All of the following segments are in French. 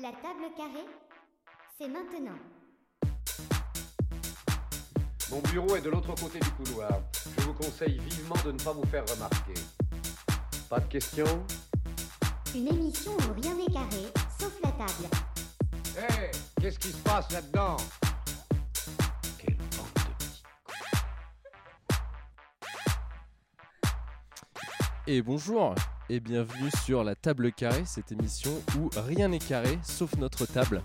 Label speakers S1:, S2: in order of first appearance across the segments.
S1: La table carrée, c'est maintenant.
S2: Mon bureau est de l'autre côté du couloir. Je vous conseille vivement de ne pas vous faire remarquer. Pas de questions?
S1: Une émission où rien n'est carré, sauf la table.
S2: Hé Qu'est-ce qui se passe là-dedans? Quelle bande de petits
S3: Et bonjour et bienvenue sur la table carrée, cette émission où rien n'est carré sauf notre table.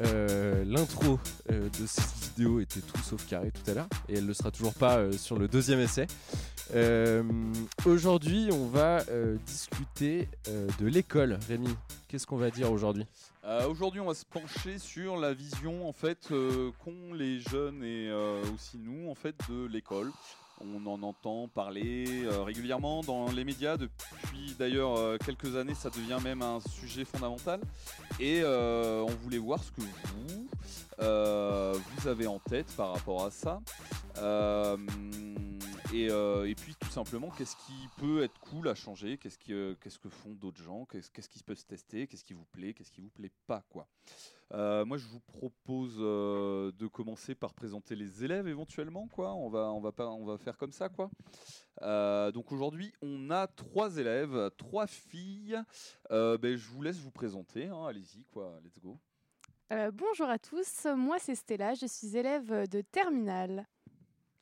S3: Euh, L'intro euh, de cette vidéo était tout sauf carré tout à l'heure et elle ne le sera toujours pas euh, sur le deuxième essai. Aujourd'hui, on va discuter de l'école. Rémi, qu'est-ce qu'on va dire aujourd'hui?
S4: Aujourd'hui, on va se pencher sur la vision en fait qu'ont les jeunes et aussi nous en fait de l'école. On en entend parler euh, régulièrement dans les médias depuis d'ailleurs euh, quelques années. Ça devient même un sujet fondamental. Et euh, on voulait voir ce que vous vous avez en tête par rapport à ça. Euh, et, puis tout simplement, qu'est-ce qui peut être cool à changer? Qu'est-ce que font d'autres gens? Qu'est-ce qui peut se tester? Qu'est-ce qui vous plaît? Qu'est-ce qui vous plaît pas Euh, Moi, je vous propose euh, de commencer par présenter les élèves éventuellement. On va, on va on va faire comme ça donc aujourd'hui, on a trois élèves, trois filles. Ben, je vous laisse vous présenter. hein. Allez-y. Let's go.
S5: Bonjour à tous, moi c'est Stella, je suis élève de terminale.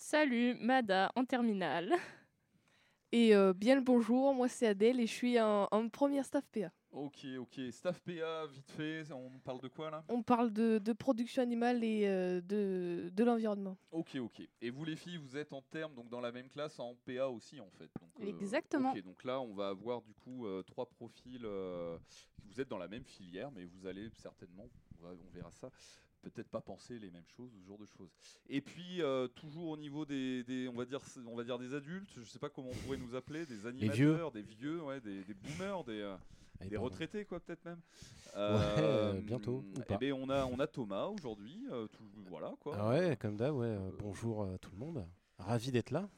S6: Salut, Mada en terminale.
S5: Et euh, bien le bonjour, moi c'est Adèle et je suis en, en première staff PA.
S4: Ok, ok. Staff PA, vite fait. On parle de quoi là?
S5: On parle de, de production animale et euh, de, de l'environnement.
S4: Ok, ok. Et vous les filles, vous êtes en terme, donc dans la même classe en PA aussi en fait. Donc, euh,
S5: Exactement.
S4: ok, donc là, on va avoir du coup euh, trois profils. euh, vous êtes dans la même filière, mais vous allez certainement, on, va- on verra ça, peut-être pas penser les mêmes choses ou ce genre de choses. Et puis euh, toujours au niveau des, des- on va dire, on va dire des adultes. Je sais pas comment on pourrait nous appeler, des animateurs, des vieux, ouais, des, des boomers, des euh,
S7: Allez,
S4: des
S7: pardon.
S4: retraités quoi peut-être même.
S7: euh, bientôt, ou
S4: eh ben, on a on a Thomas aujourd'hui, euh, voilà quoi.
S7: Ah ouais, comme d'hab, ouais. euh, bonjour à tout le monde. Ravi d'être là.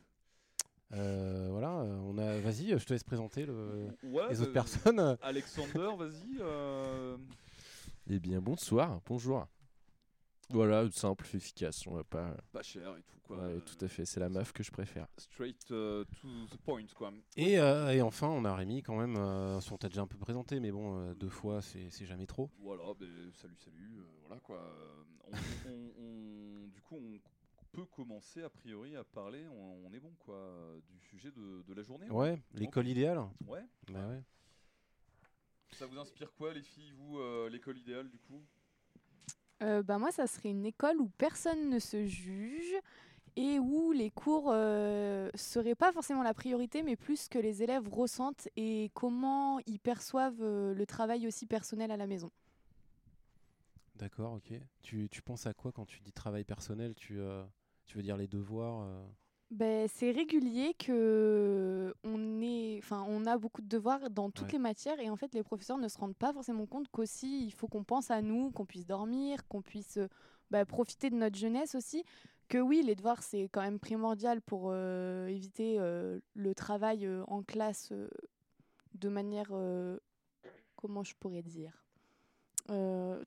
S7: Euh, voilà, euh, on a. Vas-y, je te laisse présenter le-
S4: Ouais,
S7: les autres
S4: euh,
S7: personnes.
S4: Alexander, vas-y. euh,
S3: Eh bien, bonsoir, bonjour. Voilà, simple, efficace. On va pas.
S4: pas cher et tout quoi.
S3: Ouais, tout à fait, c'est la meuf que je préfère.
S4: Straight euh, to the point quoi.
S7: Et, euh, et enfin, on a Rémi quand même. Euh, on t'a déjà un peu présenté, mais bon, euh, deux fois, c'est c'est jamais trop.
S4: Voilà, ben, salut salut, euh, voilà quoi. Euh, On, on- on- du coup on peut commencer a priori à parler, on, on est bon quoi, du sujet de, de la journée.
S7: Ouais, l'école idéale.
S4: Ouais.
S7: Bah ouais.
S4: Ça vous inspire quoi les filles, vous, euh, l'école idéale du coup?
S5: Euh, bah, moi ça serait une école où personne ne se juge et où les cours euh, seraient pas forcément la priorité mais plus ce que les élèves ressentent et comment ils perçoivent euh, le travail aussi personnel à la maison.
S7: D'accord, ok. Tu, penses à quoi quand tu dis travail personnel? Tu, veux dire les devoirs
S5: Ben, c'est régulier que on est, enfin, on a beaucoup de devoirs dans toutes
S7: Ouais.
S5: les matières et en fait, les professeurs ne se rendent pas forcément compte qu'aussi il faut qu'on pense à nous, qu'on puisse dormir, qu'on puisse euh, bah, profiter de notre jeunesse aussi. Que oui, les devoirs c'est quand même primordial pour euh, éviter euh, le travail euh, en classe de manière, comment je pourrais dire,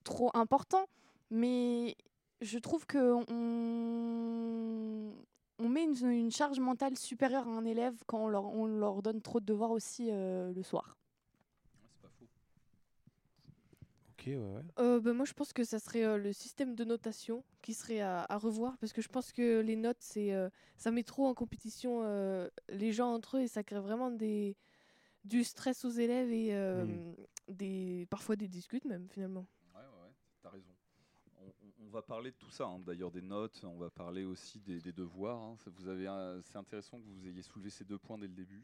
S5: trop important. Mais je trouve que on, on met une, une charge mentale supérieure à un élève quand on leur, on leur donne trop de devoirs aussi euh, le soir.
S4: Ouais, C'est pas faux.
S7: Ok, ouais, ouais.
S8: Euh, bah, moi, je pense que ça serait euh, le système de notation qui serait à, à revoir parce que je pense que les notes, c'est, euh, ça met trop en compétition euh, les gens entre eux et ça crée vraiment des, du stress aux élèves et euh, des, parfois des disputes même finalement.
S4: Ouais, ouais, ouais, t'as raison. On, va parler de tout ça, hein, d'ailleurs des notes, on va parler aussi des, des devoirs. hein. Vous avez, c'est intéressant que vous ayez soulevé ces deux points dès le début.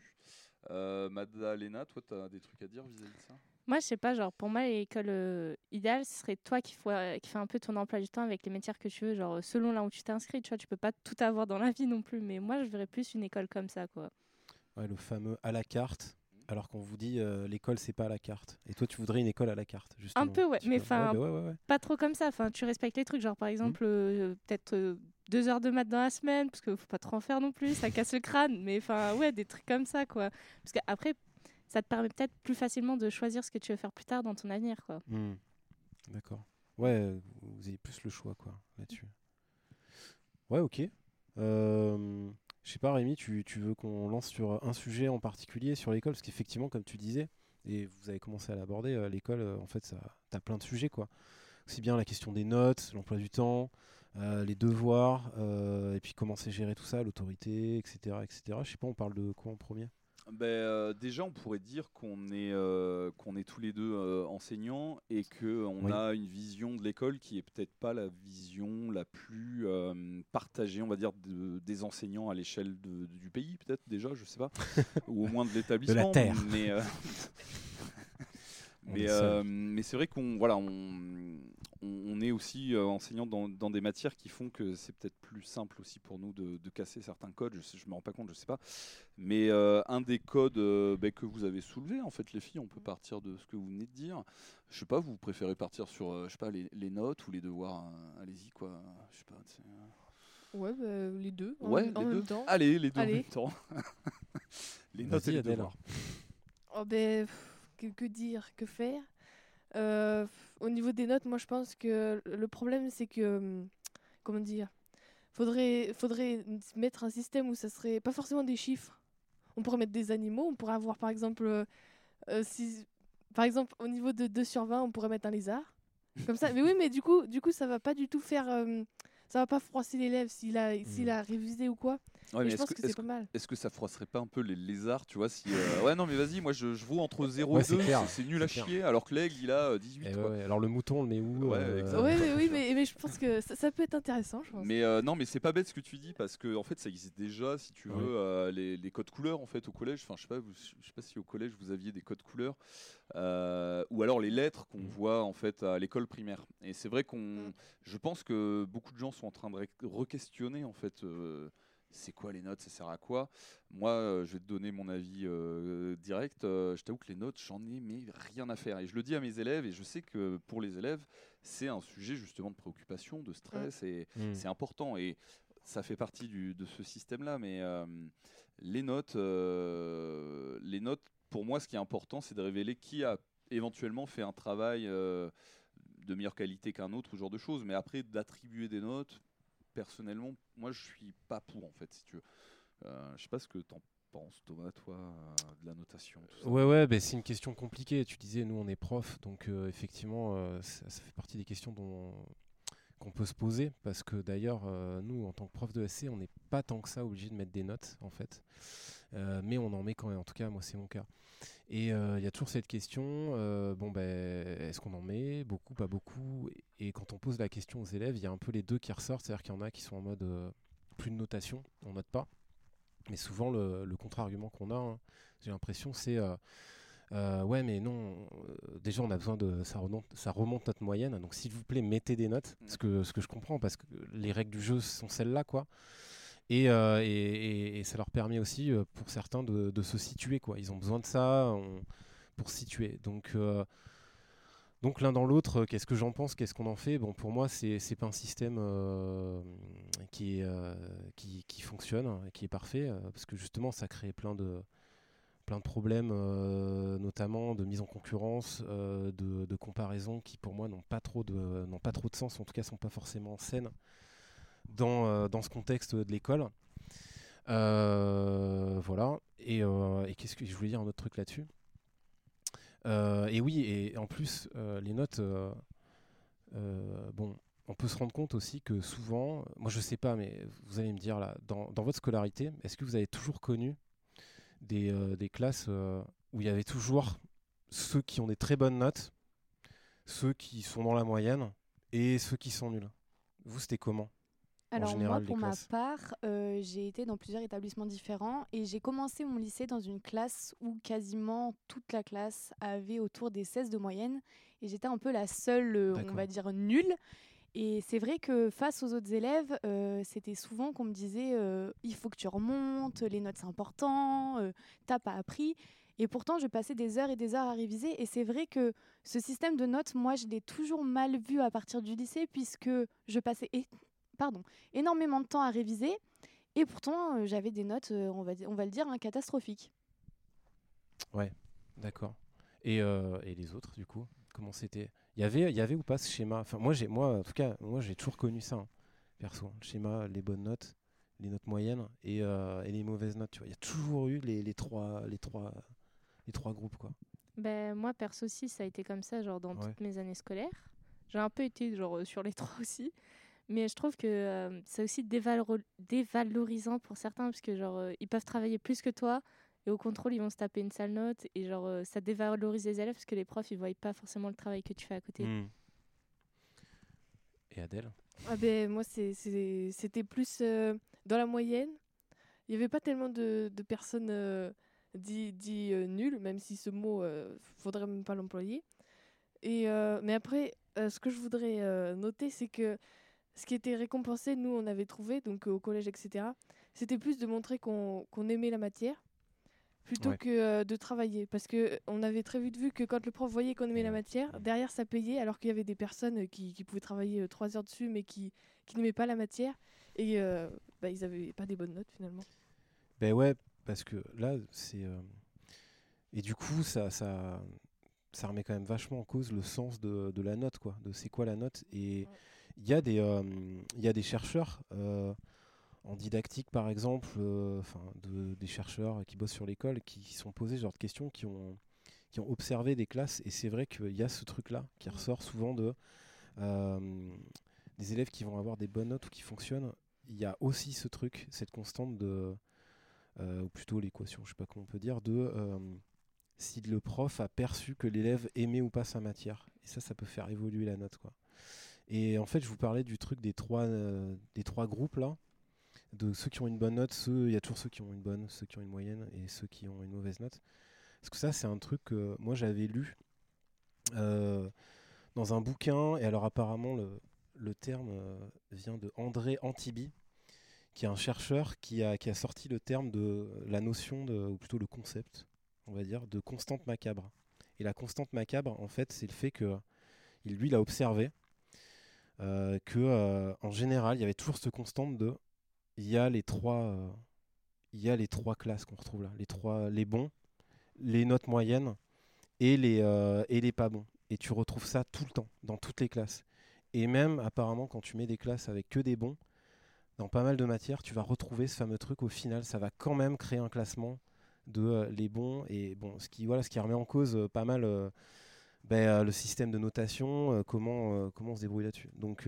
S4: Euh, Madalena, toi, tu as des trucs à dire vis-à-vis de ça?
S6: Moi, je sais pas, genre, pour moi, l'école euh, idéale, ce serait toi qui, faut- qui fais un peu ton emploi du temps avec les métiers que tu veux, genre, selon là où tu t'es inscrit, tu vois, tu peux pas tout avoir dans la vie non plus, mais moi, je verrais plus une école comme ça, quoi.
S7: Ouais, le fameux à la carte. Alors qu'on vous dit euh, l'école c'est pas à la carte. Et toi tu voudrais une école à la carte justement.
S6: Un peu, ouais,
S7: Tu
S6: mais enfin,
S7: Ouais, bah ouais, ouais, ouais.
S6: Pas trop comme ça, enfin, tu respectes les trucs, genre, par exemple, euh, peut-être euh, deux heures de maths dans la semaine, parce qu'il faut pas trop en faire non plus, ça casse le crâne, mais enfin, ouais, des trucs comme ça, quoi. Parce qu'après, ça te permet peut-être plus facilement de choisir ce que tu veux faire plus tard dans ton avenir, quoi.
S7: Hmm. D'accord. Ouais, vous avez plus le choix, quoi, là-dessus. Ouais, ok. Je sais pas, Rémi, tu, veux qu'on lance sur un sujet en particulier sur l'école? Parce qu'effectivement, comme tu disais, et vous avez commencé à l'aborder, euh, l'école, euh, en fait, ça, t'as plein de sujets, quoi. Aussi bien la question des notes, l'emploi du temps, euh, les devoirs, et puis comment c'est géré tout ça, l'autorité, etc., etc. Je sais pas, on parle de quoi en premier?
S4: Ben, euh, déjà, on pourrait dire qu'on est, euh, qu'on est tous les deux euh, enseignants et qu'on
S7: Oui.
S4: a une vision de l'école qui est peut-être pas la vision la plus partagée, on va dire, de- des enseignants à l'échelle de- du pays, peut-être déjà, je sais pas, ou au moins de l'établissement.
S7: Terre.
S4: Mais, euh,
S7: On
S4: mais, mais c'est vrai qu'on voilà, on, on- on est aussi euh, enseignant dans, dans des matières qui font que c'est peut-être plus simple aussi pour nous de, de casser certains codes. Je, je me rends pas compte, je sais pas. Mais euh, un des codes euh, ben, que vous avez soulevé, en fait, les filles, on peut partir de ce que vous venez de dire. Je sais pas, vous préférez partir sur, euh, je sais pas, les, les notes ou les devoirs. euh, Allez-y, quoi. Je sais pas.
S8: Ouais, bah, les deux. En,
S4: Ouais,
S8: même- en
S4: les
S8: même
S4: deux.
S8: temps.
S4: Allez, les deux en
S8: Allez.
S4: même temps. les notes et les devoirs.
S8: Oh ben, que dire, que faire? Euh, Au niveau des notes, moi je pense que le problème c'est que, hum, comment dire, faudrait, faudrait mettre un système où ça serait pas forcément des chiffres. On pourrait mettre des animaux, on pourrait avoir par exemple, euh, euh, si, par exemple au niveau de 2 sur 20, on pourrait mettre un lézard. Comme ça, mais oui, mais du coup, du coup ça va pas du tout faire. Euh, ça va pas froisser l'élève s'il a, s'il a révisé ou quoi.
S4: Ouais,
S8: Et
S4: mais
S8: je
S4: est-ce
S8: pense
S4: que-
S8: que, c'est pas mal.
S4: Est-ce que ça froisserait pas un peu les lézards, tu vois si, euh, Ouais, non, mais vas-y, moi je, je vaux entre 0
S7: Ouais,
S4: et
S7: c'est
S4: 2,
S7: clair,
S4: c'est- nul à
S7: clair.
S4: chier, alors que l'aigle il a euh, 18.
S7: Eh
S4: quoi.
S7: ouais, Alors le mouton, on le met où
S4: Ouais,
S7: euh.
S8: Ouais, mais oui, mais, mais je pense que ça, ça peut être intéressant, je pense.
S4: Mais euh, non, mais c'est pas bête ce que tu dis parce que en fait ça existe déjà, si tu veux, euh, les, les codes couleurs en fait au collège. Enfin, je sais pas, vous- je sais pas si au collège vous aviez des codes couleurs euh, ou alors les lettres qu'on
S7: Mhm.
S4: voit en fait à l'école primaire. Et c'est vrai qu'on,
S8: Mhm.
S4: je pense que beaucoup de gens sont en train de re-questionner en fait. euh, c'est quoi les notes Ça sert à quoi? Moi, euh, je vais te donner mon avis euh, direct. Euh, je t'avoue que les notes, j'en ai mais rien à faire. Et je le dis à mes élèves, et je sais que pour les élèves, c'est un sujet justement de préoccupation, de stress, et
S7: Hmm.
S4: c'est important. Et ça fait partie du- de ce système-là. Mais euh, les notes, euh, les notes, pour moi, ce qui est important, c'est de révéler qui a éventuellement fait un travail euh, de meilleure qualité qu'un autre, ce genre de choses. Mais après, d'attribuer des notes, personnellement, moi, je suis pas pour, en fait, si tu veux. Euh, je sais pas ce que t'en penses, Thomas, toi, euh, de la notation. tout ça.
S7: Ouais, ouais, bah, c'est une question compliquée. Tu disais, nous, on est prof, donc euh, effectivement, ça, fait partie des questions dont qu'on peut se poser, parce que d'ailleurs, nous, en tant que prof de SC, on n'est pas tant que ça obligé de mettre des notes, en fait. Euh, mais on en met quand même, en tout cas, moi, c'est mon cas. Et euh, il y a toujours cette question, euh, bon, ben, est-ce qu'on en met Beaucoup, pas beaucoup? Et quand on pose la question aux élèves, il y a un peu les deux qui ressortent, c'est-à-dire qu'il y en a qui sont en mode plus de notation, on note pas. Mais souvent, le, le contre-argument qu'on a, hein, j'ai l'impression, c'est euh, euh, ouais, mais non, euh, déjà on a besoin de. Ça remonte, ça remonte notre moyenne, donc s'il vous plaît, mettez des notes, ce que, ce que je comprends, parce que les règles du jeu sont celles-là, quoi. Et, euh, et, ça leur permet aussi, euh, pour certains, de, se situer. Ils ont besoin de ça pour se situer. Donc. euh, l'un dans l'autre, qu'est-ce que j'en pense, qu'est-ce qu'on en fait? Bon, pour moi, c'est c'est pas un système qui, fonctionne, hein, qui est parfait, parce que justement, ça crée plein de, problèmes, notamment de mise en concurrence, de, de comparaison, qui pour moi n'ont pas trop de, sens, en tout cas, sont pas forcément saines dans, euh, dans ce contexte de l'école. Euh, voilà. Et, euh, et qu'est-ce que je voulais dire un autre truc là-dessus? Et oui, et en plus, les notes, bon, on peut se rendre compte aussi que souvent, moi je sais pas, mais vous allez me dire là, dans, dans votre scolarité, est-ce que vous avez toujours connu des, des classes où il y avait toujours ceux qui ont des très bonnes notes, ceux qui sont dans la moyenne et ceux qui sont nuls? Vous, c'était comment?
S5: Alors
S7: général,
S5: moi, pour ma part, euh, j'ai été dans plusieurs établissements différents et j'ai commencé mon lycée dans une classe où quasiment toute la classe avait autour des 16 de moyenne et j'étais un peu la seule, euh, on va dire, nulle. Et c'est vrai que face aux autres élèves, euh, c'était souvent qu'on me disait il faut que tu remontes, les notes c'est important, t'as pas appris. Et pourtant, je passais des heures et des heures à réviser. Et c'est vrai que ce système de notes, moi, je l'ai toujours mal vu à partir du lycée, puisque je passais pardon, énormément de temps à réviser. Et pourtant, euh, j'avais des notes, euh, on, va, on va le dire, hein, catastrophiques.
S7: D'accord. Et, euh, et les autres, du coup Comment c'était? Il y avait, il y avait ou pas ce schéma? Enfin, moi, j'ai, moi, en tout cas, moi, j'ai toujours connu ça, hein, perso. Le schéma, les bonnes notes, les notes moyennes et, euh, et les mauvaises notes. Tu vois, il y a toujours eu les, les trois, les trois, les trois groupes, quoi.
S6: Ben, moi, perso aussi, ça a été comme ça, genre dans
S7: Ouais.
S6: toutes mes années scolaires. J'ai un peu été genre euh, sur les trois aussi. Mais je trouve que euh, c'est aussi dévalorisant pour certains, parce que genre, euh, ils peuvent travailler plus que toi. Et au contrôle, ils vont se taper une sale note. Et genre, euh, ça dévalorise les élèves, parce que les profs, ils voient pas forcément le travail que tu fais à côté.
S7: Hmm. Et Adèle?
S8: Ah ben, moi, c'était plus euh, dans la moyenne. Il n'y avait pas tellement de, de personnes euh, dit, dit euh, nulles, même si ce mot, euh, faudrait même pas l'employer. Et euh, mais après, euh, ce que je voudrais euh, noter, c'est que ce qui était récompensé, nous, on avait trouvé, donc euh, au collège, etc., c'était plus de montrer qu'on aimait la matière plutôt
S7: Ouais.
S8: que euh, de travailler. Parce que on avait très vite vu que quand le prof voyait qu'on aimait la matière, derrière ça payait, alors qu'il y avait des personnes euh, qui, qui pouvaient travailler euh, trois heures dessus, mais qui, qui n'aimaient pas la matière, et euh, bah, ils n'avaient pas des bonnes notes finalement.
S7: Ben ouais, parce que là, c'est. Et du coup, ça, ça, ça remet quand même vachement en cause le sens de, de la note, quoi. De c'est quoi la note. Et il y, a des, euh, il y a des chercheurs euh, en didactique, par exemple, euh, enfin, de, des chercheurs qui bossent sur l'école, qui se sont posés ce genre de questions, qui ont, qui ont observé des classes. Et c'est vrai qu'il y a ce truc-là qui ressort souvent de. des élèves qui vont avoir des bonnes notes ou qui fonctionnent. Il y a aussi ce truc, cette constante de euh, ou plutôt l'équation, je sais pas comment on peut dire, de euh, si le prof a perçu que l'élève aimait ou pas sa matière. Et ça, ça peut faire évoluer la note, quoi. Et en fait, je vous parlais du truc des trois, euh, des trois groupes là, de ceux qui ont une bonne note, il y a toujours ceux qui ont une bonne, ceux qui ont une moyenne et ceux qui ont une mauvaise note. Parce que ça, c'est un truc que moi j'avais lu euh, dans un bouquin, et alors apparemment le, terme euh, vient de André Antibi, qui est un chercheur qui a, qui a sorti le terme de la notion, ou plutôt le concept, on va dire, de constante macabre. Et la constante macabre, en fait, c'est le fait que il, lui, il a observé euh, euh, en général, il y avait toujours cette constante de il y a les trois, euh, il y a les trois classes qu'on retrouve là, les trois, les bons, les notes moyennes et les euh, et les pas bons. Et tu retrouves ça tout le temps dans toutes les classes. Et même apparemment, quand tu mets des classes avec que des bons, dans pas mal de matières, tu vas retrouver ce fameux truc au final. Ça va quand même créer un classement de les bons et bon, ce qui voilà, ce qui remet en cause pas mal ben, le système de notation, euh, comment euh, comment on se débrouille là-dessus. Donc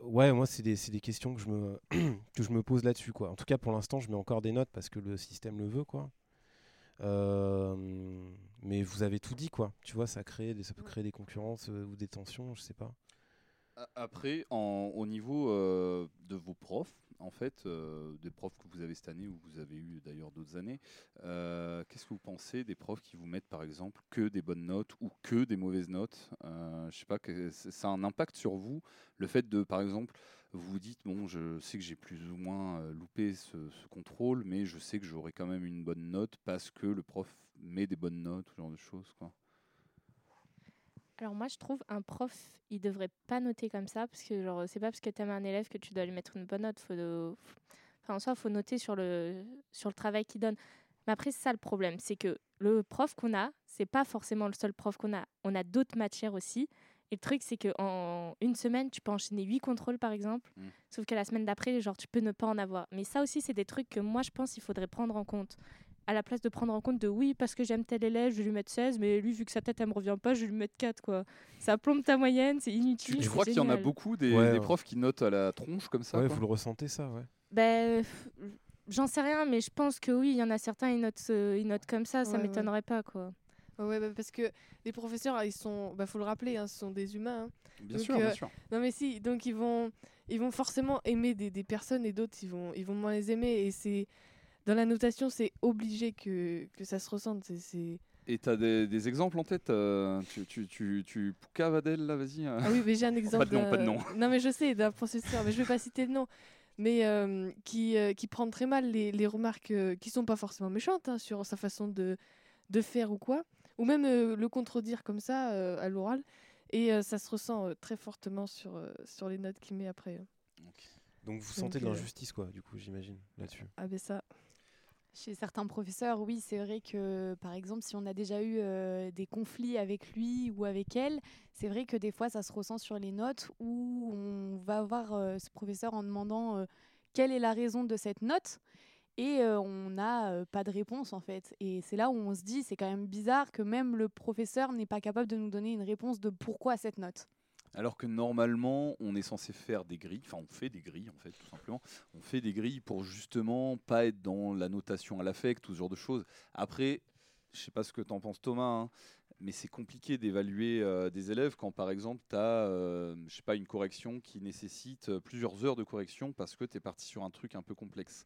S7: ouais, moi c'est des, c'est des questions que je me que je me pose là-dessus quoi. En tout cas pour l'instant, je mets encore des notes parce que le système le veut quoi. Euh, mais vous avez tout dit quoi. Tu vois, ça crée des, ça peut créer des concurrences euh, ou des tensions, je sais pas.
S4: Après, au niveau euh, de vos profs, en fait, euh, des profs que vous avez cette année ou que vous avez eu d'ailleurs d'autres années, euh, qu'est-ce que vous pensez des profs qui vous mettent par exemple que des bonnes notes ou que des mauvaises notes? Je sais pas, ça a un impact sur vous, le fait de, par exemple, vous vous dites bon, je sais que j'ai plus ou moins loupé ce, ce contrôle, mais je sais que j'aurai quand même une bonne note parce que le prof met des bonnes notes, ce genre de choses, quoi?
S6: Alors moi je trouve un prof il devrait pas noter comme ça parce que genre c'est pas parce que tu aimes un élève que tu dois lui mettre une bonne note. Faut de- faut- enfin en soi faut noter sur le sur le travail qu'il donne. Mais après c'est ça le problème c'est que le prof qu'on a c'est pas forcément le seul prof qu'on a. On a d'autres matières aussi. Et le truc c'est que en une semaine tu peux enchaîner huit contrôles par exemple.
S4: Mm.
S6: sauf que la semaine d'après genre tu peux ne pas en avoir. Mais ça aussi c'est des trucs que moi je pense il faudrait prendre en compte à la place de prendre en compte de oui parce que j'aime tel élève je vais lui mettre 16 mais lui vu que sa tête elle me revient pas je vais lui mettre 4 quoi ça plombe ta moyenne c'est inutile
S4: tu
S6: c'est
S4: crois qu'il y en a beaucoup des,
S7: Ouais,
S4: des
S7: ouais.
S4: profs qui notent à la tronche comme ça
S7: ouais,
S4: quoi
S7: vous le ressentez ça, ouais.
S6: Ben, f- j'en sais rien mais je pense que oui il y en a certains ils notent euh, ils notent comme ça ça
S8: Ouais,
S6: m'étonnerait pas quoi
S8: Ouais, bah, parce que les professeurs, ils sont, bah, faut le rappeler, hein, ce sont des humains. hein.
S4: Bien
S8: Donc,
S4: sûr, bien
S8: euh,
S4: sûr.
S8: Non mais si, donc ils vont, ils vont forcément aimer des, des personnes et d'autres ils vont, ils vont moins les aimer et c'est dans la notation c'est obligé que, que ça se ressente. C'est, c'est-
S4: Et t'as des, des exemples en tête euh, Tu, tu, tu, tu là, vas-y. euh.
S8: Ah oui, mais j'ai un exemple.
S4: de nom, pas de
S8: d'un-
S4: nom.
S8: Non mais je sais d'un professeur, mais je vais pas citer le nom, mais euh, qui, euh, qui prend très mal les, les remarques euh, qui sont pas forcément méchantes hein, sur sa façon de, de faire ou quoi, ou même euh, le contredire comme ça euh, à l'oral. Et euh, ça se ressent euh, très fortement sur, euh, sur les notes qu'il met après. hein.
S7: Donc vous
S8: Donc,
S7: sentez de
S8: euh,
S7: l'injustice, quoi, du coup, j'imagine, là-dessus.
S8: Ah ben ça.
S5: Chez certains professeurs, oui, c'est vrai que, par exemple, si on a déjà eu euh, des conflits avec lui ou avec elle, c'est vrai que des fois, ça se ressent sur les notes où on va voir euh, ce professeur en demandant euh, quelle est la raison de cette note et on n'a pas de réponse en fait. Et c'est là où on se dit, c'est quand même bizarre que même le professeur n'est pas capable de nous donner une réponse de pourquoi cette note.
S4: Alors que normalement, on est censé faire des grilles, enfin on fait des grilles en fait, tout simplement. On fait des grilles pour justement pas être dans la notation à l'affect, tout ce genre de choses. Après, je sais pas ce que t'en penses Thomas, hein, mais c'est compliqué d'évaluer euh, des élèves quand par exemple tu as, je sais pas, une correction qui nécessite euh, plusieurs heures de correction parce que tu es parti sur un truc un peu complexe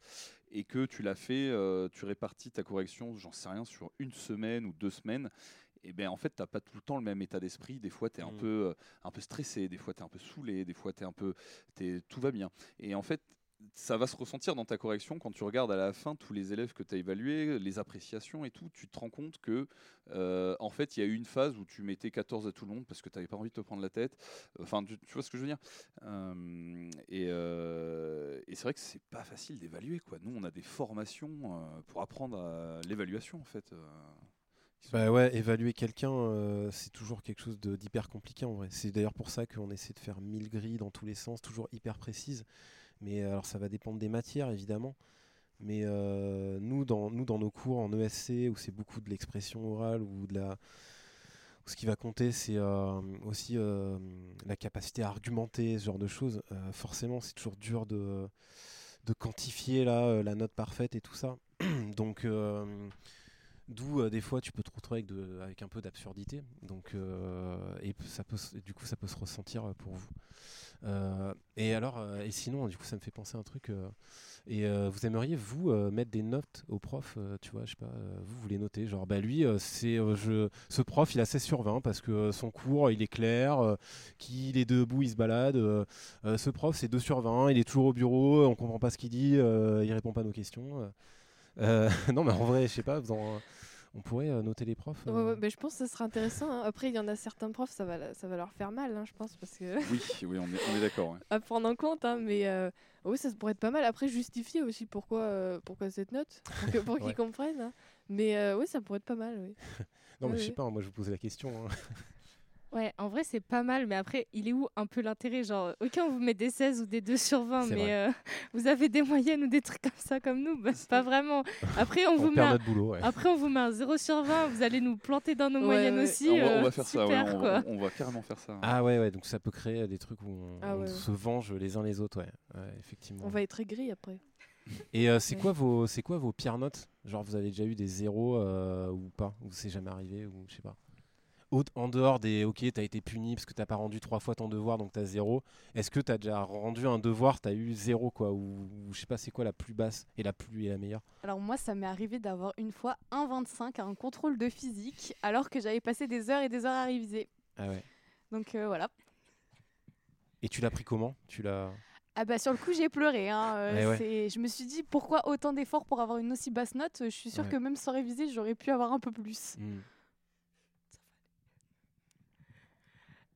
S4: et que tu l'as fait, euh, tu répartis ta correction, j'en sais rien, sur une semaine ou deux semaines et bien en fait, tu n'as pas tout le temps le même état d'esprit. Des fois, tu es un,
S3: Mm.
S4: peu, euh, un peu stressé, des fois, tu es un peu saoulé, des fois, tu es un peu. t'es- tout va bien. Et en fait, ça va se ressentir dans ta correction quand tu regardes à la fin tous les élèves que tu as évalués, les appréciations et tout. Tu te rends compte que, euh, en fait, il y a eu une phase où tu mettais 14 à tout le monde parce que tu n'avais pas envie de te prendre la tête. Enfin, tu, tu vois ce que je veux dire? Euh, Et, euh, et c'est vrai que c'est pas facile d'évaluer. quoi. Nous, on a des formations pour apprendre à l'évaluation, en fait.
S7: Bah ouais, évaluer quelqu'un, euh, c'est toujours quelque chose d'hyper compliqué en vrai. C'est d'ailleurs pour ça qu'on essaie de faire 1000 grilles dans tous les sens, toujours hyper précises. Mais euh, alors ça va dépendre des matières évidemment. Mais euh, nous, dans, nous, dans nos cours en ESC, où c'est beaucoup de l'expression orale ou de la. où ce qui va compter, c'est euh, aussi la capacité à argumenter, ce genre de choses. Forcément, c'est toujours dur de, de quantifier là, la note parfaite et tout ça. Donc. D'où euh, des fois tu peux te retrouver avec, avec un peu d'absurdité. Donc euh, et ça peut, du coup ça peut se ressentir euh, pour vous. Et alors et sinon du coup ça me fait penser à un truc. et vous aimeriez vous mettre des notes aux profs, euh, tu vois, je sais pas, vous vous les notez, genre bah lui c'est je ce prof il a 16 sur 20 parce que son cours il est clair, qu'il est debout il se balade. ce prof c'est 2 sur 20, il est toujours au bureau, on comprend pas ce qu'il dit, il répond pas à nos questions. non mais en vrai je sais pas, vous on pourrait euh, noter les profs. Euh.
S8: ouais, mais je pense que ça sera intéressant. hein. Après, il y en a certains profs, ça va, la- ça va leur faire mal, hein, je pense, parce que
S4: Oui, oui, on est, on est d'accord. ouais.
S8: à prendre en compte. hein, mais euh, oui, ça pourrait être pas mal. Après, justifier aussi pourquoi, euh, pourquoi cette note, pour que- pour qu'ils comprennent. hein. Mais euh, oui, ça pourrait être pas mal. Oui.
S7: Non, mais
S8: Ouais,
S7: je sais
S8: ouais.
S7: pas, moi je vous posais la question. Hein.
S6: Ouais, en vrai, c'est pas mal, mais après, il est où un peu l'intérêt? Genre, ok, on vous met des 16 ou des 2 sur 20,
S7: C'est
S6: mais euh, vous avez des moyennes ou des trucs comme ça comme nous? Bah, Pas vraiment. Après, on, vous
S7: On
S6: met un...
S7: notre boulot. ouais.
S6: Après, on vous met un 0 sur 20, vous allez nous planter dans nos
S8: Ouais,
S6: moyennes
S8: ouais.
S6: aussi.
S4: on, va, on
S6: euh,
S4: va faire ça, ouais,
S6: super,
S4: on,
S6: quoi.
S4: va, on va carrément faire ça.
S7: Ah ouais, ouais, donc ça peut créer des trucs où on,
S8: Ah
S7: on se venge les uns les autres, ouais, ouais effectivement.
S8: On va être aigris après.
S7: Et euh, c'est
S8: Ouais.
S7: quoi vos, c'est quoi vos pires notes? Genre vous avez déjà eu des zéros euh, ou pas? Ou c'est jamais arrivé? Ou je sais pas. En dehors des, ok, t'as été puni parce que t'as pas rendu trois fois ton devoir, donc t'as zéro. Est-ce que t'as déjà rendu un devoir, t'as eu zéro quoi Ou ou je sais pas, c'est quoi la plus basse et la plus et la meilleure?
S5: Alors moi, ça m'est arrivé d'avoir une fois 1,25 à un contrôle de physique, alors que j'avais passé des heures et des heures à réviser.
S7: Ah ouais.
S5: Donc euh, voilà.
S7: Et tu l'as pris comment? Tu l'as.
S5: Ah bah sur le coup j'ai pleuré. hein, euh,
S7: ouais.
S5: Je me suis dit pourquoi autant d'efforts pour avoir une aussi basse note? Je suis sûre
S7: Ouais.
S5: que même sans réviser j'aurais pu avoir un peu plus.
S7: Hmm.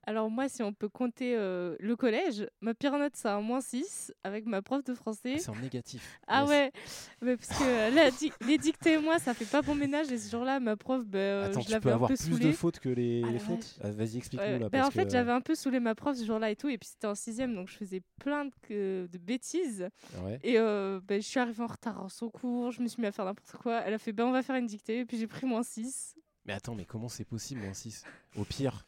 S6: Alors moi, si on peut compter euh, le collège, ma pire note, c'est un moins 6 avec ma prof de français.
S7: Ah, c'est en négatif.
S6: Ah
S7: Yes.
S6: ouais, mais parce que euh, la di- les dictées moi, ça fait pas bon ménage. Et ce jour-là, ma prof, bah, euh,
S7: Attends,
S6: je
S7: tu
S6: l'avais
S7: peux
S6: un
S7: avoir
S6: peu
S7: plus
S6: saoulée.
S7: de fautes que les,
S5: Ah
S7: les fautes? Ah, Vas-y, explique-nous
S6: Ouais,
S7: là.
S6: bah,
S7: parce
S6: en fait,
S7: que-
S6: j'avais un peu saoulé ma prof ce jour-là et tout, et puis c'était en sixième, donc je faisais plein de, bêtises.
S7: Ouais.
S6: Et euh, bah, je suis arrivée en retard en son cours, je me suis mis à faire n'importe quoi. Elle a fait, ben on va faire une dictée, et puis j'ai pris moins 6.
S7: Mais attends, mais comment c'est possible, moins 6 Au pire,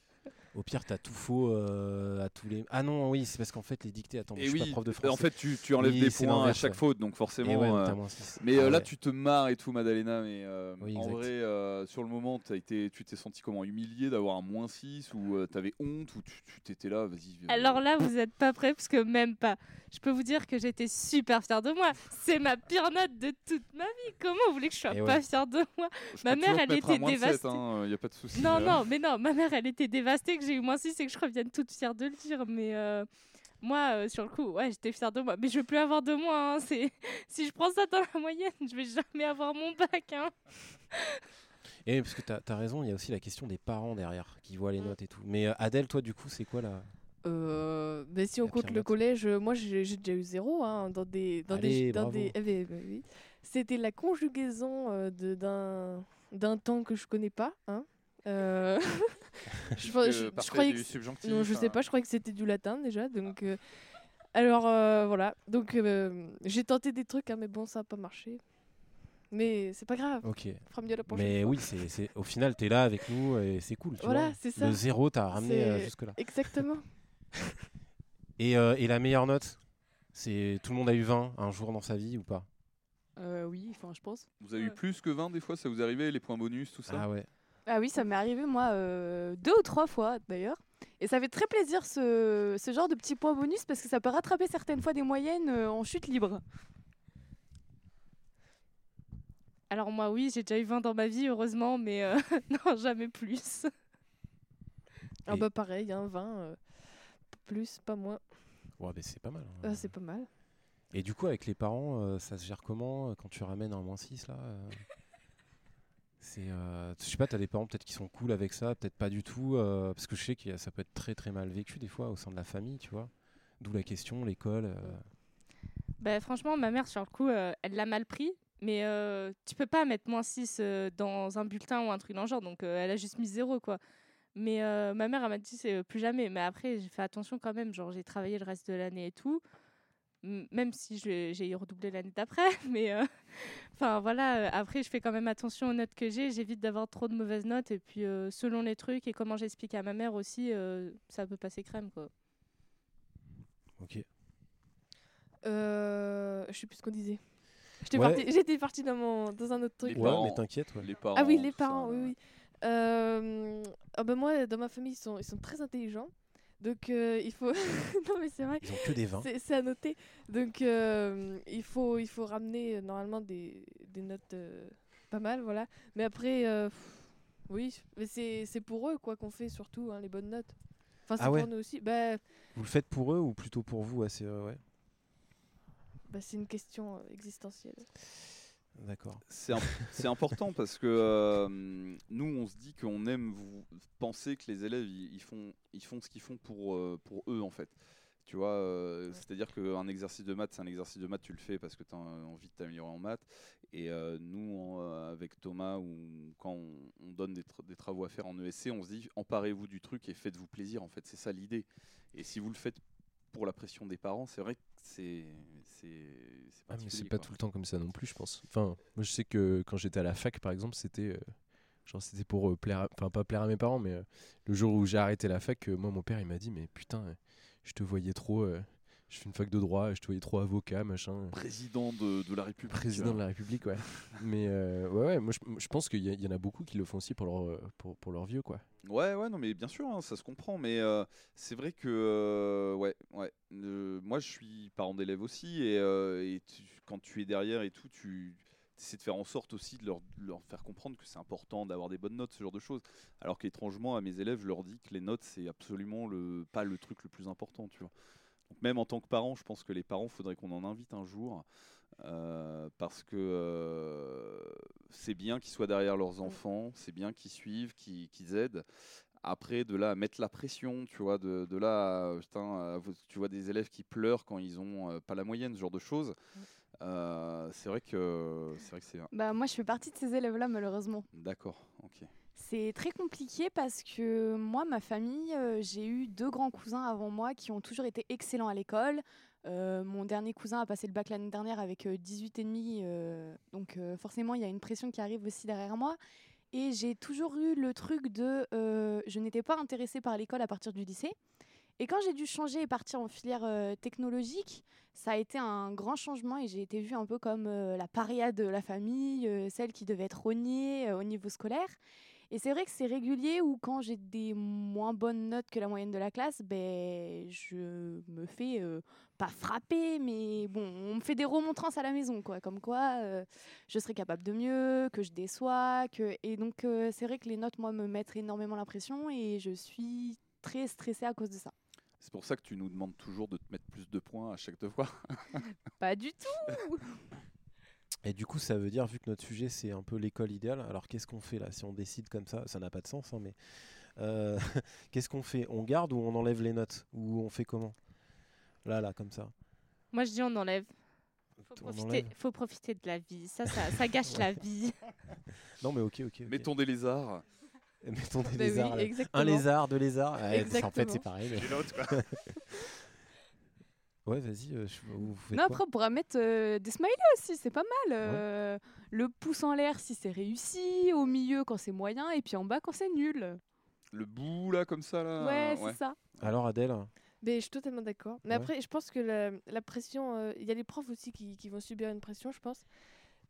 S7: au pire, t'as tout faux euh, à tous les. Ah non, oui, c'est parce qu'en fait, les dictées. Attends,
S4: Et
S7: je suis
S4: oui,
S7: pas prof de français.
S4: en fait, tu, tu enlèves
S7: Oui,
S4: des points à chaque
S7: ouais.
S4: faute, donc forcément.
S7: ouais,
S4: euh,
S7: t'as moins 6.
S4: Mais
S7: Ah
S4: euh, là,
S7: ouais.
S4: tu te marres et tout, Madalena, mais euh,
S7: Oui,
S4: en
S7: exact.
S4: vrai, euh, sur le moment, as été, tu t'es senti comment? Humilié d'avoir un moins 6 ou euh, t'avais honte ou tu t'étais là, vas-y.
S6: Alors là, vous êtes pas prêts, parce que même pas. Je peux vous dire que j'étais super fière de moi. C'est ma pire note de toute ma vie. Comment vous voulez que je sois
S7: Et
S6: pas
S7: ouais.
S6: fière de moi?
S4: Je
S6: ma mère, elle était dévastée.
S4: hein, y a pas de souci.
S6: Non,
S4: euh.
S6: non, mais non, ma mère, elle était dévastée que j'ai eu moins 6 et que je revienne toute fière de le dire. Mais euh, moi, euh, sur le coup, ouais, j'étais fière de moi. Mais je veux plus avoir de moi. hein, c'est... Si je prends ça dans la moyenne, je vais jamais avoir mon bac. Hein.
S7: Et parce que t'as as raison, il y a aussi la question des parents derrière qui voient les
S8: Mm.
S7: notes et tout. Mais euh, Adèle, toi, du coup, c'est quoi la.
S8: Euh, mais si on compte le collège, moi j'ai déjà eu zéro hein, dans des dans
S7: Allez,
S8: des dans
S7: bravo.
S8: des eh ben, ben oui. C'était la conjugaison euh, de- d'un d'un temps que je connais pas. Hein. Euh, je, je- je croyais
S4: du
S8: que non, je sais pas. Je croyais que c'était du latin déjà. Donc, euh, alors euh, voilà. Donc euh, j'ai tenté des trucs, hein, mais bon, ça a pas marché. Mais c'est pas grave.
S7: Ok.
S8: Fera mieux la prochaine
S7: Mais
S8: fois.
S7: oui, c'est, c'est- au final, tu es là avec nous et c'est cool. tu
S8: Voilà,
S7: vois.
S8: c'est ça.
S7: Le zéro t'a ramené euh,
S8: C'est-
S7: jusque-là.
S8: Exactement.
S7: Et, euh, et la meilleure note c'est Tout le monde a eu 20 un jour dans sa vie ou pas?
S5: Euh, oui, enfin, je pense.
S4: Vous avez eu plus que 20 des fois, ça vous arrivait, les points bonus, tout ça?
S7: Ah ouais.
S5: Ah oui, ça m'est arrivé moi euh, deux ou trois fois d'ailleurs. Et ça fait très plaisir ce, ce genre de petits points bonus parce que ça peut rattraper certaines fois des moyennes euh, en chute libre.
S6: Alors moi oui, j'ai déjà eu 20 dans ma vie, heureusement, mais euh, non, jamais plus.
S8: Ah bah pareil, hein, 20. euh, plus, pas moins.
S7: Ouais, mais c'est pas mal. hein.
S8: Ah, c'est pas mal.
S7: Et du coup, avec les parents, euh, ça se gère comment quand tu ramènes un moins 6 là euh? C'est, euh, je sais pas, t'as des parents peut-être qui sont cool avec ça, peut-être pas du tout, euh, parce que je sais que ça peut être très très mal vécu des fois au sein de la famille, tu vois. D'où la question, l'école. euh,
S6: Bah, franchement, ma mère, sur le coup, euh, elle l'a mal pris. Mais euh, tu peux pas mettre moins 6 euh, dans un bulletin ou un truc dans le genre. Donc, elle a juste mis 0, quoi. Mais ma mère, elle m'a dit c'est plus jamais. Mais après, j'ai fait attention quand même. Genre, j'ai travaillé le reste de l'année et tout. Même si j'ai redoublé l'année d'après. Mais euh, enfin, voilà. euh, Après, je fais quand même attention aux notes que j'ai. J'évite d'avoir trop de mauvaises notes. Et puis, euh, selon les trucs et comment j'explique à ma mère aussi, euh, ça peut passer crème, quoi.
S7: Ok.
S8: Euh, je sais plus ce qu'on disait. J'étais
S7: Ouais.
S8: partie, dans, mon, dans un autre truc.
S4: Les
S7: Ouais,
S4: parents-
S7: mais t'inquiète. ouais.
S4: Les parents.
S8: Ah oui, les
S4: ça,
S8: parents, oui. Euh, ah ben moi, dans ma famille, ils sont, ils sont très intelligents. Donc, euh, il faut. non, mais c'est vrai.
S7: Ils ont que des 20.
S8: C'est à noter. Donc, euh, il, faut, il faut ramener euh, normalement des, des notes euh, pas mal, voilà. Mais après, pff, oui, mais c'est pour eux quoi qu'on fait surtout, hein, les bonnes notes. Enfin, c'est
S7: Ah ouais.
S8: pour nous aussi. Bah,
S7: Vous le faites pour eux ou plutôt pour vous assez, ouais?
S8: bah, c'est une question existentielle.
S7: D'accord.
S4: C'est imp- c'est important parce que euh, nous, on se dit qu'on aime vous penser que les élèves, ils, ils font, ils font ce qu'ils font pour, euh, pour eux, en fait. Tu vois, euh, c'est-à-dire qu'un exercice de maths, c'est un exercice de maths, tu le fais parce que tu as envie de t'améliorer en maths. Et euh, nous, en, euh, avec Thomas, ou quand on, on donne des, tra- des travaux à faire en ESC, on se dit emparez-vous du truc et faites-vous plaisir. En fait, c'est ça l'idée. Et si vous le faites pour la pression des parents, c'est vrai que c'est c'est c'est
S3: Ah, mais c'est pas tout le temps comme ça non plus, je pense. Enfin, moi je sais que quand j'étais à la fac, par exemple, c'était euh, genre c'était pour euh, plaire, à- enfin pas plaire à mes parents, mais euh, le jour où j'ai arrêté la fac, moi mon père il m'a dit mais putain, je te voyais trop, je fais une fac de droit, je te voyais trop avocat, machin.
S4: président de, de la République.
S3: Président de la République, ouais. mais euh, ouais, ouais, moi je, je pense qu'il y, en a beaucoup qui le font aussi pour leur, euh, pour, pour leur vieux, quoi.
S4: Ouais, ouais, non, mais bien sûr, hein, ça se comprend. Mais euh, c'est vrai que, euh, ouais, ouais. moi, je suis parent d'élève aussi, et, et tu- quand tu es derrière et tout, tu essaies de faire en sorte aussi de leur, de leur faire comprendre que c'est important d'avoir des bonnes notes, ce genre de choses. Alors qu'étrangement, à mes élèves, je leur dis que les notes, c'est absolument le, pas le truc le plus important, tu vois. Donc même en tant que parent, je pense que les parents, faudrait qu'on en invite un jour. euh, parce que euh, c'est bien qu'ils soient derrière leurs enfants, c'est bien qu'ils suivent, qu'ils aident. Après, de là à mettre la pression, tu vois, de, de là à, putain, à tu vois des élèves qui pleurent quand ils ont euh, pas la moyenne, ce genre de choses. Euh, c'est vrai que c'est vrai que c'est
S5: Bah moi je fais partie de ces élèves-là malheureusement.
S4: d'accord, ok.
S5: C'est très compliqué parce que moi, ma famille, euh, j'ai eu deux grands cousins avant moi qui ont toujours été excellents à l'école. Euh, mon dernier cousin a passé le bac l'année dernière avec euh, 18 et demi, euh, donc forcément il y a une pression qui arrive aussi derrière moi. Et j'ai toujours eu le truc de, je n'étais pas intéressée par l'école à partir du lycée. Et quand j'ai dû changer et partir en filière technologique, ça a été un grand changement et j'ai été vue un peu comme la paria de la famille, celle qui devait être rognée au niveau scolaire. Et c'est vrai que c'est régulier où quand j'ai des moins bonnes notes que la moyenne de la classe, ben je me fais euh, pas frapper, mais bon, on me fait des remontrances à la maison, quoi, comme quoi euh, je serais capable de mieux, que je déçois, que et donc euh, c'est vrai que les notes moi me mettent énormément la pression et je suis très stressée à cause de ça.
S4: C'est pour ça que tu nous demandes toujours de te mettre plus de points à chaque fois.
S5: Pas du tout.
S7: Et du coup, ça veut dire, vu que notre sujet c'est un peu l'école idéale, alors qu'est-ce qu'on fait là Si on décide comme ça, ça n'a pas de sens, hein, mais euh, qu'est-ce qu'on fait? On garde ou on enlève les notes? Ou on fait comment? Là, là, comme ça.
S6: Moi, je dis on enlève. Faut
S7: on
S6: profiter,
S7: enlève.
S6: faut profiter de la vie. Ça, ça, ça gâche la vie.
S7: Non, mais ok, ok. ok.
S4: Mettons des lézards.
S7: Mettons des
S8: Bah
S7: lézards. Un lézard, deux lézards. Ouais, en fait,
S8: Exactement.
S7: c'est pareil. mais-. Ouais, vas-y, euh, je- vous faites
S5: Non, après, on pourra mettre euh, des smileys aussi, c'est pas mal. euh, Le pouce en l'air si c'est réussi, au milieu quand c'est moyen, et puis en bas quand c'est nul.
S4: Le bout là comme ça là.
S5: ouais, c'est ça.
S7: Alors, Adèle
S8: Mais je suis totalement d'accord. Mais
S7: Ouais.
S8: après, je pense que la, la pression, euh, il y a les profs aussi qui, qui vont subir une pression, je pense.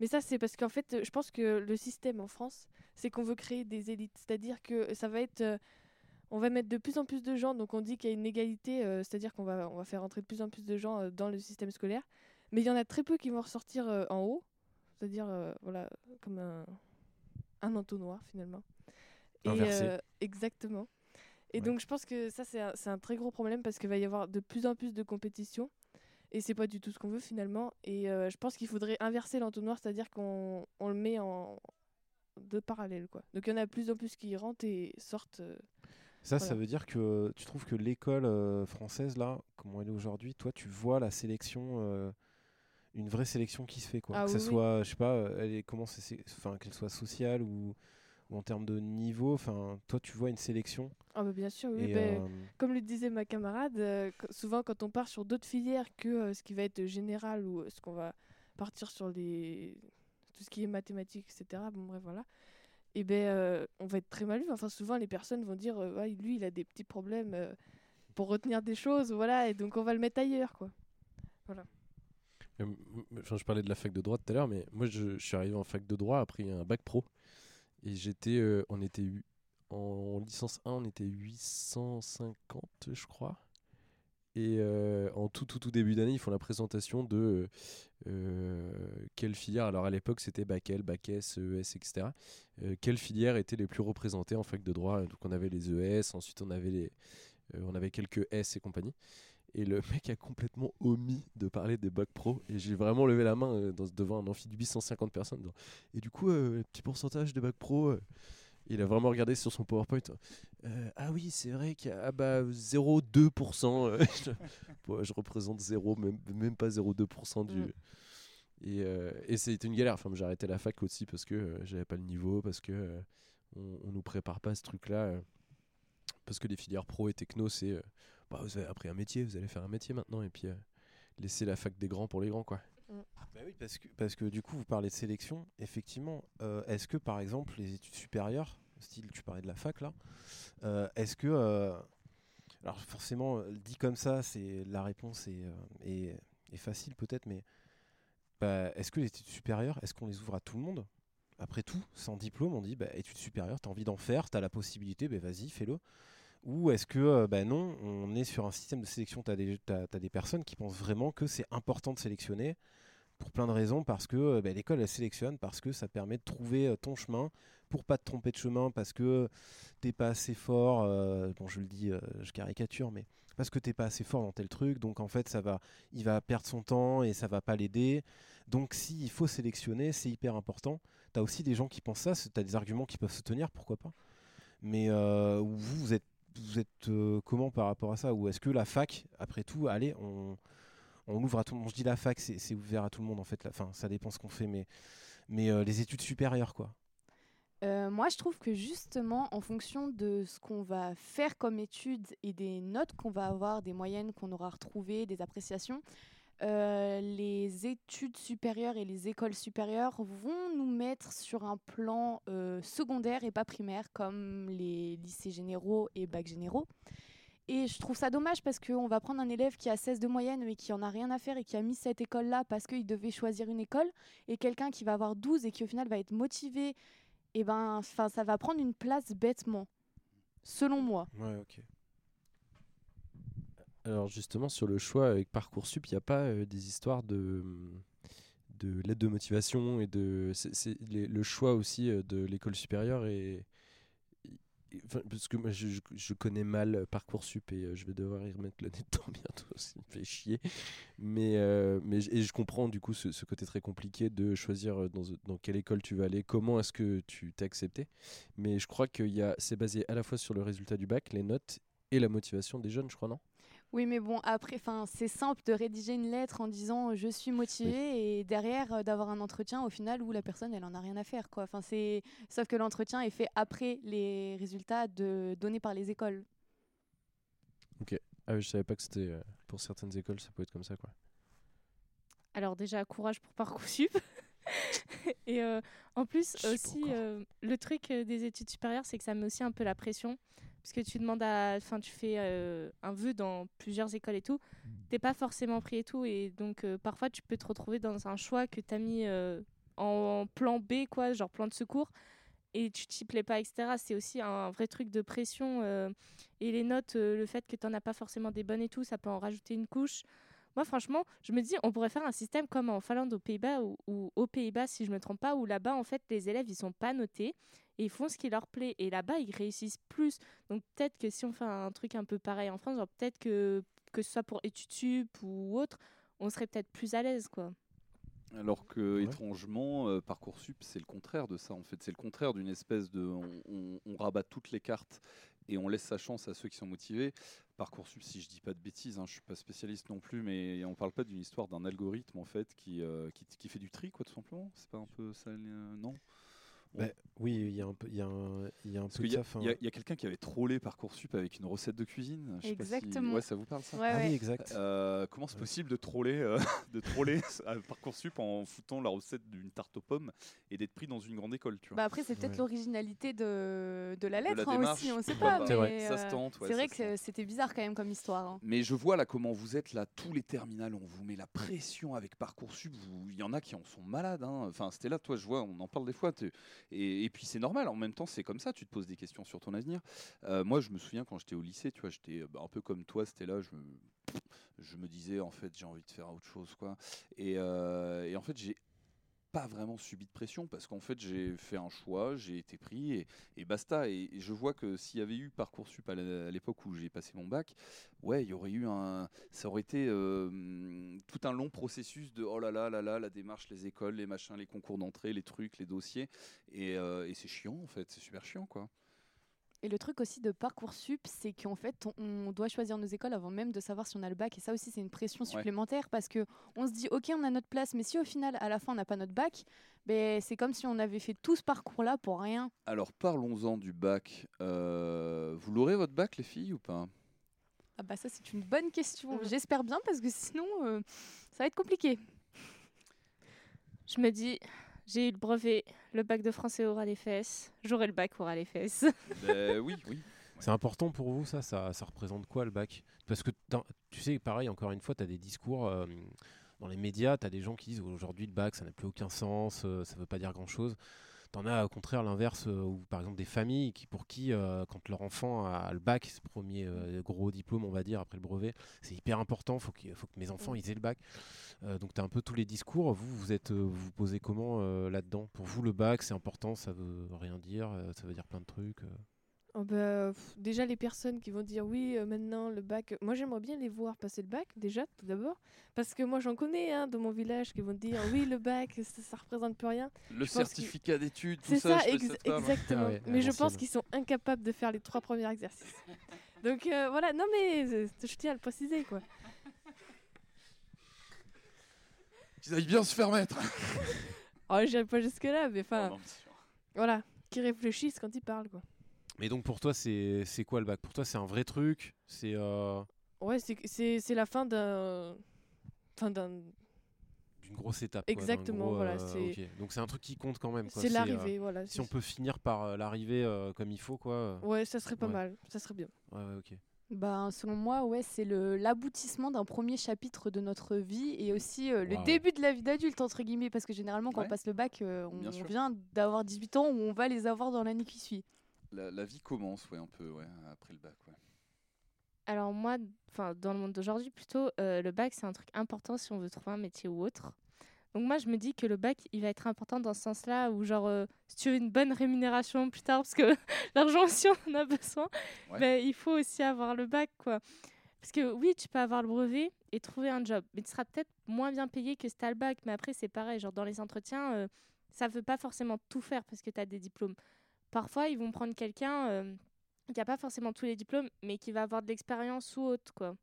S8: Mais ça, c'est parce qu'en fait, euh, je pense que le système en France, c'est qu'on veut créer des élites. C'est-à-dire que ça va être. On va mettre de plus en plus de gens, donc on dit qu'il y a une égalité, euh, c'est-à-dire qu'on va, on va faire entrer de plus en plus de gens euh, dans le système scolaire. Mais il y en a très peu qui vont ressortir euh, en haut, c'est-à-dire, voilà, comme un, un entonnoir finalement.
S7: Inversé.
S8: exactement. Et
S7: Ouais.
S8: donc je pense que ça c'est un, c'est un très gros problème parce qu'il va y avoir de plus en plus de compétition et c'est pas du tout ce qu'on veut finalement. Et je pense qu'il faudrait inverser l'entonnoir, c'est-à-dire qu'on on le met en deux parallèles quoi. Donc il y en a de plus en plus qui rentrent et sortent.
S7: Ça, ça veut dire que tu trouves que l'école euh, française, là, comment elle est aujourd'hui, toi, tu vois la sélection, euh, une vraie sélection qui se fait, quoi.
S8: Ah
S7: que
S8: oui,
S7: ça
S8: oui.
S7: soit, je sais pas, euh, elle est, comment c'est, enfin, qu'elle soit sociale ou, ou en termes de niveau, enfin, toi, tu vois une sélection.
S8: Ah bah bien sûr, oui.
S7: et,
S8: ben,
S7: euh,
S8: Comme le disait ma camarade, souvent quand on part sur d'autres filières que ce qui va être général ou ce qu'on va partir sur les tout ce qui est mathématiques, etc. Bon bref voilà. Et ben euh, on va être très mal vu. Enfin souvent les personnes vont dire euh, lui il a des petits problèmes euh, pour retenir des choses, voilà, et donc on va le mettre ailleurs quoi.
S3: M- Enfin, je parlais de la fac de droit tout à l'heure, mais moi je, je suis arrivé en fac de droit après un bac pro. Et j'étais, on était en licence 1, on était 850, je crois. Et euh, en tout, tout, tout début d'année, ils font la présentation de euh, quelle filière. Alors à l'époque, c'était bac L, bac S, ES, etc. Euh, quelles filières étaient les plus représentées en fac de droit? Donc on avait les ES, ensuite on avait les, euh, on avait quelques S et compagnie. Et le mec a complètement omis de parler des bacs pro. Et j'ai vraiment levé la main euh, devant un amphi de 850 personnes. Et du coup, euh, petit pourcentage de bacs pro. Il a vraiment regardé sur son PowerPoint. Euh, ah oui, c'est vrai qu'il y a ah bah, 0,2%. euh, je, représente 0, même, même pas 0,2% du.
S8: Mm.
S3: Et, euh, et c'était une galère. Enfin, j'ai arrêté la fac aussi parce que euh, j'avais pas le niveau, parce que on, on nous prépare pas à ce truc-là. parce que les filières pro et techno, c'est bah, vous avez appris un métier, vous allez faire un métier maintenant, et puis laisser la fac des grands pour les grands, quoi.
S7: Bah oui, parce que, parce que du coup, vous parlez de sélection. Effectivement, euh, est-ce que par exemple, les études supérieures, style tu parlais de la fac là, euh, est-ce que. euh, alors forcément, dit comme ça, c'est la réponse est, est, facile peut-être, mais bah, est-ce que les études supérieures, est-ce qu'on les ouvre à tout le monde? Après tout, sans diplôme, on dit bah, études supérieures, tu as envie d'en faire, tu as la possibilité, bah, vas-y, fais-le. Ou est-ce que, bah non, on est sur un système de sélection, tu as, des personnes qui pensent vraiment que c'est important de sélectionner pour plein de raisons, parce que euh, bah, l'école, elle sélectionne, parce que ça permet de trouver euh, ton chemin, pour pas te tromper de chemin, parce que t'es pas assez fort, euh, bon je le dis, je caricature, mais parce que t'es pas assez fort dans tel truc, donc en fait ça va, il va perdre son temps et ça va pas l'aider. Donc s'il faut sélectionner, c'est hyper important. Tu as aussi des gens qui pensent ça, tu as des arguments qui peuvent se tenir, pourquoi pas. Mais vous, vous êtes, vous êtes comment par rapport à ça? Ou est-ce que la fac, après tout, allez, on, on l'ouvre à tout le monde Je dis la fac, c'est ouvert à tout le monde en fait. Enfin, ça dépend ce qu'on fait, mais, euh, les études supérieures, quoi.
S5: Euh, moi, je trouve que justement, en fonction de ce qu'on va faire comme études et des notes qu'on va avoir, des moyennes qu'on aura retrouvées, des appréciations, euh, les études supérieures et les écoles supérieures vont nous mettre sur un plan secondaire et pas primaire, comme les lycées généraux et bacs généraux. Et je trouve ça dommage parce qu'on va prendre un élève qui a 16 de moyenne mais qui en a rien à faire et qui a mis cette école-là parce qu'il devait choisir une école, et quelqu'un qui va avoir 12 et qui au final va être motivé et ben, enfin, ça va prendre une place bêtement, selon moi.
S7: Ouais, ok.
S3: Alors justement, sur le choix avec Parcoursup, il n'y a pas euh, des histoires de, de l'aide de motivation et de... C'est les- le choix aussi euh, de l'école supérieure et... parce que moi, je, je- connais mal Parcoursup et euh, je vais devoir y remettre le nez dedans bientôt, ça me fait chier. Mais, euh, mais et je comprends du coup ce, ce côté très compliqué de choisir euh, dans, dans quelle école tu vas aller, comment est-ce que tu t'es accepté. Mais je crois que c'est basé à la fois sur le résultat du bac, les notes et la motivation des jeunes, je crois, non?
S5: Oui, mais bon, après, enfin, c'est simple de rédiger une lettre en disant euh, je suis motivé et derrière euh, d'avoir un entretien au final où la personne elle en a rien à faire quoi. Enfin, c'est sauf que l'entretien est fait après les résultats de... donnés par les écoles.
S3: Ah oui, je savais pas que c'était euh, pour certaines écoles, ça peut être comme ça quoi.
S6: Alors déjà, courage pour Parcoursup. et euh, en plus, aussi, euh, le truc des études supérieures, c'est que ça met aussi un peu la pression. Parce que tu demandes à... Enfin, tu fais euh, un vœu dans plusieurs écoles et tout. T'es pas forcément pris et tout. Et donc, euh, parfois, tu peux te retrouver dans un choix que t'as mis euh, en plan B, quoi, genre plan de secours. Et tu t'y plais pas, etc. C'est aussi un vrai truc de pression. et les notes, le fait que t'en as pas forcément des bonnes et tout, ça peut en rajouter une couche. Moi, franchement, je me dis, on pourrait faire un système comme en Finlande, aux Pays-Bas, ou, ou aux Pays-Bas, si je me trompe pas, où là-bas, en fait, les élèves, ils sont pas notés et ils font ce qui leur plaît. Et là-bas, ils réussissent plus. Donc, peut-être que si on fait un truc un peu pareil en France, peut-être que, que ce soit pour études sup ou autre, on serait peut-être plus à l'aise, quoi.
S4: Alors que,
S3: Ouais.
S4: étrangement, euh, Parcoursup, c'est le contraire de ça. En fait, c'est le contraire d'une espèce de. On, on- on rabat toutes les cartes et on laisse sa chance à ceux qui sont motivés. Parcoursup, si je dis pas de bêtises, hein, je suis pas spécialiste non plus, mais on parle pas d'une histoire d'un algorithme en fait qui, euh, qui, qui fait du tri, quoi, tout simplement. C'est pas un peu ça, euh, non?
S7: Bah, oui, il y a un peu, il y a un, il y a un
S4: Parce
S7: peu
S4: qu'il
S7: de
S4: y a,
S7: ça. enfin-
S4: il y a- il y a quelqu'un qui avait trollé Parcoursup avec une recette de cuisine. je sais pas si-
S5: Exactement.
S4: Ouais, ça vous parle ça?
S5: Ouais,
S7: Ah
S5: ouais.
S7: oui, exact.
S4: Euh, comment c'est possible de troller, euh, de troller à Parcoursup en foutant la recette d'une tarte aux pommes et d'être pris dans une grande école, tu vois?
S5: Bah après, c'est peut-être
S7: Ouais.
S5: l'originalité de, de la
S4: De la
S5: lettre hein, aussi, on sait
S4: pourquoi
S5: pas.
S4: pas.
S7: C'est vrai.
S5: mais,
S4: Ça se
S5: euh,
S4: tente, ouais,
S5: c'est
S4: ça
S5: vrai
S4: se
S5: que
S4: tente.
S5: c'était bizarre quand même comme histoire. hein.
S4: Mais je vois là comment vous êtes là, tous les terminales, on vous met la pression avec Parcoursup. Il y en a qui en sont malades. hein. Enfin, c'était là, toi, je vois, on en parle des fois. Et, puis c'est normal. En même temps, c'est comme ça. Tu te poses des questions sur ton avenir. Euh, moi, je me souviens quand j'étais au lycée, tu vois, j'étais euh, bah, un peu comme toi. C'était là, je me, disais en fait, j'ai envie de faire autre chose, quoi. Et, euh, et en fait, j'ai pas vraiment subi de pression parce qu'en fait j'ai fait un choix, j'ai été pris et, basta. Et, je vois que s'il y avait eu Parcoursup à l'époque où j'ai passé mon bac, ouais, il y aurait eu un. Ça aurait été euh, tout un long processus de oh là là là là, la démarche, les écoles, les machins, les concours d'entrée, les trucs, les dossiers. Et, euh, et c'est chiant en fait, c'est super chiant quoi.
S5: Et le truc aussi de Parcoursup, c'est qu'en fait, on, on doit choisir nos écoles avant même de savoir si on a le bac. Et ça aussi, c'est une pression supplémentaire parce que on se dit, OK, on a notre place, mais si au final, à la fin, on n'a pas notre bac, ben, c'est comme si on avait fait tout ce parcours-là pour rien.
S4: Alors parlons-en du bac. Euh, vous l'aurez votre bac les filles ou pas?
S5: Ah bah ça, c'est une bonne question. J'espère bien parce que sinon, euh, ça va être compliqué.
S6: Je me dis, j'ai eu le brevet, le bac de français aura les fesses, j'aurai le bac aura les fesses.
S4: Ben oui, oui.
S7: C'est important pour vous, ça, ça Ça représente quoi le bac? Parce que tu sais, pareil, encore une fois, tu as des discours euh, dans les médias, tu as des gens qui disent aujourd'hui le bac, ça n'a plus aucun sens, euh, ça veut pas dire grand-chose. T'en as au contraire l'inverse, euh, où par exemple des familles qui, pour qui, euh, quand leur enfant a le bac, ce premier euh, gros diplôme, on va dire, après le brevet, c'est hyper important, faut, qu'il faut que mes enfants ils aient le bac. Euh, donc tu as un peu tous les discours. Vous, vous êtes, vous vous posez comment là-dedans? Pour vous, le bac, c'est important, ça veut rien dire, ça veut dire plein de trucs. Euh.
S8: Oh bah, pff, déjà les personnes qui vont dire oui euh, maintenant le bac moi j'aimerais bien les voir passer le bac déjà tout d'abord parce que moi j'en connais hein, dans mon village qui vont dire oui le bac ça, ça représente plus rien
S4: Le
S8: Je
S4: certificat d'études, tout
S8: c'est
S4: ça.
S8: ça, ex- exactement
S7: Ah ouais,
S8: mais je pense qu'ils sont incapables de faire les trois premiers exercices donc euh, voilà non mais euh, je tiens à le préciser quoi
S4: Qu'ils aillent bien se faire mettre.
S8: oh j'irai pas jusque là mais enfin
S4: sûr.
S8: voilà qui réfléchissent quand ils parlent quoi
S7: Mais donc pour toi, c'est c'est quoi le bac? Pour toi, c'est un vrai truc? C'est euh,
S8: ouais c'est c'est c'est la fin d'un fin d'un
S7: d'une grosse étape. quoi,
S8: Exactement,
S7: gros,
S8: voilà,
S7: euh. Donc c'est un truc qui compte quand même.
S8: c'est
S7: euh,
S8: l'arrivée voilà
S7: si on peut finir par euh, l'arrivée euh, comme il faut, quoi. euh,
S8: ouais ça serait pas
S7: Ouais.
S8: mal ça serait bien
S7: Ouais, ouais, ok.
S5: Ben, selon moi, ouais, c'est le- l'aboutissement d'un premier chapitre de notre vie et aussi euh, le début de la vie d'adulte, entre guillemets, parce que généralement, quand
S4: Ouais.
S5: on passe le bac, euh, on, on vient d'avoir 18 ans ou on va les avoir dans l'année qui suit.
S4: La, la vie commence, ouais, un peu, ouais, après le bac, ouais.
S6: Alors moi, enfin dans le monde d'aujourd'hui plutôt, euh, le bac c'est un truc important si on veut trouver un métier ou autre. Donc moi je me dis que le bac il va être important dans ce sens-là où genre euh, si tu veux une bonne rémunération plus tard parce que l'argent aussi on en a besoin,
S4: Ouais.
S6: ben, il faut aussi avoir le bac quoi. Parce que oui tu peux avoir le brevet et trouver un job, mais tu seras peut-être moins bien payé que si t'as le bac. Mais après c'est pareil, genre dans les entretiens euh, ça veut pas forcément tout faire parce que tu as des diplômes. Parfois ils vont prendre quelqu'un euh, qui a pas forcément tous les diplômes mais qui va avoir de l'expérience ou autre quoi.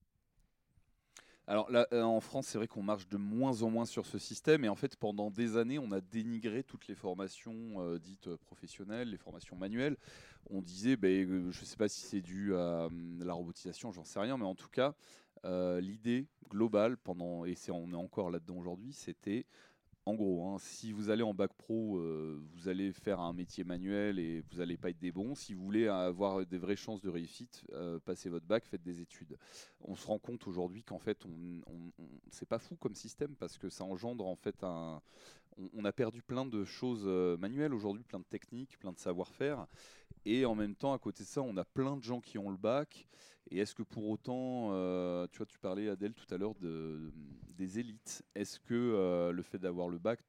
S4: Alors là, euh, en France, c'est vrai qu'on marche de moins en moins sur ce système. Et en fait, pendant des années, on a dénigré toutes les formations euh, dites professionnelles, les formations manuelles. On disait, euh, je ne sais pas si c'est dû à hum, la robotisation, j'en sais rien, mais en tout cas, l'idée globale, pendant, et c'est, on est encore là-dedans aujourd'hui, c'était en gros, hein, si vous allez en bac pro, euh, vous allez faire un métier manuel et vous n'allez pas être des bons. Si vous voulez avoir des vraies chances de réussite, euh, passez votre bac, faites des études. On se rend compte aujourd'hui qu'en fait, on, c'est pas fou comme système parce que ça engendre en fait un. On, on a perdu plein de choses euh, manuelles aujourd'hui, plein de techniques, plein de savoir-faire. Et en même temps, à côté de ça, on a plein de gens qui ont le bac. Et est-ce que pour autant, euh, tu vois, tu parlais Adèle tout à l'heure de, des élites. Est-ce que euh, le fait d'avoir le bac,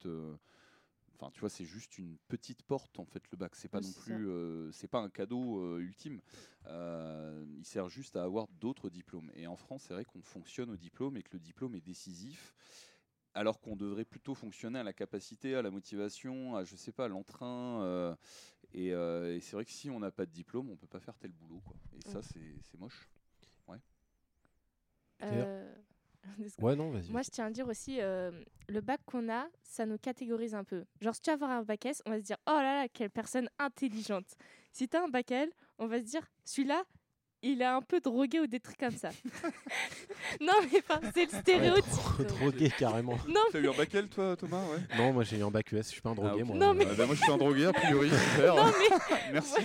S4: enfin, tu vois, c'est juste une petite porte en fait le bac. C'est pas
S5: Oui,
S4: non plus, euh, c'est pas un cadeau ultime. Il sert juste à avoir d'autres diplômes. Et en France, c'est vrai qu'on fonctionne au diplôme et que le diplôme est décisif. Alors qu'on devrait plutôt fonctionner à la capacité, à la motivation, à je sais pas, à l'entrain. Euh, et euh, et c'est vrai que si on n'a pas de diplôme, on peut pas faire tel boulot. Quoi. Et ça, c'est c'est moche.
S6: Euh,
S7: Ouais, non, vas-y.
S6: Moi, je tiens à dire aussi, euh, le bac qu'on a, ça nous catégorise un peu. Genre, si tu vas avoir un bac S, on va se dire, oh là là, quelle personne intelligente. Si tu as un bac L, on va se dire, celui-là, il est un peu drogué ou des trucs comme ça. non, mais enfin, c'est le
S7: Ouais,
S6: stéréotype.
S7: dro- drogué carrément.
S6: Non,
S4: T'as eu un bac L, toi, Thomas ouais?
S7: Non, moi j'ai eu un bac ES, je suis pas un drogué
S4: Ah,
S7: moi.
S6: Non, mais-
S4: Ah bah, moi, je suis un drogué, a priori. super.
S6: non, mais
S4: Merci.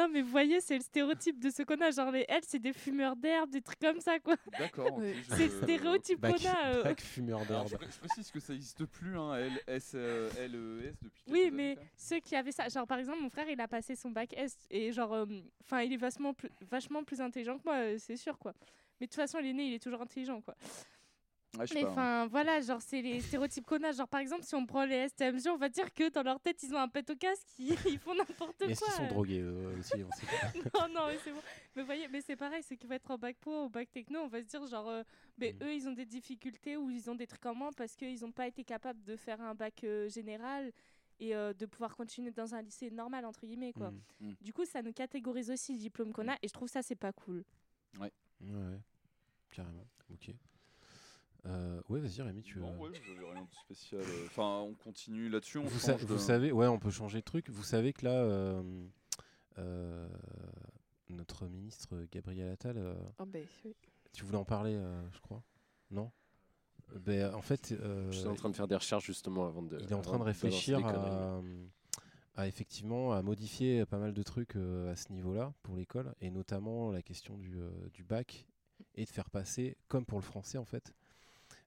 S6: Non, mais vous voyez, c'est le stéréotype de ce qu'on a. Genre, les L, c'est des fumeurs d'herbe, des trucs comme ça, quoi.
S4: D'accord. ok, je-
S6: C'est le stéréotype qu'on a. euh.
S7: bac fumeur
S4: Alors,
S7: d'herbe.
S4: je, je précise que ça n'existe plus, hein, L, S, euh, LES depuis.
S6: Oui, mais
S4: années, quand même.
S6: ceux qui avaient ça, genre par exemple, mon frère, il a passé son bac S et genre, enfin, il est vachement plus, vachement plus intelligent que moi, euh, c'est sûr, quoi. Mais de toute façon, il est né, il est toujours intelligent, quoi.
S4: Ouais,
S6: Mais
S4: hein.
S6: enfin, voilà, genre, c'est les stéréotypes qu'on a. Genre, par exemple, si on prend les STMG, on va dire que dans leur tête, ils ont un pet au casque, ils, ils font n'importe quoi.
S7: Est-ce qu'ils sont
S6: euh.
S7: drogués eux, aussi on sait pas.
S6: non, non, mais c'est bon. Mais voyez, mais c'est pareil, ceux qui vont être en bac pro ou bac techno, on va se dire genre, euh, mais
S7: Mm.
S6: eux, ils ont des difficultés ou ils ont des trucs en moins parce qu'ils n'ont pas été capables de faire un bac euh, général et euh, de pouvoir continuer dans un lycée normal entre guillemets quoi.
S7: Mm.
S4: Mm.
S6: Du coup, ça nous catégorise aussi le diplôme qu'on a et je trouve ça c'est pas cool.
S7: Ouais, ouais, carrément. Ok. Euh, ouais, vas-y Rémi, tu.
S4: Non,
S7: euh,
S4: ouais, j'avais rien de spécial. euh, Enfin, on continue là-dessus. On
S7: Vous, sa- savez, ouais, on peut changer de truc. Vous savez que là, euh, euh, notre ministre Gabriel Attal, euh,
S8: Ah ben, oui.
S7: tu voulais en parler, euh, je crois, non? Ben, En fait, euh,
S3: Je suis en train de faire des recherches justement avant de.
S7: il est en train de réfléchir à, à effectivement à modifier pas mal de trucs euh, à ce niveau-là pour l'école, et notamment la question du, euh, du bac et de faire passer, comme pour le français en fait, euh,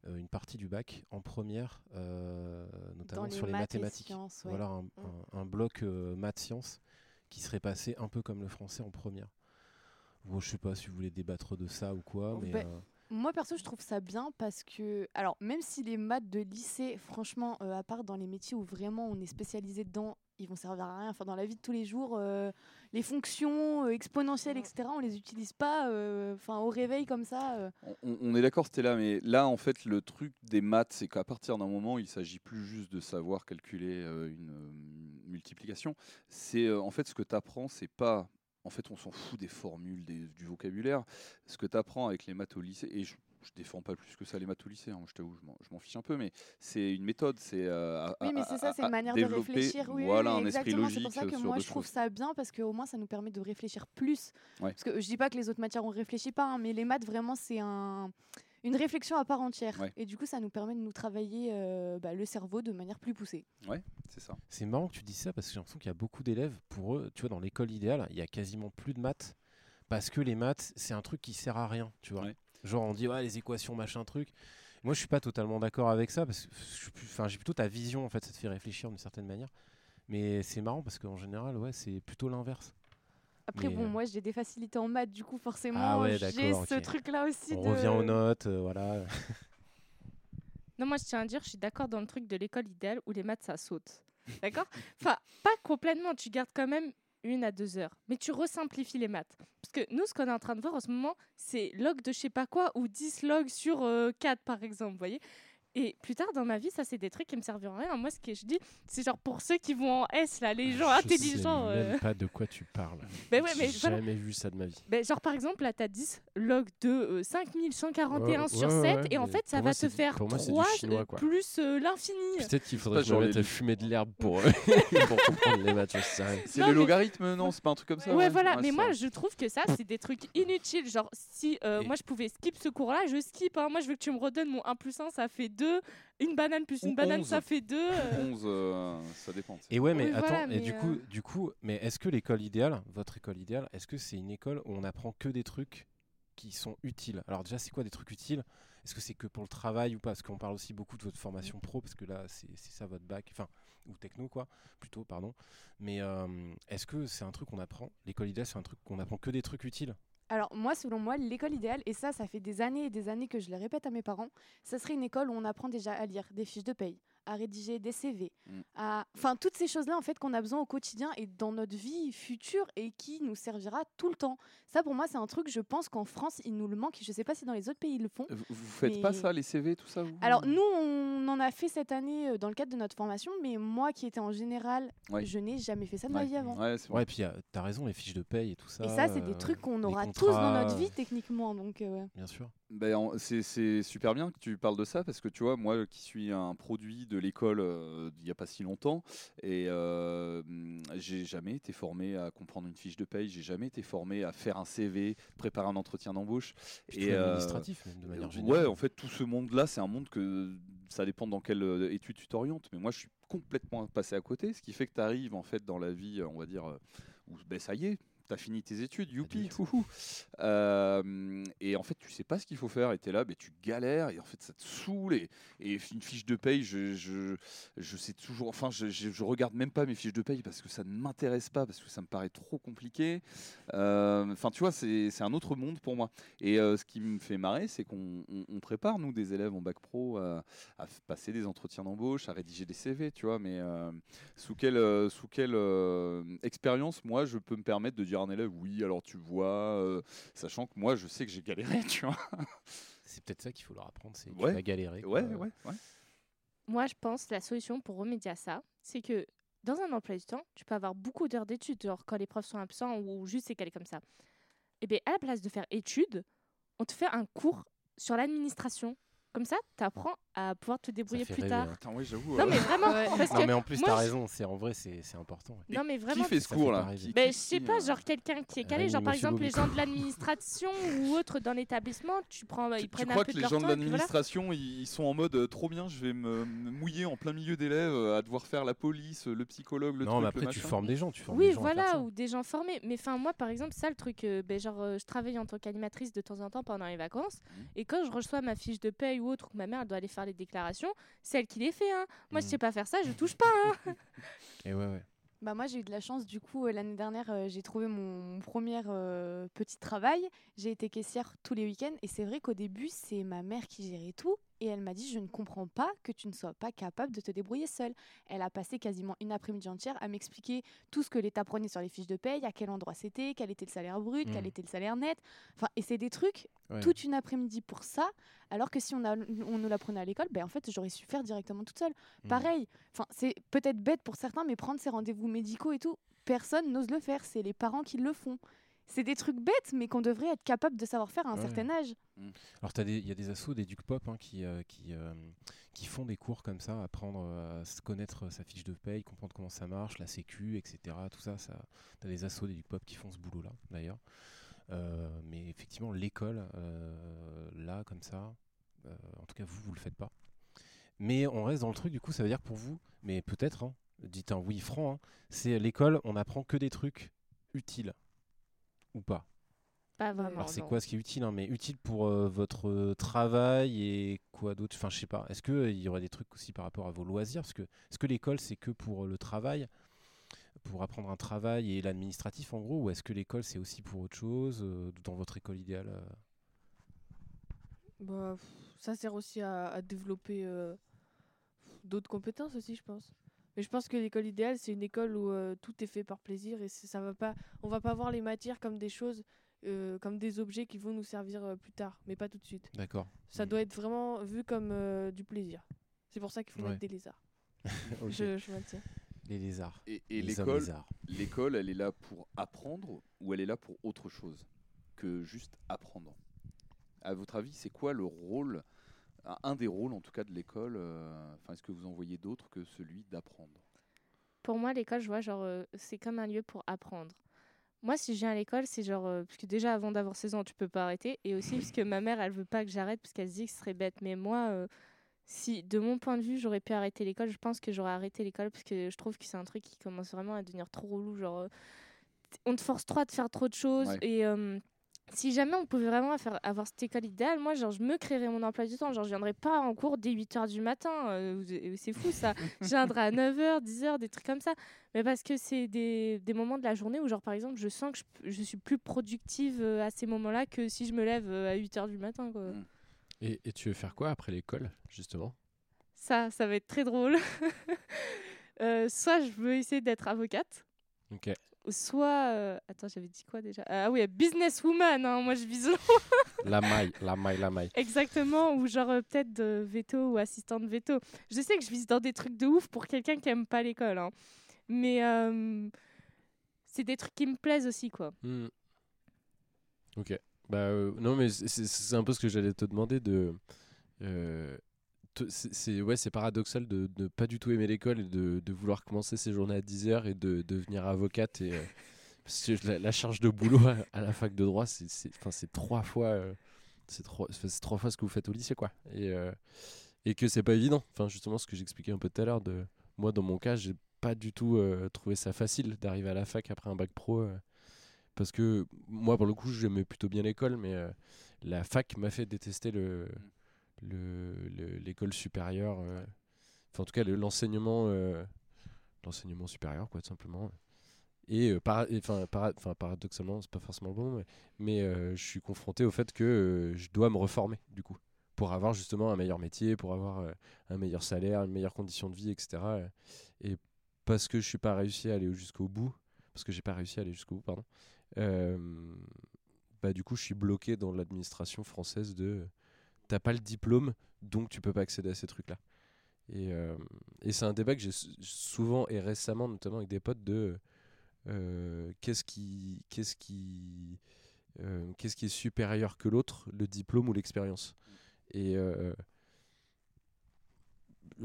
S7: une partie du bac en première, euh, notamment
S5: les
S7: sur les
S5: maths
S7: mathématiques.
S5: sciences, ouais.
S7: Voilà un, un- un bloc euh, maths-sciences qui serait passé un peu comme le français en première. Bon, je sais pas si vous voulez débattre de ça ou quoi, mais euh,
S5: Moi perso, je trouve ça bien parce que, alors même si les maths de lycée, franchement, euh, à part dans les métiers où vraiment on est spécialisé dedans, ils vont servir à rien. Enfin, dans la vie de tous les jours, euh, les fonctions euh, exponentielles, etc., on les utilise pas. euh, Enfin, au réveil comme ça. euh.
S4: On, on est d'accord, c'était là, mais là, en fait, le truc des maths, c'est qu'à partir d'un moment, il s'agit plus juste de savoir calculer euh, une euh, multiplication. C'est euh, en fait ce que tu apprends, c'est pas. En fait, on s'en fout des formules, des- du vocabulaire. Ce que tu apprends avec les maths au lycée, et je, je défends pas plus que ça les maths au lycée, hein, je t'avoue, je m'en- fiche un peu, mais c'est une méthode, c'est. euh, à-
S5: Oui, mais c'est ça, c'est une manière de réfléchir. Oui,
S4: voilà,
S5: oui,
S4: un esprit logique
S5: C'est pour ça que moi, je trouve
S4: choses.
S5: ça bien parce qu'au moins, ça nous permet de réfléchir plus.
S4: Ouais.
S5: Parce que je dis pas que les autres matières, on réfléchit pas, hein, mais les maths, vraiment, c'est un une réflexion à part entière.
S4: Ouais.
S5: Et du coup, ça nous permet de nous travailler euh, bah, le cerveau de manière plus poussée.
S4: C'est ça.
S7: C'est marrant que tu dis ça parce que j'ai l'impression qu'il y a beaucoup d'élèves, pour eux, tu vois, dans l'école idéale, il y a quasiment plus de maths parce que les maths, c'est un truc qui sert à rien, tu vois.
S4: Ouais.
S7: Genre, on dit, ouais, les équations, machin, truc. Moi, je suis pas totalement d'accord avec ça parce que enfin, j'ai plutôt ta vision, en fait, ça te fait réfléchir d'une certaine manière. Mais c'est marrant parce qu'en général, ouais, c'est plutôt l'inverse.
S5: Après,
S7: Mais,
S5: bon,
S7: euh,
S5: moi, j'ai des facilités en maths, du coup, forcément,
S7: Ah ouais,
S5: j'ai ce
S7: ok.
S5: truc-là aussi.
S7: On
S5: de...
S7: revient aux notes, euh, voilà.
S6: Non, moi je tiens à dire, je suis d'accord dans le truc de l'école idéale où les maths ça saute. D'accord? Enfin, pas complètement, tu gardes quand même une à deux heures, mais tu resimplifies les maths. Parce que nous, ce qu'on est en train de voir en ce moment, c'est log de je sais pas quoi ou 10 log sur euh, 4 par exemple, voyez? Et plus tard dans ma vie, ça c'est des trucs qui me serviront à rien. Moi, ce que je dis, c'est genre pour ceux qui vont en S, là, les gens
S7: Je
S6: intelligents.
S7: sais
S6: euh,
S7: même pas de quoi tu parles.
S6: Ben ouais, mais
S7: J'ai
S6: voilà.
S7: jamais vu ça de ma vie.
S6: Ben, genre par exemple, là, t'as 10 log de euh, 5141
S7: Ouais,
S6: sur
S7: ouais,
S6: 7,
S7: ouais,
S6: et en fait, ça va
S7: moi,
S6: te faire
S7: pour moi, c'est du
S6: 3
S7: chinois, quoi.
S6: plus euh, l'infini.
S7: Peut-être qu'il faudrait je
S4: genre
S7: me mette
S4: les-
S7: à fumer de l'herbe pour, pour comprendre les maths.
S4: C'est
S6: mais-
S4: logarithmes, non C'est pas un truc comme ça
S6: Ouais, voilà, mais moi je trouve que ça, c'est des trucs inutiles. Genre, si euh, moi je pouvais skip ce cours-là, je skip. hein. Moi je veux que tu me redonnes mon 1 plus 1, ça fait 2. Une banane plus une banane,
S4: 11.
S6: ça fait 2.
S4: 11, euh, ça dépend.
S7: Et ouais, mais
S6: Oui,
S7: attends,
S6: voilà,
S7: et
S6: mais,
S7: du
S6: euh,
S7: coup, du coup, mais est-ce que l'école idéale, votre école idéale, est-ce que c'est une école où on apprend que des trucs qui sont utiles? Alors déjà, c'est quoi des trucs utiles? Est-ce que c'est que pour le travail ou pas? Parce qu'on parle aussi beaucoup de votre formation pro, parce que là, c'est c'est ça votre bac, enfin, ou techno, quoi, plutôt, pardon. Mais euh, est-ce que c'est un truc qu'on apprend? L'école idéale, c'est un truc qu'on apprend que des trucs utiles?
S5: Alors moi, selon moi, l'école idéale, et ça, ça fait des années et des années que je le répète à mes parents, ça serait une école où on apprend déjà à lire des fiches de paye, à rédiger des CV,
S4: Mm.
S5: à... enfin toutes ces choses-là en fait qu'on a besoin au quotidien et dans notre vie future et qui nous servira tout le temps. Ça, pour moi, c'est un truc, je pense qu'en France, il nous le manque. Je sais pas si dans les autres pays ils le font.
S4: Vous, vous faites pas ça, les CV, tout ça vous
S5: Alors nous, on en a fait cette année euh, dans le cadre de notre formation, mais moi qui étais en général,
S4: Ouais.
S5: je n'ai jamais fait ça de ma vie avant.
S4: Ouais, c'est vrai.
S7: Ouais, et puis euh, t'as raison, les fiches de paye et tout ça.
S5: Et ça, c'est des
S7: euh,
S5: trucs qu'on aura tous dans notre vie techniquement. Donc, euh, ouais.
S7: Bien sûr.
S4: Ben, en- c'est super bien que tu parles de ça parce que tu vois, moi qui suis un produit de l'école euh, d'il n'y a pas si longtemps, et euh, j'ai jamais été formé à comprendre une fiche de paye, j'ai jamais été formé à faire un CV, préparer un entretien d'embauche.
S7: Tout
S4: euh,
S7: l'administratif, même de manière
S4: Ouais,
S7: générale.
S4: en fait, tout ce monde-là, c'est un monde que ça dépend dans quelle euh, étude tu t'orientes. Mais moi, je suis complètement passé à côté, ce qui fait que tu arrives en fait dans la vie, euh, on va dire, où ben, ça y est. T'as fini tes études, youpi, houhou. Euh, et en fait, tu sais pas ce qu'il faut faire, et t'es là, ben, tu galères, et en fait, ça te saoule. Et, et une fiche de paye, je, je, je sais toujours, enfin, je, je, je regarde même pas mes fiches de paye parce que ça ne m'intéresse pas, parce que ça me paraît trop compliqué. Euh, Enfin, tu vois, c'est un autre monde pour moi. Et euh, ce qui me fait marrer, c'est qu'on on- on prépare, nous, des élèves en bac pro, à, à passer des entretiens d'embauche, à rédiger des CV, tu vois, mais sous quelle, sous quelle expérience, moi, je peux me permettre de dire un élève, oui, alors tu vois, euh, sachant que moi, je sais que j'ai galéré, tu vois.
S7: C'est peut-être ça qu'il faut leur apprendre, c'est
S4: Ouais.
S7: tu vas galérer.
S4: Ouais,
S7: quoi.
S4: ouais, ouais.
S6: Moi, je pense que la solution pour remédier à ça, c'est que dans un emploi du temps, tu peux avoir beaucoup d'heures d'études, genre quand les profs sont absents ou juste c'est calé comme ça. Et bien, à la place de faire études, on te fait un cours sur l'administration. Comme ça, tu apprends à pouvoir te débrouiller plus
S7: rêver,
S6: tard.
S7: hein.
S4: Attends, ouais, j'avoue.
S6: Non,
S4: euh,
S6: mais vraiment,
S8: Ouais.
S6: parce
S7: Non,
S6: que
S7: mais en plus,
S6: moi,
S7: t'as
S6: je-
S7: raison, c'est en vrai, c'est c'est important. ouais.
S6: Non, mais
S4: Qui
S6: vraiment.
S4: fait ce cours là. Qui-
S6: Ben,
S4: qui-
S6: je sais
S4: qui,
S6: pas,
S4: euh,
S6: genre quelqu'un qui est calé,
S7: Rémi,
S6: genre par
S7: monsieur
S6: exemple les gens de l'administration ou autres dans l'établissement, tu prends,
S4: Tu,
S6: ils
S4: tu
S6: prennent
S4: crois
S6: un peu
S4: que
S6: de
S4: les
S6: leur
S4: gens de
S6: temps et puis voilà.
S4: l'administration, ils ils sont en mode euh, trop bien, je vais me, me mouiller en plein milieu d'élèves euh, à devoir faire la police, le psychologue, le
S7: Non,
S4: truc,
S7: mais
S4: le
S7: après, tu
S4: machin.
S7: formes des gens. Tu formes
S6: Oui,
S7: des gens à faire
S6: voilà,
S7: ça.
S6: ou des gens formés. Mais enfin, moi, par exemple, ça, le truc, euh, ben, genre, euh, je travaille en tant qu'animatrice de temps en temps pendant les vacances.
S4: Mhm.
S6: Et quand je reçois ma fiche de paye ou autre, que ma mère elle doit aller faire les déclarations, c'est elle qui les fait. Hein. Moi, je
S7: Mhm.
S6: sais pas faire ça, je touche pas. Hein.
S7: Et ouais, ouais.
S5: Bah moi j'ai eu de la chance du coup euh, l'année dernière euh, j'ai trouvé mon, mon premier euh, petit travail. J'ai été caissière tous les week-ends et c'est vrai qu'au début c'est ma mère qui gérait tout et elle m'a dit je ne comprends pas que tu ne sois pas capable de te débrouiller seule. Elle a passé quasiment une après-midi entière à m'expliquer tout ce que l'État prenait sur les fiches de paye, à quel endroit c'était, quel était le salaire brut, quel
S7: Mhm.
S5: était le salaire net. Enfin et c'est des trucs
S7: Ouais.
S5: toute une après-midi pour ça alors que si on, a, on nous l'apprenait à l'école ben en fait j'aurais su faire directement toute seule.
S7: Mhm.
S5: Pareil, enfin c'est peut-être bête pour certains, mais prendre ses rendez-vous médicaux et tout, personne n'ose le faire. C'est les parents qui le font. C'est des trucs bêtes, mais qu'on devrait être capable de savoir faire à un
S7: Ouais.
S5: certain âge.
S7: Alors, t'as des- il y a des assos, des Duc Pop, hein, qui, euh, qui, euh, qui font des cours comme ça, apprendre euh, à se connaître sa fiche de paye, comprendre comment ça marche, la sécu, etc. Tout ça, ça t'as des assos, des Duc Pop qui font ce boulot-là, d'ailleurs. Euh, mais effectivement, l'école, euh, là, comme ça, euh, en tout cas, vous, vous le faites pas. Mais on reste dans le truc, du coup, ça veut dire pour vous, mais peut-être, hein, dites un oui franc, hein, c'est l'école, on apprend que des trucs utiles. Ou pas?
S6: Pas vraiment.
S7: alors c'est quoi ce qui est utile hein, Mais utile pour euh, votre euh, travail et quoi d'autre? Enfin je sais pas. Est-ce qu'il y aurait des trucs aussi par rapport à vos loisirs? Parce que est-ce que l'école c'est que pour euh, le travail, pour apprendre un travail et l'administratif en gros, ou est-ce que l'école c'est aussi pour autre chose euh, dans votre école idéale euh?
S8: Bah, ça sert aussi à, à développer euh, d'autres compétences aussi, je pense. Mais je pense que l'école idéale, c'est une école où euh, tout est fait par plaisir et ça va pas, on va pas voir les matières comme des choses euh, comme des objets qui vont nous servir euh, plus tard, mais pas tout de suite.
S7: D'accord.
S8: Ça
S7: Mm.
S8: doit être vraiment vu comme euh, du plaisir. C'est pour ça qu'il faut
S7: Ouais.
S8: mettre des lézards. Je, je maintiens.
S7: Les lézards.
S4: Et, et l'école, l'école, elle est là pour apprendre ou elle est là pour autre chose que juste apprendre? À votre avis, c'est quoi le rôle, un- des rôles en tout cas de l'école euh, Enfin, est-ce que vous en voyez d'autres que celui d'apprendre?
S6: Pour moi, l'école, je vois, genre, euh, c'est comme un lieu pour apprendre. Moi, si je viens à l'école, c'est genre. euh, parce que déjà, avant d'avoir 16 ans, tu peux pas arrêter. Et aussi, parce que ma mère, elle veut pas que j'arrête, parce qu'elle se dit que ce serait bête. Mais moi, euh, si, de mon point de vue, j'aurais pu arrêter l'école, je pense que j'aurais arrêté l'école, parce que je trouve que c'est un truc qui commence vraiment à devenir trop relou. Genre, euh, on te force trop à te faire trop de choses.
S4: Ouais.
S6: Et. Si jamais on pouvait vraiment faire, avoir cette école idéale, moi, genre, je me créerais mon emploi du temps. Genre, je viendrais pas en cours dès 8h du matin. euh, c'est fou, ça. je viendrais à 9h, 10h, des trucs comme ça. Mais parce que c'est des, des moments de la journée où, genre, par exemple, je sens que je, je suis plus productive euh, à ces moments-là que si je me lève euh, à 8h du matin, quoi.
S4: Mm.
S3: Et, et tu veux faire quoi après l'école, justement?
S6: Ça, ça va être très drôle. Euh, soit je veux essayer d'être avocate,
S3: Ok.
S6: Soit... euh, Attends, j'avais dit quoi déjà? Ah oui, businesswoman, hein, moi je vise
S3: La maille, la maille, la maille.
S6: Exactement, ou genre euh, peut-être de veto ou assistante veto. Je sais que je vise dans des trucs de ouf pour quelqu'un qui aime pas l'école, hein. mais euh, c'est des trucs qui me plaisent aussi, quoi.
S3: Hmm. Ok. Bah euh, non mais c'est- c'est c'est un peu ce que j'allais te demander de. euh, c'est ouais c'est paradoxal de ne pas du tout aimer l'école et de, vouloir commencer ses journées à 10h et de devenir avocate et euh, la, charge de boulot à, la fac de droit c'est trois fois euh, c'est trois trois fois ce que vous faites au lycée quoi. Et euh, et que c'est pas évident. Enfin justement ce que j'expliquais un peu tout à l'heure de moi dans mon cas j'ai pas du tout euh, trouvé ça facile d'arriver à la fac après un bac pro parce que moi pour le coup j'aimais plutôt bien l'école mais la fac m'a fait détester le le- le- l'école supérieure euh, enfin en tout cas le- l'enseignement euh, l'enseignement supérieur quoi tout simplement. Et euh, para- et, enfin para- paradoxalement c'est pas forcément le bon mais, je suis confronté au fait que je dois me reformer du coup pour avoir justement un meilleur métier pour avoir un meilleur salaire une meilleure condition de vie etc et parce que je suis pas réussi à aller jusqu'au bout parce que j'ai pas réussi à aller jusqu'au bout pardon bah du coup je suis bloqué dans l'administration française de t'as pas le diplôme donc tu peux pas accéder à ces trucs là et, euh, c'est un débat que j'ai sou- souvent et récemment notamment avec des potes de euh, qu'est-ce qui qu'est-ce qui euh, qu'est-ce qui est supérieur que l'autre le diplôme ou l'expérience? Et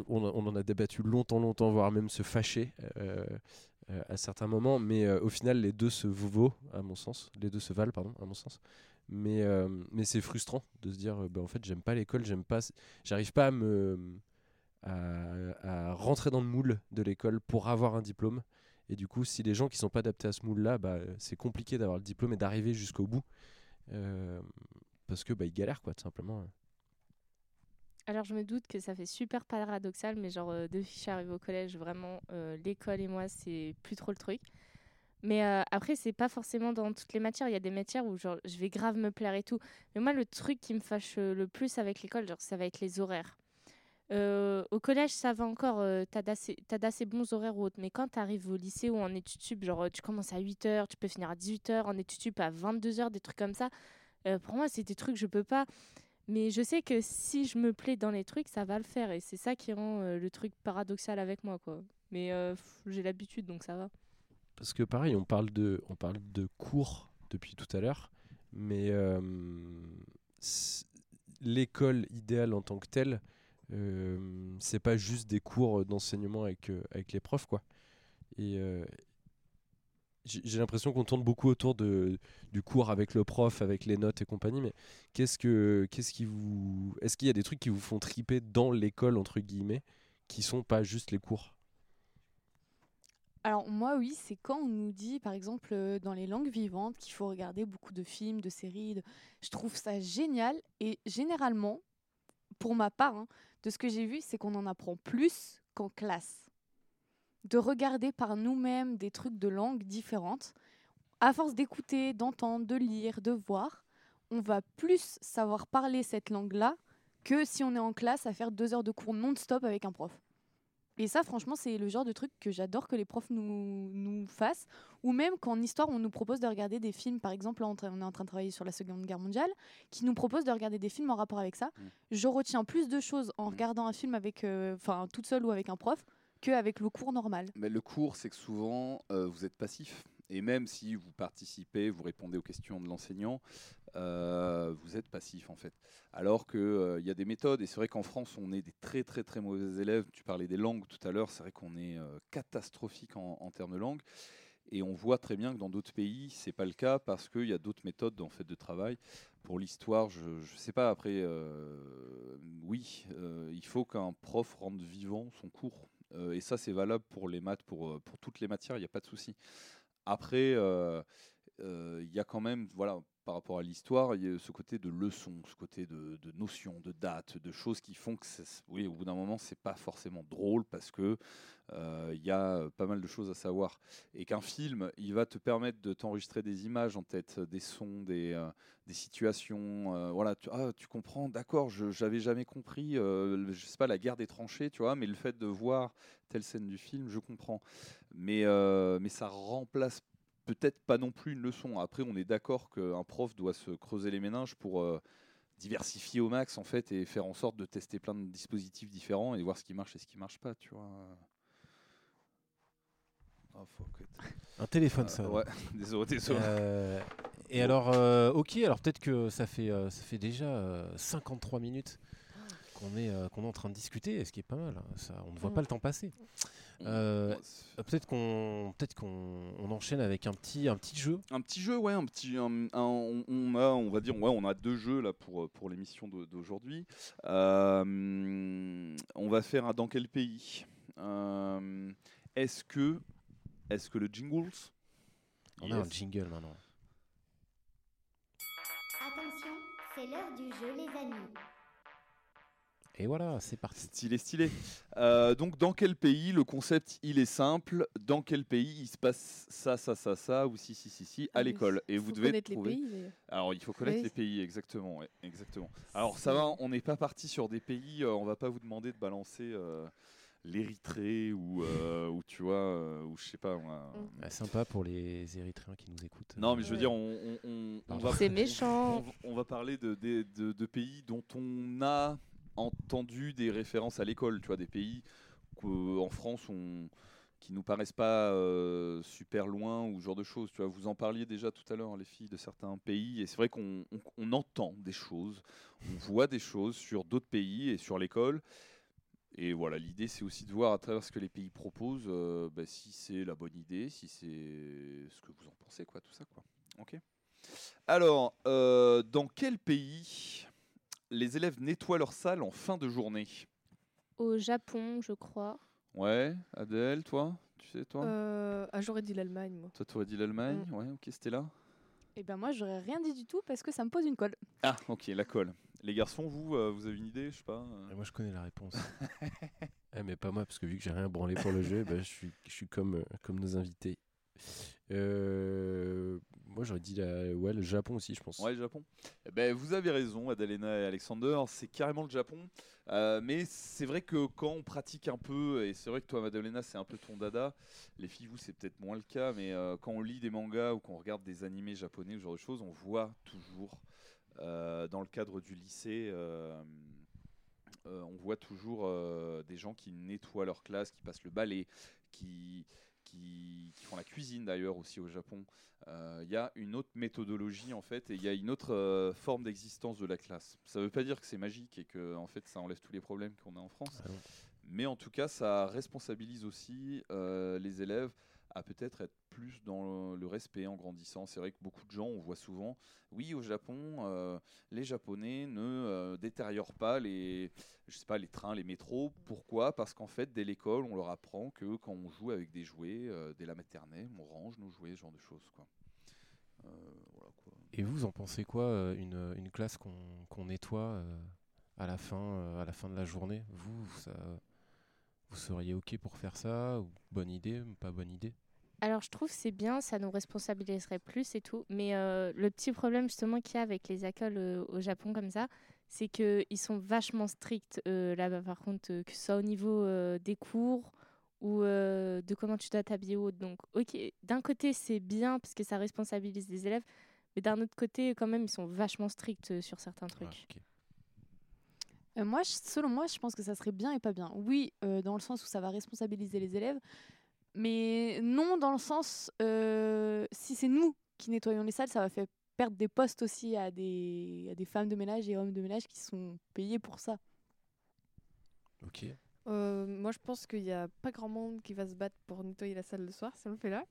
S3: on, en a débattu longtemps longtemps voire même se fâcher à certains moments, mais au final, les deux se vaut, à mon sens. Les deux se valent, pardon, à mon sens. Mais, euh, mais c'est frustrant de se dire, euh, bah, en fait, j'aime pas l'école, j'aime pas, j'arrive pas à me, à, rentrer dans le moule de l'école pour avoir un diplôme. Et du coup, si les gens qui sont pas adaptés à ce moule-là, bah, c'est compliqué d'avoir le diplôme et d'arriver jusqu'au bout, Euh, parce que bah, ils galèrent, quoi, tout simplement.
S6: Alors je me doute que ça fait super paradoxal, mais genre euh, depuis que je suis arrivée au collège, vraiment l'école et moi c'est plus trop le truc. Mais euh, après c'est pas forcément dans toutes les matières. Il y a des matières où genre je vais grave me plaire et tout. Mais moi le truc qui me fâche le plus avec l'école, ça va être les horaires. Au collège ça va encore, euh, t'as d'assez bons horaires ou autres. Mais quand t'arrives au lycée ou en études sup, genre tu commences à 8h, tu peux finir à 18h, en études sup à 22h, des trucs comme ça. pour moi c'est des trucs je peux pas. Mais je sais que si je me plais dans les trucs, ça va le faire. Et c'est ça qui rend le truc paradoxal avec moi, quoi. Mais j'ai l'habitude, donc ça va.
S3: Parce que pareil, on parle de, cours depuis tout à l'heure, mais euh, l'école idéale en tant que telle, euh, c'est pas juste des cours d'enseignement avec, euh, les profs, quoi. Et euh, j'ai j'ai l'impression qu'on tourne beaucoup autour de, du cours avec le prof, avec les notes et compagnie, mais qu'est-ce que, qu'est-ce qui vous, est-ce qu'il y a des trucs qui vous font triper dans l'école entre guillemets, qui sont pas juste les cours?
S5: Alors moi oui, c'est quand on nous dit par exemple euh, dans les langues vivantes qu'il faut regarder beaucoup de films, de séries. Je trouve ça génial et généralement, pour ma part, hein, de ce que j'ai vu, c'est qu'on en apprend plus qu'en classe. De regarder par nous-mêmes des trucs de langues différentes, à force d'écouter, d'entendre, de lire, de voir, on va plus savoir parler cette langue-là que si on est en classe à faire deux heures de cours non-stop avec un prof. Et ça, franchement, c'est le genre de truc que j'adore que les profs nous, nous fassent. Ou même qu'en histoire, on nous propose de regarder des films. Par exemple, là, on, est en train de travailler sur la Seconde Guerre mondiale, qui nous propose de regarder des films en rapport avec ça.
S4: Mm.
S5: Je retiens plus de choses en
S4: Mm.
S5: regardant un film avec, euh, toute seule ou avec un prof, qu'avec le cours normal.
S4: Mais le cours, c'est que souvent, euh, vous êtes passif. Et même si vous participez, vous répondez aux questions de l'enseignant, euh, vous êtes passif en fait. Alors qu'il y a des méthodes, et c'est vrai qu'en France, on est des très très très mauvais élèves. Tu parlais des langues tout à l'heure, c'est vrai qu'on est euh, catastrophique en, termes de langue. Et on voit très bien que dans d'autres pays, c'est pas le cas parce qu'il y a d'autres méthodes en fait de travail. Pour l'histoire, je ne sais pas. Après, euh, oui, euh, il faut qu'un prof rende vivant son cours. Euh, et ça, c'est valable pour les maths, pour, euh, pour toutes les matières, il n'y a pas de souci. Après, euh, euh, il y a quand même, voilà, par rapport à l'histoire, il y a ce côté de leçon, ce côté de, de notions, de dates, de choses qui font que, oui, au bout d'un moment, c'est pas forcément drôle parce que euh, il y a pas mal de choses à savoir. Et qu'un film, il va te permettre de t'enregistrer des images en tête, des sons, des, euh, situations. euh, voilà, tu, ah, tu comprends, d'accord, je j'avais jamais compris, euh, je sais pas, la guerre des tranchées, tu vois, mais le fait de voir telle scène du film, je comprends. Mais, euh, mais ça remplace peut-être pas non plus une leçon. Après, on est d'accord qu'un prof doit se creuser les méninges pour euh, diversifier au max en fait et faire en sorte de tester plein de dispositifs différents et voir ce qui marche et ce qui marche pas, tu vois. Oh, fuck it.
S7: Un téléphone,
S4: Euh,
S7: ça.
S4: ouais, désolé, désolé.
S7: Euh, et alors, euh, ok, alors peut-être que ça fait, euh, ça fait déjà euh, 53 minutes qu'on est, euh, qu'on est en train de discuter, ce qui est pas mal. hein. Ça, on ne voit
S5: Mm.
S7: pas le temps passer. Euh, peut-être qu'on, peut-être qu'on on enchaîne avec un petit, un petit jeu.
S4: Un petit jeu, ouais, un petit, un- un- on, on a, on va dire, ouais, on a deux jeux là pour euh, pour l'émission d'aujourd'hui. Euh, on va faire un dans quel pays? Euh, Est-ce que, est-ce que le jingles?
S7: On a un jingle maintenant.
S1: Attention, c'est l'heure du jeu, les amis.
S7: Et voilà, c'est parti.
S4: Stylé, stylé. Euh, donc, dans quel pays le concept il est simple? Dans quel pays il se passe ça, ça, ça, ça ou si, si, si, si à
S8: Ah
S4: l'école? Et
S8: faut
S4: vous devez
S8: connaître les
S4: trouver.
S8: pays, mais-
S4: Alors, il faut connaître
S8: Oui.
S4: les pays, exactement. ouais, exactement. Alors, ça va, on n'est pas parti sur des pays, euh, on va pas vous demander de balancer euh, l'Érythrée ou, euh, ou tu vois, euh, ou je sais pas. moi.
S7: Ah, sympa pour les Érythréens qui nous écoutent.
S4: Non, mais je veux
S8: Ouais.
S4: dire, on, on- on- on
S7: Pardon.
S4: va.
S6: C'est méchant.
S4: On, on va parler de, de- de- de pays dont on a entendu des références à l'école, tu vois, des pays qu'en France on qui nous paraissent pas euh, super loin ou ce genre de choses. Tu vois, vous en parliez déjà tout à l'heure, les filles, de certains pays, et c'est vrai qu'on on- on entend des choses, on voit des choses sur d'autres pays et sur l'école. Et voilà, l'idée c'est aussi de voir à travers ce que les pays proposent, euh, bah, si c'est la bonne idée, si c'est ce que vous en pensez, quoi, tout ça, quoi. Ok? Alors, euh, dans quel pays les élèves nettoient leur salle en fin de journée
S6: Au Japon, je crois.
S4: Ouais, Adèle, toi Tu sais, toi
S8: Euh, ah, j'aurais dit l'Allemagne, moi.
S4: Toi, tu aurais dit l'Allemagne
S8: Mm.
S4: Ouais, ok, c'était là.
S5: Et ben moi, j'aurais rien dit du tout parce que ça me pose une colle.
S4: Ah, ok, la colle. Les garçons, vous, euh, vous avez une idée, je sais pas euh,
S7: Et moi, je connais la réponse. Eh, mais pas moi, parce que vu que j'ai rien branlé pour le jeu, bah, je, suis, je suis comme, euh, comme nos invités. Euh, moi, j'aurais dit ouais, le Japon aussi, je pense.
S4: Ouais, le Japon. Eh ben, vous avez raison, Adalena et Alexander, c'est carrément le Japon. Euh, mais c'est vrai que quand on pratique un peu, et c'est vrai que toi, Madalena, c'est un peu ton dada, les filles, vous, c'est peut-être moins le cas, mais euh, quand on lit des mangas ou qu'on regarde des animés japonais, ou ce genre de choses, on voit toujours, dans le cadre du lycée, on voit toujours des gens qui nettoient leur classe, qui passent le balai, qui, qui, qui font la cuisine d'ailleurs aussi au Japon. Euh, Il y a une autre méthodologie en fait, et il y a une autre euh, forme d'existence de la classe. Ça ne veut pas dire que c'est magique et que en fait ça enlève tous les problèmes qu'on a en France,
S7: Ah
S4: mais en tout cas ça responsabilise aussi euh, les élèves à peut-être être plus dans le, respect en grandissant. C'est vrai que beaucoup de gens, on voit souvent, oui, au Japon, euh, les Japonais ne euh, détériorent pas les, je sais pas, les trains, les métros. Pourquoi? Parce qu'en fait, dès l'école, on leur apprend que quand on joue avec des jouets, euh, dès la maternelle, on range nos jouets, ce genre de choses.
S7: Et vous en pensez quoi, une, classe qu'on nettoie à, la fin, à la fin de la journée? Vous, ça, vous seriez OK pour faire ça ou Bonne idée, pas bonne idée?
S6: Alors je trouve c'est bien, ça nous responsabiliserait plus et tout. Mais euh, le petit problème justement qu'il y a avec les écoles euh, au Japon comme ça, c'est qu'ils sont vachement stricts euh, là-bas, par contre, que ce soit au niveau des cours ou de comment tu dois t'habiller ou autre. Donc, ok, d'un côté, c'est bien parce que ça responsabilise les élèves, mais d'un autre côté, quand même, ils sont vachement stricts sur certains
S7: Ouais,
S6: trucs.
S5: Euh, moi, je- selon moi, je pense que ça serait bien et pas bien. Oui, euh, dans le sens où ça va responsabiliser les élèves, mais non dans le sens euh, si c'est nous qui nettoyons les salles, ça va faire perdre des postes aussi à des, à des femmes de ménage et hommes de ménage qui sont payés pour ça.
S7: Ok.
S8: Euh, moi, je pense qu'il n'y a pas grand monde qui va se battre pour nettoyer la salle le soir, si on le fait là.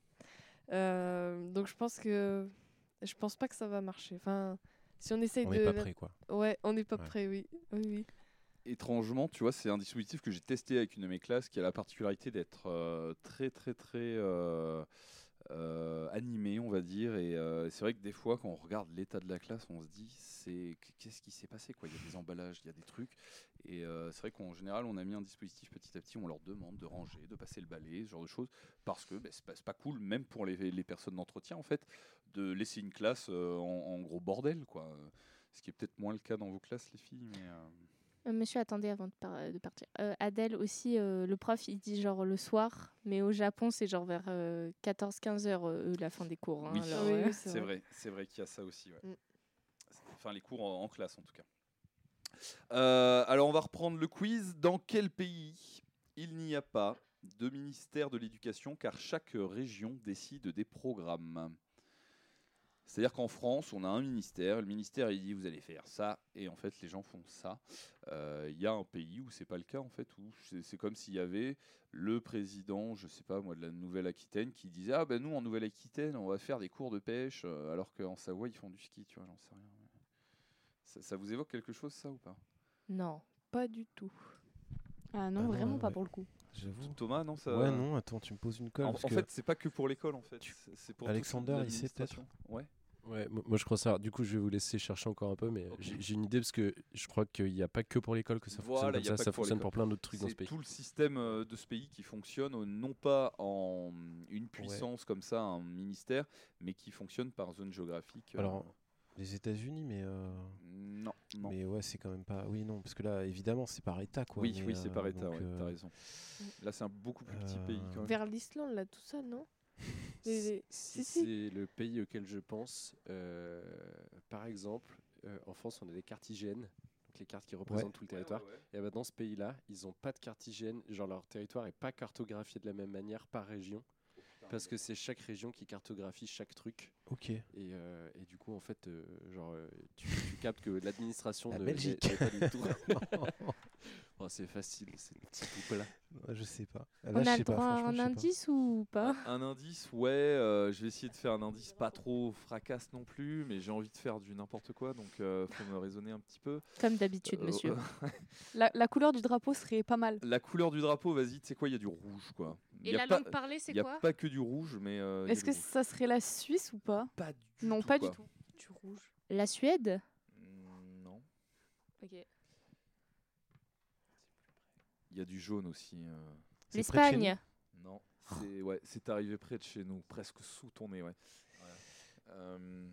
S8: Euh, donc, je pense que. Je pense pas que ça va marcher. Enfin, si on essaye
S7: On
S8: de.
S7: n'est pas prêt, quoi.
S8: Ouais, on n'est pas
S7: Ouais.
S8: prêt, oui. oui, oui.
S4: Étrangement, tu vois, c'est un dispositif que j'ai testé avec une de mes classes qui a la particularité d'être euh, très, très, très euh, euh, on va dire. Et euh, c'est vrai que des fois, quand on regarde l'état de la classe, on se dit, c'est qu'est-ce qui s'est passé quoi? Il y a des emballages, il y a des trucs. Et c'est vrai qu'en général, on a mis un dispositif petit à petit. On leur demande de ranger, de passer le balai, ce genre de choses, parce que ben, c'est pas, pas cool, même pour les, personnes d'entretien, en fait, de laisser une classe en, gros bordel, quoi. Ce qui est peut-être moins le cas dans vos classes, les filles. Euh,
S6: Euh, monsieur, attendez avant de, par- de partir. Euh, Adèle aussi, euh, le prof, il dit genre le soir, mais au Japon, c'est genre vers 14-15 heures, euh, eux, la fin des cours. hein,
S4: Oui,
S6: alors,
S8: Oui,
S6: euh,
S8: oui,
S4: c'est vrai, c'est vrai qu'il y a ça aussi. ouais.
S8: Mm.
S4: Enfin, les cours en, en classe en tout cas. Euh, alors, on va reprendre le quiz. Dans quel pays il n'y a pas de ministère de l'éducation car chaque région décide des programmes? C'est-à-dire qu'en France, on a un ministère. Le ministère, il dit vous allez faire ça, et en fait, les gens font ça. Euh, Il y a un pays où c'est pas le cas, en fait, où c'est comme s'il y avait le président, je sais pas moi, de la Nouvelle-Aquitaine, qui disait ah ben nous en Nouvelle-Aquitaine, on va faire des cours de pêche, euh, alors qu'en Savoie ils font du ski, tu vois, j'en sais rien. Ça, ça vous évoque quelque chose, ça ou pas?
S6: Non.
S8: Pas du tout.
S5: Ah non,
S7: Ah non,
S5: vraiment
S7: ouais,
S5: pas
S7: ouais.
S5: pour le coup.
S7: J'avoue.
S4: Thomas, non ça...
S7: Ouais, non, attends, tu me poses une colle.
S4: En,
S7: parce
S4: en
S7: que-
S4: fait, c'est pas que pour l'école, en fait.
S7: Tu-
S4: c'est- C'est pour toute
S7: Alexander, il sait peut-être.
S4: Ouais.
S3: Ouais, mo- moi je crois ça. Du coup, je vais vous laisser chercher encore un peu, mais j'ai une idée parce que je crois qu'il n'y a pas que pour l'école que ça
S4: Voilà,
S3: fonctionne comme ça, ça
S4: pour
S3: fonctionne pour plein d'autres trucs dans ce
S4: C'est
S3: pays.
S4: tout le système euh, de ce pays qui fonctionne euh, non pas en une puissance comme ça, un ministère, mais qui fonctionne par zone géographique. euh,
S7: Alors, les États-Unis, mais. euh,
S4: non, non.
S7: Mais ouais, c'est quand même pas. Oui, non, parce que là, évidemment, c'est par État, quoi.
S4: oui,
S7: mais,
S4: oui, c'est par État, ouais,
S7: euh,
S4: t'as raison. Là, c'est un beaucoup plus petit pays quand même.
S8: Vers l'Islande, là, tout ça, non?
S3: Si
S8: si, si.
S3: c'est le pays auquel je pense, euh, par exemple, euh, en France, on a des cartes hygiènes, donc les cartes qui représentent tout le territoire. Et bah, dans ce pays-là, ils n'ont pas de carte hygiène, genre leur territoire n'est pas cartographié de la même manière par région, parce que c'est chaque région qui cartographie chaque truc.
S7: Ok.
S3: Et, euh, et du coup, en fait, euh, genre, euh, tu, tu captes que l'administration
S7: La
S3: ne
S7: Belgique.
S3: tout. Oh, c'est facile, c'est petit là.
S7: Ouais, je sais pas. Là,
S6: On
S7: je
S6: a
S7: sais
S6: le
S7: pas,
S6: droit à un
S7: pas.
S6: indice ou pas
S4: Un indice, ouais, euh, je vais essayer de faire un indice pas trop fracasse non plus, mais j'ai envie de faire du n'importe quoi, donc euh, faut me raisonner un petit peu.
S6: Comme d'habitude,
S4: Euh,
S6: monsieur.
S5: La, la couleur du drapeau serait pas mal.
S4: La couleur du drapeau, vas-y, tu sais quoi, il y a du rouge, quoi. Il
S6: Et la
S4: pas-
S6: langue parlée, c'est
S4: Il n'y a
S6: quoi
S4: pas que du rouge, mais. euh,
S5: Est-ce que
S4: rouge.
S5: ça serait la Suisse ou pas?
S4: Pas du
S5: Non,
S4: tout,
S5: pas
S4: quoi.
S5: du tout.
S8: Du rouge.
S6: La Suède?
S4: Mm, Non.
S6: Ok.
S4: Il y a du jaune aussi. euh.
S7: C'est près de chez
S6: L'Espagne?
S4: Non. C'est ouais, c'est arrivé près de chez nous, presque sous ton nez, ouais. Euh,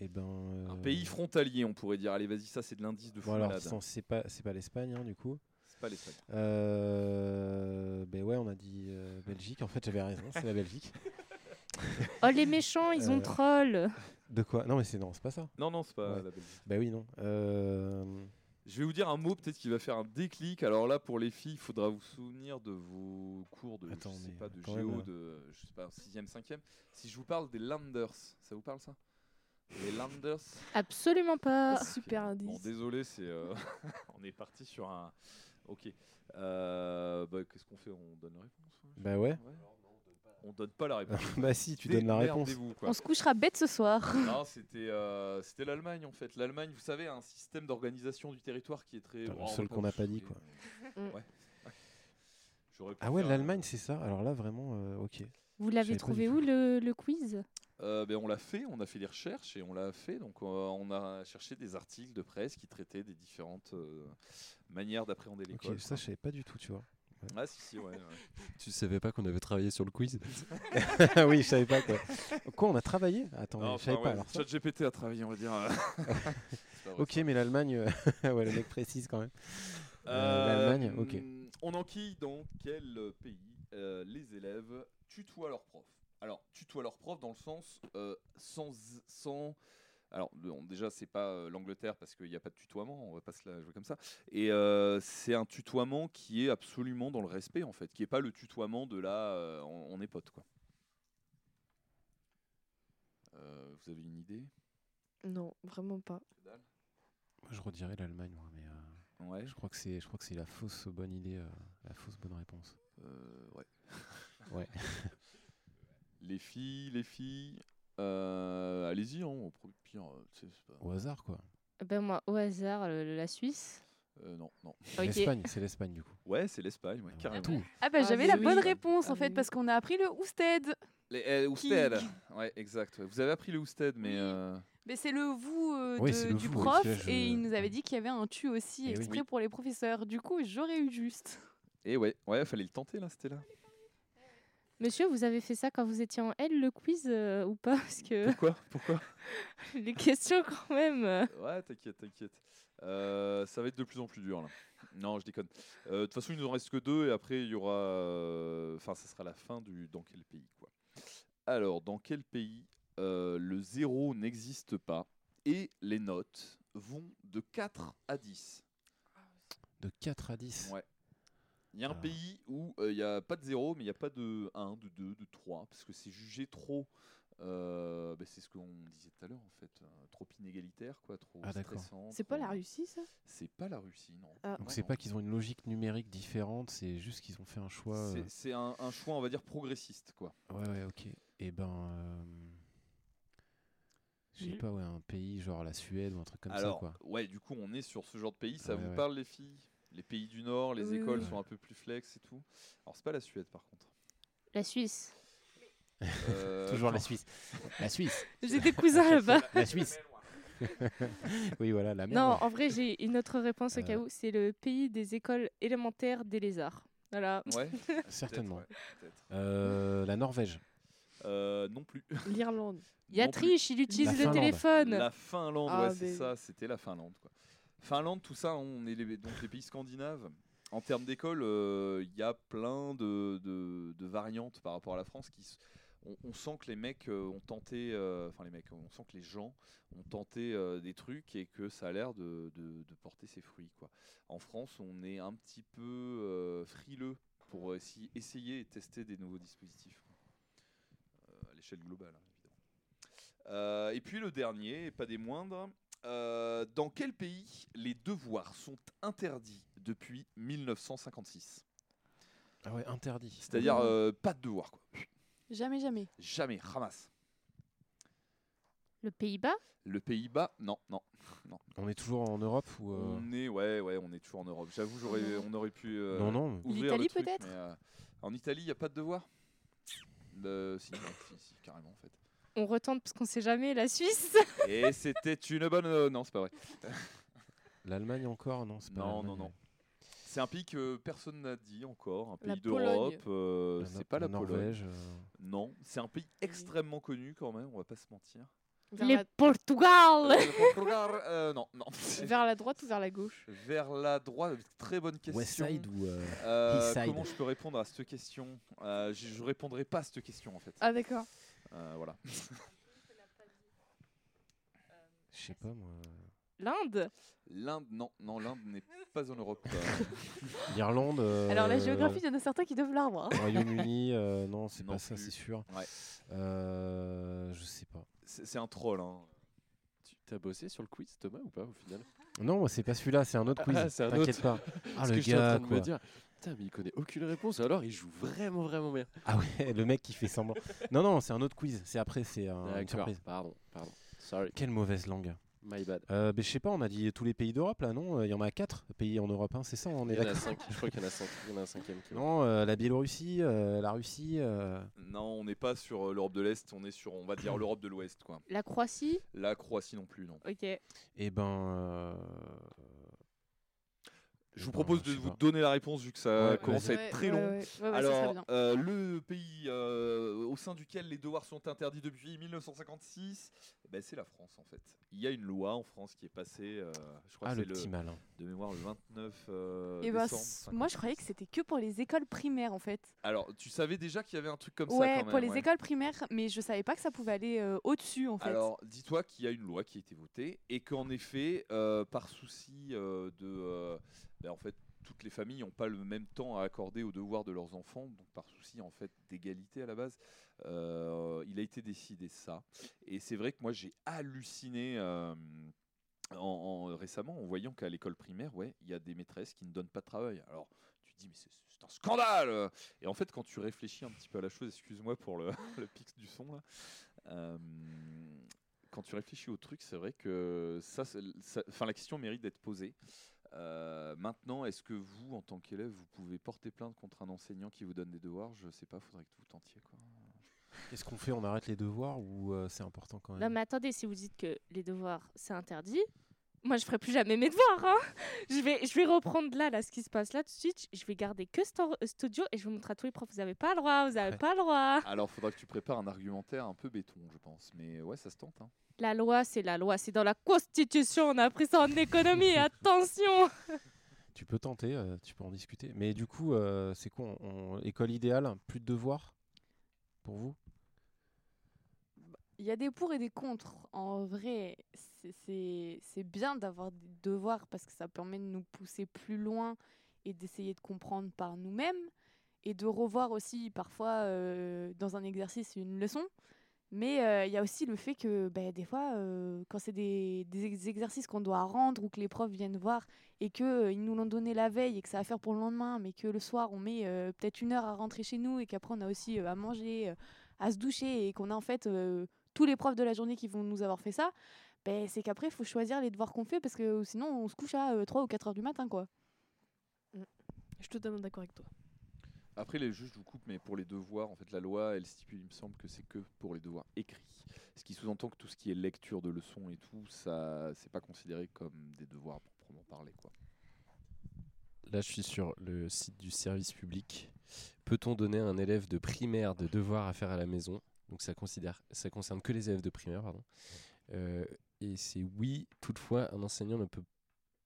S7: Eh ben.
S4: Un
S7: euh,
S4: pays frontalier, on pourrait dire. Allez, vas-y, ça c'est de l'indice de fou
S7: Bon, alors,
S4: malade.
S7: sans- c'est pas, c'est pas l'Espagne, hein, du coup.
S4: Pas l'Espagne.
S7: Euh, ben ouais, on a dit euh, Belgique. En fait, j'avais raison, c'est la Belgique.
S6: Oh, les méchants, ils ont
S7: Euh,
S6: troll
S7: De quoi? Non, mais c'est non, c'est pas ça.
S4: Non, non, c'est pas
S7: Ouais.
S4: la Belgique.
S7: Bah oui, non. Euh,
S4: Je vais vous dire un mot peut-être qui va faire un déclic. Alors là, pour les filles, il faudra vous souvenir de vos cours de,
S7: Attends,
S4: je sais pas, de géo,
S7: même,
S4: de je sais pas, 6e, 5e. Si je vous parle des Landers, ça vous parle ça? Les Landers?
S6: Absolument pas.
S8: Super indice.
S4: Bon, désolé, c'est euh, on est parti sur un. Ok. Euh, bah, Qu'est-ce qu'on fait? On donne la réponse ouais, je
S7: Bah ouais.
S4: pas. On donne pas la réponse.
S7: bah si, tu donnes la réponse.
S5: On se couchera bête ce soir.
S4: Non, c'était euh, c'était l'Allemagne en fait. L'Allemagne, vous savez, a un système d'organisation du territoire qui est très.
S7: Le
S4: Oh,
S7: seul qu'on n'a pas dit, quoi.
S8: Mm.
S4: Ouais. ouais.
S7: Ah ouais, l'Allemagne, c'est ça? Alors là, vraiment, euh, ok.
S6: Vous l'avez trouvé où le quiz?
S4: Euh, ben, on l'a fait, on a fait des recherches et on l'a fait. Donc, euh, on a cherché des articles de presse qui traitaient des différentes euh, manières d'appréhender l'école.
S7: ça, je savais pas du tout, tu vois.
S4: Ah, si, si, ouais. ouais.
S3: Tu savais pas qu'on avait travaillé sur le quiz?
S7: Oui, je savais pas quoi. Quoi, on a travaillé? Attends,
S4: Non,
S7: je savais
S4: enfin,
S7: pas
S4: ouais,
S7: ça.
S4: ChatGPT a travaillé, on va dire.
S7: Ok,
S4: ça.
S7: mais l'Allemagne, ouais, le mec précise quand même. Euh, L'Allemagne, ok.
S4: On enquille dans quel pays euh, les élèves tutoient leurs profs? Alors, tutoient leurs profs dans le sens euh, sans, sans. Alors, bon, déjà, c'est pas euh, l'Angleterre parce qu'il n'y a pas de tutoiement, on va pas se la jouer comme ça. Et euh, c'est un tutoiement qui est absolument dans le respect, en fait, qui est pas le tutoiement de là, euh, on, on est potes, quoi. Euh, vous avez une idée?
S8: Non, vraiment pas.
S7: Moi, je redirais l'Allemagne, moi, mais euh,
S4: Ouais.
S7: je crois que c'est, je crois que c'est la fausse bonne idée, euh, la fausse bonne réponse.
S4: Euh, ouais.
S7: Ouais.
S4: les filles, les filles, euh, allez-y, hein, au pro- pire, euh, tu sais, c'est pas-
S7: Au hasard, quoi.
S6: Ben moi, au hasard, le- la Suisse.
S4: euh, non, non.
S7: L'Espagne, c'est l'Espagne du coup.
S4: Ouais, c'est l'Espagne, ouais, carrément.
S7: Tout.
S5: Ah bah
S8: Ah,
S5: j'avais la
S8: oui.
S5: bonne réponse en
S8: Ah,
S5: fait parce qu'on a appris le Ousted.
S4: Les, euh, Ousted. Ouais, exact. ouais. Vous avez appris le Ousted, mais. Euh,
S5: Mais c'est le vous euh,
S7: Oui,
S5: de-
S7: c'est le
S5: du
S7: vous,
S5: prof
S7: je-
S5: et il nous avait dit qu'il y avait un tu aussi
S7: Eh oui.
S5: exprès pour les professeurs. Du coup j'aurais eu juste.
S4: Et ouais, ouais, fallait le tenter là, c'était là.
S6: Monsieur, vous avez fait ça quand vous étiez en L, le quiz, euh, ou pas? Parce que
S4: Pourquoi? Pourquoi?
S6: Les questions, quand même.
S4: Ouais, t'inquiète, t'inquiète. Euh, ça va être de plus en plus dur là. Non, je déconne. Euh, De toute façon, il nous en reste que deux et après il y aura. Enfin, ça sera la fin du. Dans quel pays quoi Alors, dans quel pays euh, le zéro n'existe pas et les notes vont de 4 à 10
S7: De 4 à 10.
S4: Ouais. Il y a un
S7: Ah.
S4: pays où euh, il n'y a pas de 0, mais il n'y a pas de 1, de 2, de 3, parce que c'est jugé trop. euh, bah, c'est ce qu'on disait tout à l'heure, en fait. euh, trop inégalitaire, quoi, trop
S7: Ah, d'accord.
S4: stressant.
S8: C'est pas
S4: trop-
S8: la Russie, ça?
S4: C'est pas la Russie, non.
S8: Ah.
S7: Donc
S4: Non,
S7: c'est
S4: non.
S7: pas qu'ils ont une logique numérique différente, c'est juste qu'ils ont fait un choix. euh,
S4: C'est- C'est un, un choix, on va dire, progressiste, quoi.
S7: Ouais, ouais, ok. Et ben. euh, Je sais
S6: Mhm.
S7: pas, ouais, un pays genre la Suède ou un truc comme
S4: Alors,
S7: ça, quoi.
S4: ouais, du coup, on est sur ce genre de pays. Ça
S7: Ouais,
S4: vous
S7: ouais.
S4: parle, les filles? Les pays du Nord, les
S8: Oui,
S4: écoles
S8: oui.
S4: sont un peu plus flex et tout. Alors, c'est pas la Suède, par contre.
S6: La Suisse.
S4: Euh,
S7: Toujours la. Suisse. La Suisse.
S5: J'ai des cousins là-bas.
S7: La Suisse. oui, voilà, la
S6: Non,
S7: merde.
S6: en vrai, j'ai une autre réponse au cas
S7: Euh.
S6: où. C'est le pays des écoles élémentaires des lézards. Voilà.
S4: Ouais,
S7: Certainement.
S4: ouais.
S7: Euh, la Norvège.
S4: Euh, non plus.
S8: L'Irlande.
S6: Il y a
S4: Non
S6: triche, il utilise
S7: La
S6: le
S7: Finlande.
S6: téléphone.
S4: La Finlande,
S8: Ah,
S4: ouais, c'est
S8: mais-
S4: ça, c'était la Finlande. Quoi. Finlande, tout ça, on est les, donc les pays scandinaves. En termes d'école, euh, il y a plein de, variantes par rapport à la France. On, sent que les mecs euh, ont tenté, euh, enfin les mecs, on sent que les gens ont tenté des trucs et que ça a l'air de, porter ses fruits. Quoi. En France, on est un petit peu frileux pour essayer, et tester des nouveaux dispositifs à l'échelle globale, hein, évidemment. Et puis le dernier, et pas des moindres, euh, dans quel pays les devoirs sont interdits depuis 1956
S7: Ah ouais, interdit.
S4: C'est-à-dire euh, pas de devoirs, quoi.
S5: Jamais jamais.
S4: Jamais, ramasse.
S6: Le Pays-Bas?
S4: Le Pays-Bas, non, non.
S7: On est toujours en Europe ou. euh,
S4: On est, ouais, ouais, on est toujours en Europe. J'avoue, j'aurais, on aurait pu euh,
S7: Non, non.
S4: ouvrir
S5: L'Italie,
S4: truc,
S5: peut-être?
S4: mais, euh, En Italie, il n'y a pas de Euh, si, non, si, si, carrément, en fait.
S6: On retente parce qu'on sait jamais. La Suisse
S4: Et c'était une bonne... euh, non, c'est pas vrai.
S7: L'Allemagne encore Non, c'est pas
S4: Non,
S7: l'Allemagne,
S4: non, non.
S7: ouais.
S4: C'est un pays que personne n'a dit encore, un
S8: La
S4: pays d'Europe.
S8: Pologne.
S4: euh,
S7: La
S4: c'est
S7: No-
S4: pas la, Pologne.
S7: Norvège. euh,
S4: Non, c'est un pays extrêmement connu quand même, on va pas se mentir.
S8: Vers,
S6: Les
S8: la...
S6: Portugal
S4: Euh, Portugal, euh, non, non.
S8: vers la droite ou vers la gauche?
S4: Vers la droite, très bonne question.
S7: West Side ou. euh,
S4: Euh,
S7: East Side?
S4: comment je peux répondre à cette question? Euh, Je je répondrai pas à cette question en fait.
S8: Ah, d'accord.
S4: Euh, voilà.
S7: Je sais pas moi.
S6: L'Inde
S4: L'Inde, non, non, l'Inde n'est pas en Europe. euh,
S7: L'Irlande. euh,
S5: Alors la géographie, il y en a certains qui doivent l'avoir. hein.
S7: Royaume-Uni, euh, non, c'est pas ça, c'est sûr.
S4: Ouais.
S7: Euh, je sais pas.
S4: C'est un troll. Hein.
S3: Tu t'as bossé sur le quiz, Thomas, ou pas, au final?
S7: Non, c'est pas celui-là, c'est un autre quiz.
S3: Ah,
S7: T'inquiète pas. Ah, le
S3: que j'étais en
S7: gars,
S3: train de
S7: quoi.
S3: me dire, putain, mais il connaît aucune réponse, alors il joue vraiment, vraiment bien.
S7: Ah ouais, le mec qui fait semblant. non, non, c'est un autre quiz. C'est après, c'est un- une
S3: D'accord,
S7: surprise.
S3: pardon, pardon. Sorry,
S7: Quelle mauvaise langue.
S3: my bad.
S7: Euh, ben, je sais pas, on a dit tous les pays d'Europe là, non? Il y en a quatre pays en Europe, hein, c'est ça, on est
S3: Il y en a
S7: d'accord
S3: cinq, je crois qu'il y en a cinq, il y en a un cinquième qui
S7: Non, euh, la Biélorussie, euh, la Russie. euh,
S4: Non, on n'est pas sur l'Europe de l'Est, on est sur, on va dire, l'Europe de l'Ouest. quoi.
S6: La Croatie?
S4: La Croatie non plus, non.
S6: Ok.
S7: Eh ben.
S4: Je
S7: eh
S4: vous
S7: ben,
S4: propose de vous donner la réponse vu que ça
S7: Ouais,
S4: commence à être très long.
S8: ouais.
S5: Ouais, ouais, ça serait
S4: Alors, euh, le pays euh, au sein duquel les devoirs sont interdits depuis 1956, Ben, c'est la France en fait. Il y a une loi en France qui est passée, euh, je crois
S7: Ah,
S4: que
S7: le
S4: c'est
S7: petit
S4: le,
S7: malin.
S4: de mémoire le 29 euh,
S5: Et bah,
S4: décembre.
S5: moi, je croyais que c'était que pour les écoles primaires, en fait.
S4: Alors, tu savais déjà qu'il y avait un truc comme
S5: ouais,
S4: ça quand
S5: pour
S4: même,
S5: les
S4: ouais.
S5: écoles primaires, mais je savais pas que ça pouvait aller euh, au-dessus, en fait.
S4: Alors, dis-toi qu'il y a une loi qui a été votée et qu'en effet, euh, par souci euh, de, euh, ben, en fait, toutes les familles n'ont pas le même temps à accorder aux devoirs de leurs enfants, donc par souci en fait d'égalité à la base, euh, il a été décidé ça. Et c'est vrai que moi j'ai halluciné. euh, en, en- récemment, en voyant qu'à l'école primaire, ouais, il y a des maîtresses qui ne donnent pas de travail. Alors, tu dis, mais c'est un scandale Et en fait, quand tu réfléchis un petit peu à la chose, excuse-moi pour le, pix du son, là, euh, quand tu réfléchis au truc, c'est vrai que ça, la question mérite d'être posée. Euh, maintenant, est-ce que vous, en tant qu'élève, vous pouvez porter plainte contre un enseignant qui vous donne des devoirs? Je sais pas, faudrait que vous tentiez. Quoi.
S7: Qu'est-ce qu'on fait? On arrête les devoirs ou euh, c'est important quand même?
S6: Non, mais attendez, si vous dites que les devoirs, c'est interdit, moi, je ferai plus jamais mes devoirs. hein. Je, vais, je vais reprendre là, là, ce qui se passe là tout de suite. Je vais garder que euh, Studio et je vais montrer à tous les profs, vous n'avez pas le droit, vous n'avez
S7: Ouais.
S6: pas le droit.
S4: Alors, faudra que tu prépares un argumentaire un peu béton, je pense. Mais ouais, ça se tente. hein.
S6: La loi, c'est la loi, c'est dans la Constitution, on a appris ça en économie, attention
S7: Tu peux tenter, euh, tu peux en discuter. Mais du coup, euh, c'est quoi on- on- École idéale, plus de devoirs pour vous?
S5: Il y a des pour et des contre. En vrai, c'est- bien d'avoir des devoirs parce que ça permet de nous pousser plus loin et d'essayer de comprendre par nous-mêmes et de revoir aussi parfois euh, dans un exercice une leçon. Mais euh, il y a aussi le fait que ben, des fois, euh, quand c'est des, des ex- exercices qu'on doit rendre ou que les profs viennent voir et qu'ils nous l'ont donné la veille et que ça va faire pour le lendemain, mais que le soir on met peut-être une heure à rentrer chez nous et qu'après on a aussi à manger, à se doucher et qu'on a en fait tous les profs de la journée qui vont nous avoir fait ça, ben, c'est qu'après il faut choisir les devoirs qu'on fait parce que sinon on se couche à euh, 3 ou 4 heures du matin. quoi.
S8: Je suis totalement d'accord avec toi.
S4: Après, les juges, je vous coupe, mais pour les devoirs, en fait, la loi, elle stipule, il me semble, que c'est que pour les devoirs écrits. Ce qui sous-entend que tout ce qui est lecture de leçons et tout, ça, c'est pas considéré comme des devoirs à proprement parler, quoi.
S3: Là, je suis sur le site du service public. Peut-on donner à un élève de primaire des devoirs à faire à la maison? Donc, ça, considère, ça concerne que les élèves de primaire, pardon. Euh, et c'est oui, toutefois, un enseignant ne peut,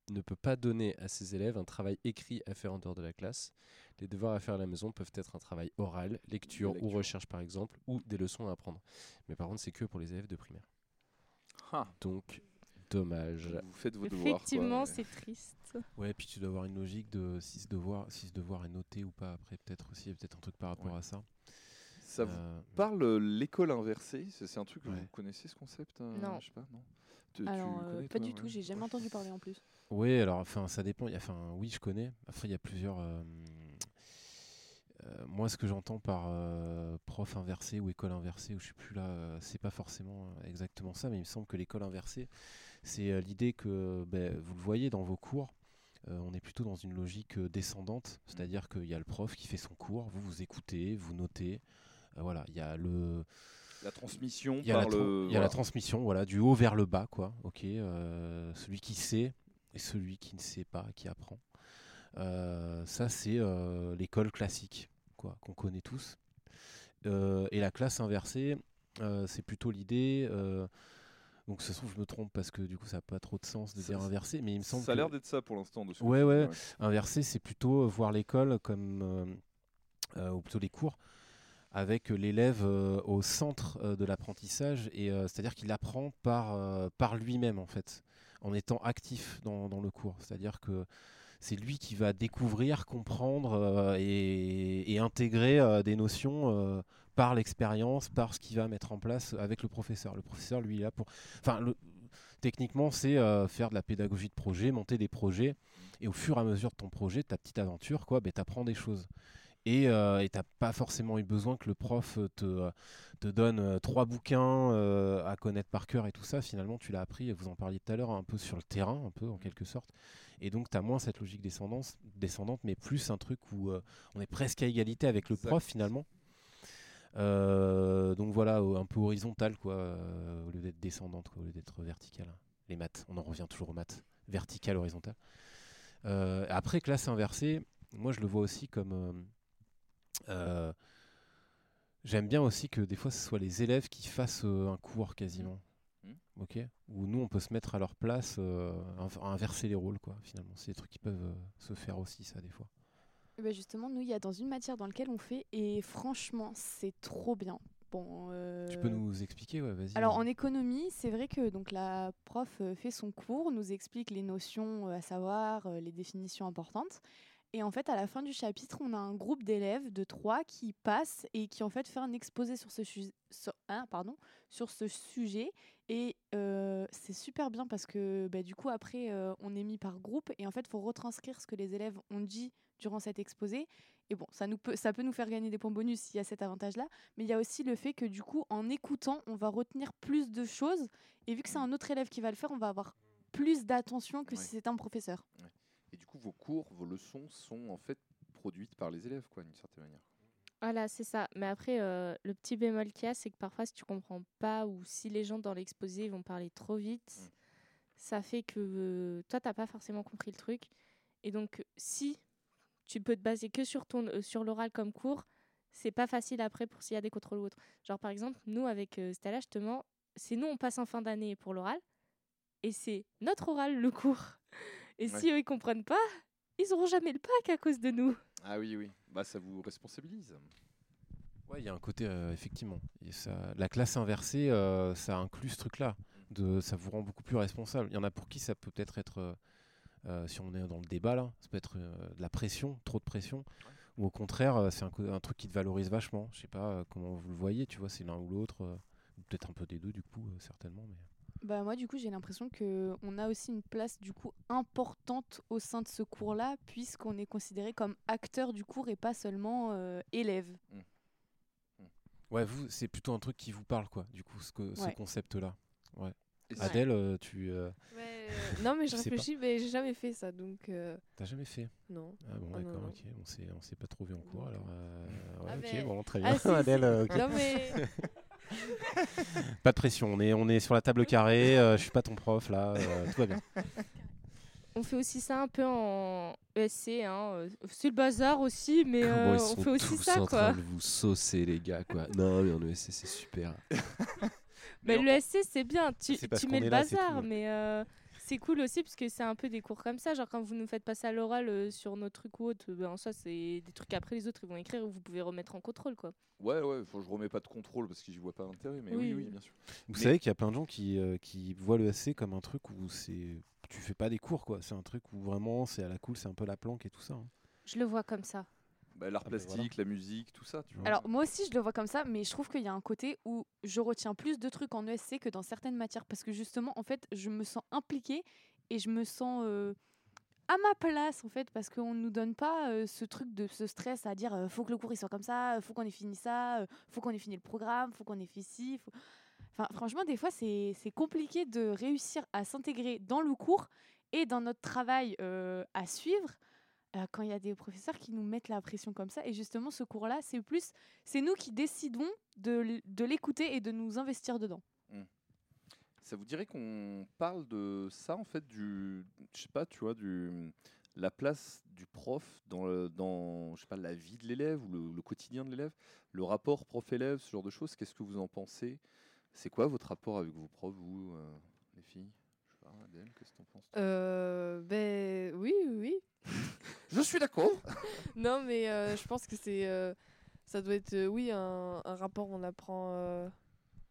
S3: ne peut pas donner à ses élèves un travail écrit à faire en dehors de la classe. Les devoirs à faire à la maison peuvent être un travail oral, lecture, ou recherche par exemple, ou des leçons à apprendre. Mais par contre, c'est que pour les élèves de primaire.
S4: Ah,
S3: Donc, dommage.
S4: vous faites vos devoirs.
S6: Effectivement, c'est triste.
S7: Ouais, puis tu dois avoir une logique de si ce devoir, si ce devoir est noté ou pas. Après, peut-être aussi, il y a peut-être un truc par rapport
S4: Ouais.
S7: à ça.
S4: Ça vous
S7: Euh,
S4: parle euh, l'école inversée? C'est c'est un truc que
S7: Ouais.
S4: vous connaissez ce concept euh,
S6: Non.
S4: Je sais pas, non Tu- tu
S5: Alors, euh,
S4: connais,
S5: pas
S4: toi,
S5: du
S4: ouais
S5: tout, j'ai jamais entendu parler en plus.
S7: Oui, alors enfin ça dépend. Il y a- Enfin oui, je connais. Après il y a plusieurs. euh, euh, moi, ce que j'entends par euh, prof inversé ou école inversée, ou je suis plus là, euh, c'est pas forcément exactement ça, mais il me semble que l'école inversée, c'est euh, l'idée que ben, vous le voyez dans vos cours. euh, on est plutôt dans une logique euh, descendante, c'est-à-dire qu'il y a le prof qui fait son cours, vous vous écoutez, vous notez, euh, voilà, il y a le,
S4: La transmission
S7: il y a,
S4: par
S7: la,
S4: le.
S7: il y a la transmission, voilà, du haut vers le bas, quoi. Ok, euh, celui qui sait et celui qui ne sait pas, qui apprend. Euh, ça, c'est euh, l'école classique, quoi, qu'on connaît tous. Et la classe inversée, c'est plutôt l'idée. donc, ce trouve, je me trompe parce que du coup, ça n'a pas trop de sens de
S4: Ça-
S7: dire inversé, mais il me semble
S4: Ça a
S7: que
S4: l'air d'être ça pour l'instant.
S7: Ouais,
S4: tu dis,
S7: ouais. inversé, c'est plutôt voir l'école comme, ou plutôt les cours, avec l'élève euh, au centre euh, de l'apprentissage, et euh, c'est-à-dire qu'il apprend par, par lui-même en fait, en étant actif dans, dans le cours. C'est-à-dire que c'est lui qui va découvrir, comprendre et, intégrer des notions par l'expérience, par ce qu'il va mettre en place avec le professeur. Le professeur, lui, est là pour. Enfin, techniquement, c'est faire de la pédagogie de projet, monter des projets, et au fur et à mesure de ton projet, ta petite aventure, quoi, ben, tu apprends des choses. Et euh, tu n'as pas forcément eu besoin que le prof te, te donne euh, trois bouquins euh, à connaître par cœur et tout ça. Finalement, tu l'as appris, vous en parliez tout à l'heure, un peu sur le terrain, un peu en quelque sorte. Et donc, tu as moins cette logique descendance, descendante, mais plus un truc où euh, on est presque à égalité avec le
S4: Exact.
S7: prof finalement. Euh, donc voilà, euh, un peu horizontal, quoi, euh, au lieu d'être descendante, quoi, au lieu d'être verticale. Les maths, on en revient toujours aux maths. Vertical, horizontal. Euh, après, classe inversée, moi je le vois aussi comme. Euh, J'aime bien aussi que des fois ce soit les élèves qui fassent euh, un cours quasiment.
S4: Hmm.
S7: Ok? Où nous, on peut se mettre à leur place, euh, inv- inverser les rôles, quoi. Finalement, c'est des trucs qui peuvent euh, se faire aussi, ça, des fois.
S5: Eh ben justement, nous, il y a dans une matière dans laquelle on fait, et franchement, c'est trop bien. Bon,
S7: Tu peux nous expliquer, ouais, vas-y.
S5: Alors en économie, c'est vrai que donc la prof fait son cours, nous explique les notions à savoir, les définitions importantes. Et en fait, à la fin du chapitre, on a un groupe d'élèves de trois qui passent et qui en fait fait un exposé sur ce, sur, hein, pardon, sur ce sujet. Et euh, c'est super bien parce que bah, du coup, après, euh, on est mis par groupe et en fait, il faut retranscrire ce que les élèves ont dit durant cet exposé. Et bon, ça, nous peut, ça peut nous faire gagner des points bonus s'il y a cet avantage-là. Mais il y a aussi le fait que du coup, en écoutant, on va retenir plus de choses. Et vu que c'est un autre élève qui va le faire, on va avoir plus d'attention que
S4: Ouais.
S5: si c'était un professeur.
S4: Et du coup, vos cours, vos leçons sont en fait produites par les élèves, quoi, d'une certaine manière.
S6: Voilà, c'est ça. Mais après, euh, le petit bémol qu'il y a, c'est que parfois, si tu comprends pas ou si les gens dans l'exposé vont parler trop vite,
S4: Mm.
S6: ça fait que euh, toi, t'as pas forcément compris le truc. Et donc, si tu peux te baser que sur, ton, euh, sur l'oral comme cours, c'est pas facile après pour s'il y a des contrôles ou autres. Genre, par exemple, nous, avec euh, Stella, justement, c'est nous, on passe en fin d'année pour l'oral, et c'est notre oral, le cours. Et
S4: Ouais.
S6: si eux, ils comprennent pas, ils auront jamais le bac à cause de nous.
S4: Ah oui, oui. Bah, ça vous responsabilise.
S7: Ouais, il y a un côté, euh, effectivement. Et ça, la classe inversée, euh, ça inclut ce truc-là. De, ça vous rend beaucoup plus responsable. Il y en a pour qui ça peut peut-être être, euh, euh, si on est dans le débat là, ça peut être euh, de la pression, trop de pression. Ou au contraire, euh, c'est un, truc qui te valorise vachement. Je sais pas euh, comment vous le voyez, tu vois, c'est l'un ou l'autre. euh, ou peut-être un peu des deux, du coup, euh, certainement. Mais...
S5: Bah moi du coup j'ai l'impression que on a aussi une place du coup importante au sein de ce cours-là puisqu'on est considéré comme acteur du cours et pas seulement euh, élève.
S7: Ouais, vous, c'est plutôt un truc qui vous parle, quoi, du coup, ce, que- ce
S5: Ouais.
S7: Adèle, euh, tu euh,
S8: Ouais, non, mais je réfléchis, mais j'ai jamais fait ça, donc euh,
S7: t'as jamais fait?
S8: non.
S7: Ah bon,
S8: Ah
S7: d'accord, ok. On s'est, on s'est pas trop vu en cours,
S8: Donc,
S7: alors. euh, ouais,
S8: Ah,
S7: ok,
S8: mais-
S7: bon, très
S8: Ah,
S7: bien.
S8: si,
S7: Adèle,
S8: si.
S7: euh, ok.
S8: Non, mais
S7: Pas de pression, on est, on est sur la table carrée, euh, je suis pas ton prof là, euh, tout va bien.
S6: On fait aussi ça un peu en ESC, hein. euh, C'est le bazar aussi, mais euh,
S3: ils
S6: on fait aussi
S3: tous
S6: ça,
S3: en
S6: quoi.
S3: train de vous saucer, les gars, quoi. Non, mais en ESC, c'est super.
S6: Mais l'ESC, c'est bien. Tu, mets le
S7: là,
S6: bazar,
S7: ouais.
S6: mais euh, c'est cool aussi parce que c'est un peu des cours comme ça. Genre, quand vous nous faites passer à l'oral euh, sur nos trucs ou autre, ben, ça, c'est des trucs après les autres, ils vont écrire ou vous pouvez remettre en contrôle, quoi.
S4: Ouais, ouais, faut, je remets pas de contrôle parce que j'y vois pas d'intérêt, mais oui,
S6: Oui,
S4: oui,
S6: oui.
S4: bien sûr.
S7: Vous
S4: Mais-
S7: savez qu'il y a plein de gens qui, euh, qui voient le SC comme un truc où c'est. Tu fais pas des cours quoi, c'est un truc où vraiment c'est à la cool, c'est un peu la planque et tout ça. hein.
S6: Je le vois comme ça.
S4: Bah, L'art
S7: Ah, bah,
S4: plastique, la musique, tout ça, tu vois.
S5: Alors moi aussi je le vois comme ça mais je trouve qu'il y a un côté où je retiens plus de trucs en ESC que dans certaines matières parce que justement en fait je me sens impliquée et je me sens euh, à ma place en fait parce qu'on ne nous donne pas euh, ce truc de ce stress à dire euh, faut que le cours il soit comme ça, euh, faut qu'on ait fini ça, euh, faut qu'on ait fini le programme, faut qu'on ait fait ci. faut- Enfin franchement des fois c'est c'est compliqué de réussir à s'intégrer dans le cours et dans notre travail euh, à suivre euh, quand il y a des professeurs qui nous mettent la pression comme ça. Et justement, ce cours-là, c'est plus, c'est nous qui décidons de, l'écouter et de nous investir dedans.
S4: Ça vous dirait qu'on parle de ça en fait du je sais pas tu vois du la place du prof dans je sais pas la vie de l'élève ou le, quotidien de l'élève le rapport prof élève ce genre de choses qu'est-ce que vous en pensez? C'est quoi votre rapport avec vos profs vous euh, les filles? Adèle qu'est-ce que t'en penses
S8: euh, ben oui, oui,
S4: je suis d'accord
S8: Non, mais euh, je pense que c'est, euh, ça doit être, euh, oui, un, un rapport. où On apprend,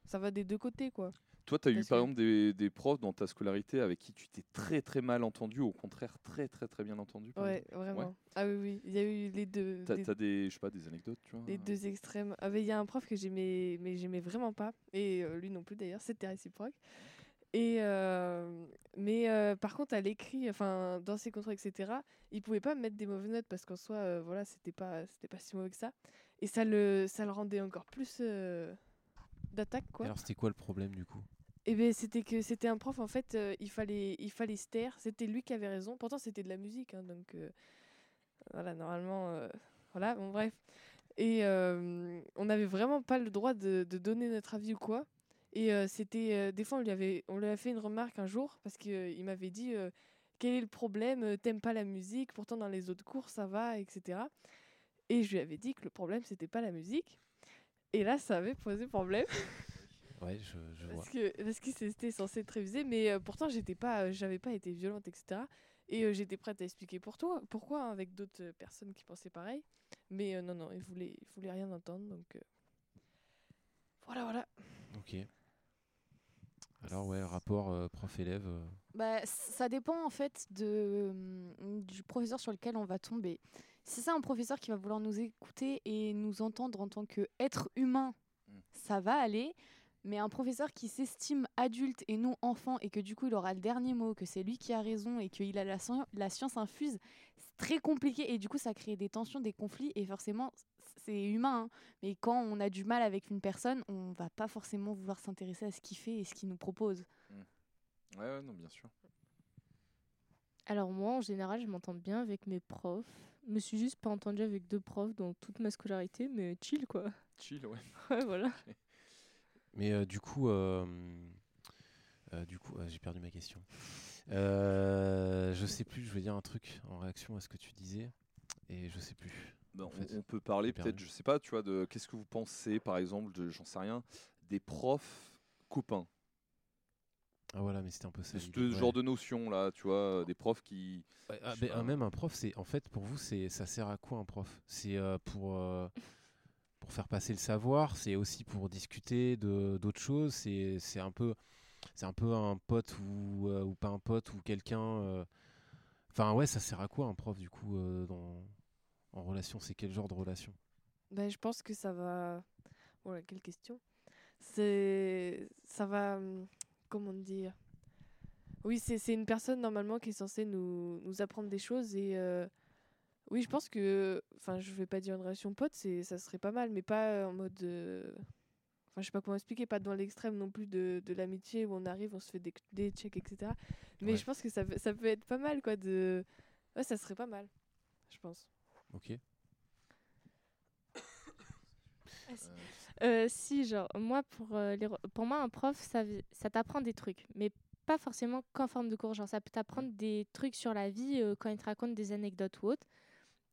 S8: ça va des deux côtés, quoi.
S4: toi tu as eu par
S8: que-
S4: exemple des, des profs dans ta scolarité avec qui tu t'es très très mal entendu ou au contraire très très très bien entendu
S8: Ouais,
S4: exemple?
S8: vraiment. Ah oui, oui. Il y a eu les deux.
S4: T'as
S8: des-
S4: t'as des je sais pas des anecdotes tu vois?
S8: Les deux extrêmes. Ah, il y a un prof que j'aimais, mais j'aimais vraiment pas. Et euh, lui non plus d'ailleurs, c'était réciproque. Et euh, mais euh, par contre, à l'écrit, enfin, dans ses contrôles, etc., il pouvait pas me mettre des mauvaises notes parce qu'en soi, euh, voilà, c'était pas, c'était pas si mauvais que ça. Et ça le, ça le rendait encore plus euh, d'attaque, quoi.
S7: alors c'était quoi le problème du coup?
S8: Et ben c'était que c'était un prof, en fait, il fallait, il fallait se taire. C'était lui qui avait raison. Pourtant, c'était de la musique, hein, donc voilà, normalement, voilà, bon, bref. Et on n'avait vraiment pas le droit de, de donner notre avis ou quoi. Et euh, c'était euh, des fois on lui avait on lui a fait une remarque un jour parce qu'il m'avait dit quel est le problème t'aimes pas la musique pourtant dans les autres cours ça va etc. Et je lui avais dit que le problème c'était pas la musique. Et là ça avait posé problème.
S7: Ouais, je, je vois.
S8: Parce que, parce que c'était censé être révisé, mais euh, pourtant j'étais pas, euh, j'avais pas été violente, etc. Et euh, j'étais prête à expliquer pour toi, pourquoi hein, avec d'autres personnes qui pensaient pareil. Mais non, non, ils voulaient, ils voulaient rien entendre, donc voilà, voilà.
S7: Ok. Alors ouais, rapport euh, prof-élève. euh,
S5: Bah, ça dépend en fait de, hum, du professeur sur lequel on va tomber. Si c'est un professeur qui va vouloir nous écouter et nous entendre en tant qu'être humain,
S4: Mm.
S5: ça va aller. Mais un professeur qui s'estime adulte et non enfant et que du coup il aura le dernier mot, que c'est lui qui a raison et qu'il a la, scien- la science infuse, c'est très compliqué et du coup ça crée des tensions, des conflits et forcément c'est humain. hein. Mais quand on a du mal avec une personne, on va pas forcément vouloir s'intéresser à ce qu'il fait et ce qu'il nous propose.
S4: Ouais, ouais, non, bien sûr.
S6: Alors moi, en général, je m'entends bien avec mes profs. Je me suis juste pas entendue avec deux profs dans toute ma scolarité, mais chill quoi.
S4: Chill, ouais.
S6: Ouais, voilà.
S7: Mais euh, du coup, euh, euh, du coup, euh, j'ai perdu ma question. Euh, je sais plus. Je veux dire un truc en réaction à ce que tu disais et je sais plus. En
S4: on-
S7: fait.
S4: on, peut parler peut-être, je sais pas, tu vois, de qu'est-ce que vous pensez, par exemple, de, j'en sais rien, des profs copains.
S7: Ah voilà, mais c'était un peu ça.
S4: Ce
S7: ouais.
S4: genre de notion là, tu vois, des profs qui.
S7: Ouais, ah, ben, même un prof, c'est en fait pour vous, c'est ça sert à quoi un prof? C'est euh, pour euh, pour faire passer le savoir, c'est aussi pour discuter de d'autres choses. C'est c'est un peu c'est un peu un pote ou euh, ou pas un pote ou quelqu'un. euh, Enfin ouais, ça sert à quoi un prof du coup euh, dans en relation C'est quel genre de relation?
S8: Ben, je pense que ça va. Voilà, quelle question C'est. Ça va. hum, Comment dire? Oui, c'est c'est une personne normalement qui est censée nous, nous apprendre des choses et. euh, Oui, je pense que. Enfin, je vais pas dire une relation pote, c'est ça serait pas mal, mais pas euh, en mode. euh, Enfin, je sais pas comment expliquer, pas dans l'extrême non plus de, de l'amitié où on arrive, on se fait des, des checks, etc. Mais
S7: Ouais.
S8: je pense que ça, peut- ça peut être pas mal, quoi, de. Ouais, ça serait pas mal, je pense.
S7: Ok.
S6: Euh, si, genre, moi, pour, euh, les pour moi, un prof, ça, t'apprend des trucs, mais pas forcément qu'en forme de cours. Genre, ça peut t'apprendre des trucs sur la vie euh, quand il te raconte des anecdotes ou autres.